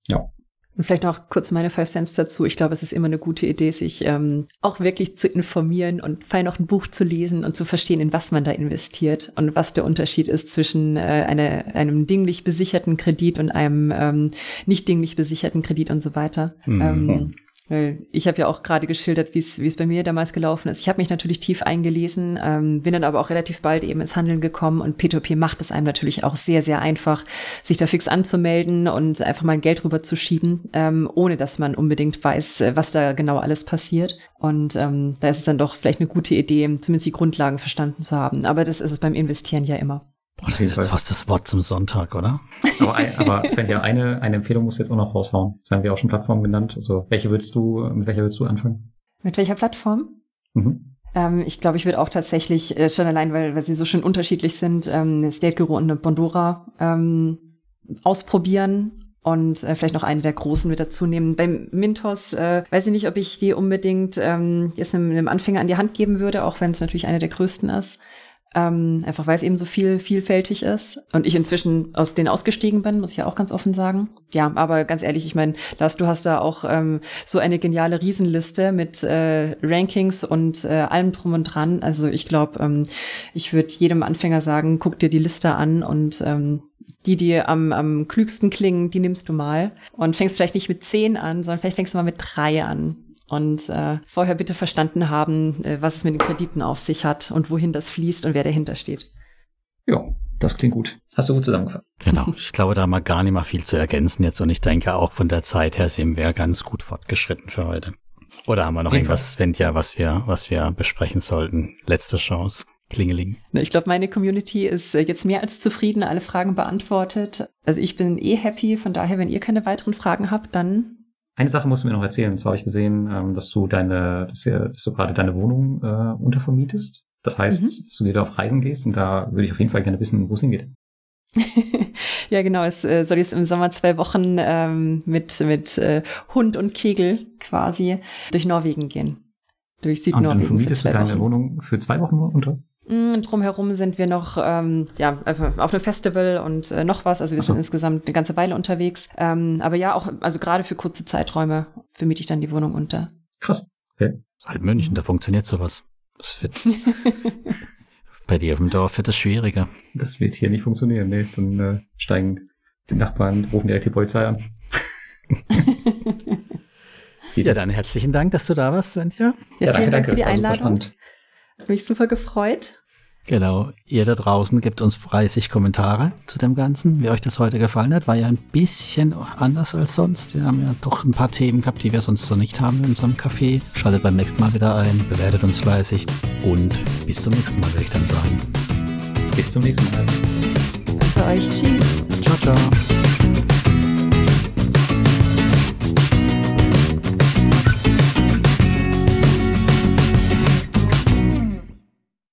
Ja. Und vielleicht noch kurz meine Five Cents dazu. Ich glaube, es ist immer eine gute Idee, sich ähm, auch wirklich zu informieren und fein auch ein Buch zu lesen und zu verstehen, in was man da investiert und was der Unterschied ist zwischen äh, eine, einem dinglich besicherten Kredit und einem ähm, nicht dinglich besicherten Kredit und so weiter. Mhm. Ähm, ich habe ja auch gerade geschildert, wie es bei mir damals gelaufen ist. Ich habe mich natürlich tief eingelesen, ähm, bin dann aber auch relativ bald eben ins Handeln gekommen und P2P macht es einem natürlich auch sehr, sehr einfach, sich da fix anzumelden und einfach mal Geld rüber zu schieben, ähm, ohne dass man unbedingt weiß, äh, was da genau alles passiert. Und ähm, da ist es dann doch vielleicht eine gute Idee, zumindest die Grundlagen verstanden zu haben. Aber das ist es beim Investieren ja immer. Boah, das ist jetzt fast das Wort zum Sonntag, oder? Aber, aber Sven, ja, eine, eine Empfehlung musst du jetzt auch noch raushauen. Jetzt haben wir auch schon Plattformen genannt. Also welche würdest du, mit welcher würdest du anfangen? Mit welcher Plattform? Mhm. Ähm, ich glaube, ich würde auch tatsächlich, äh, schon allein, weil, weil sie so schön unterschiedlich sind, ähm, State Guru und eine Bondora ähm, ausprobieren und äh, vielleicht noch eine der großen mit dazu nehmen. Beim Mintos äh, weiß ich nicht, ob ich die unbedingt ähm, jetzt einem, einem Anfänger an die Hand geben würde, auch wenn es natürlich eine der größten ist. Ähm, einfach weil es eben so viel vielfältig ist. Und ich inzwischen aus denen ausgestiegen bin, muss ich ja auch ganz offen sagen. Ja, aber ganz ehrlich, ich meine, Lars, du hast da auch ähm, so eine geniale Riesenliste mit äh, Rankings und äh, allem drum und dran. Also ich glaube, ähm, ich würde jedem Anfänger sagen, guck dir die Liste an und ähm, die dir am, am klügsten klingen, die nimmst du mal. Und fängst vielleicht nicht mit zehn an, sondern vielleicht fängst du mal mit drei an und äh, vorher bitte verstanden haben, äh, was es mit den Krediten auf sich hat und wohin das fließt und wer dahinter steht. Ja, das klingt gut. Hast du gut zusammengefasst. Genau. Ich glaube, da haben wir gar nicht mal viel zu ergänzen jetzt und ich denke auch von der Zeit her sind wir ganz gut fortgeschritten für heute. Oder haben wir noch irgendwas, Svenja, was wir, was wir besprechen sollten? Letzte Chance. Klingeling. Ich glaube, meine Community ist äh, jetzt mehr als zufrieden, alle Fragen beantwortet. Also ich bin eh happy, von daher, wenn ihr keine weiteren Fragen habt, dann eine Sache musst du mir noch erzählen. Und zwar habe ich gesehen, ähm, dass du deine, dass, ihr, dass du gerade deine Wohnung äh, untervermietest. Das heißt, mhm. dass du wieder auf Reisen gehst und da würde ich auf jeden Fall gerne wissen, wo es hingeht. ja, genau. Es äh, soll jetzt im Sommer zwei Wochen ähm, mit, mit äh, Hund und Kegel quasi durch Norwegen gehen. Durch Südnorwegen. Und dann vermietest du deine Wochen. Wohnung für zwei Wochen unter? Mm, drumherum sind wir noch ähm, ja, auf einem Festival und äh, noch was. Also wir so. sind insgesamt eine ganze Weile unterwegs. Ähm, aber ja, auch, also gerade für kurze Zeiträume vermiete ich dann die Wohnung unter. Krass. Okay. Halt München, da funktioniert sowas. Das wird bei dir auf dem Dorf wird das schwieriger. Das wird hier nicht funktionieren, nee. Dann äh, steigen Die Nachbarn rufen direkt die Polizei an. ja, dann herzlichen Dank, dass du da warst, Svenja. Ja, ja vielen danke, Dank danke. für die Einladung. Hat mich super gefreut. Genau, ihr da draußen gebt uns 30 Kommentare zu dem Ganzen, wie euch das heute gefallen hat. War ja ein bisschen anders als sonst. Wir haben ja doch ein paar Themen gehabt, die wir sonst so nicht haben in unserem Café. Schaltet beim nächsten Mal wieder ein, bewertet uns fleißig und bis zum nächsten Mal, würde ich dann sagen. Bis zum nächsten Mal. Danke euch. Tschüss. Ciao, ciao.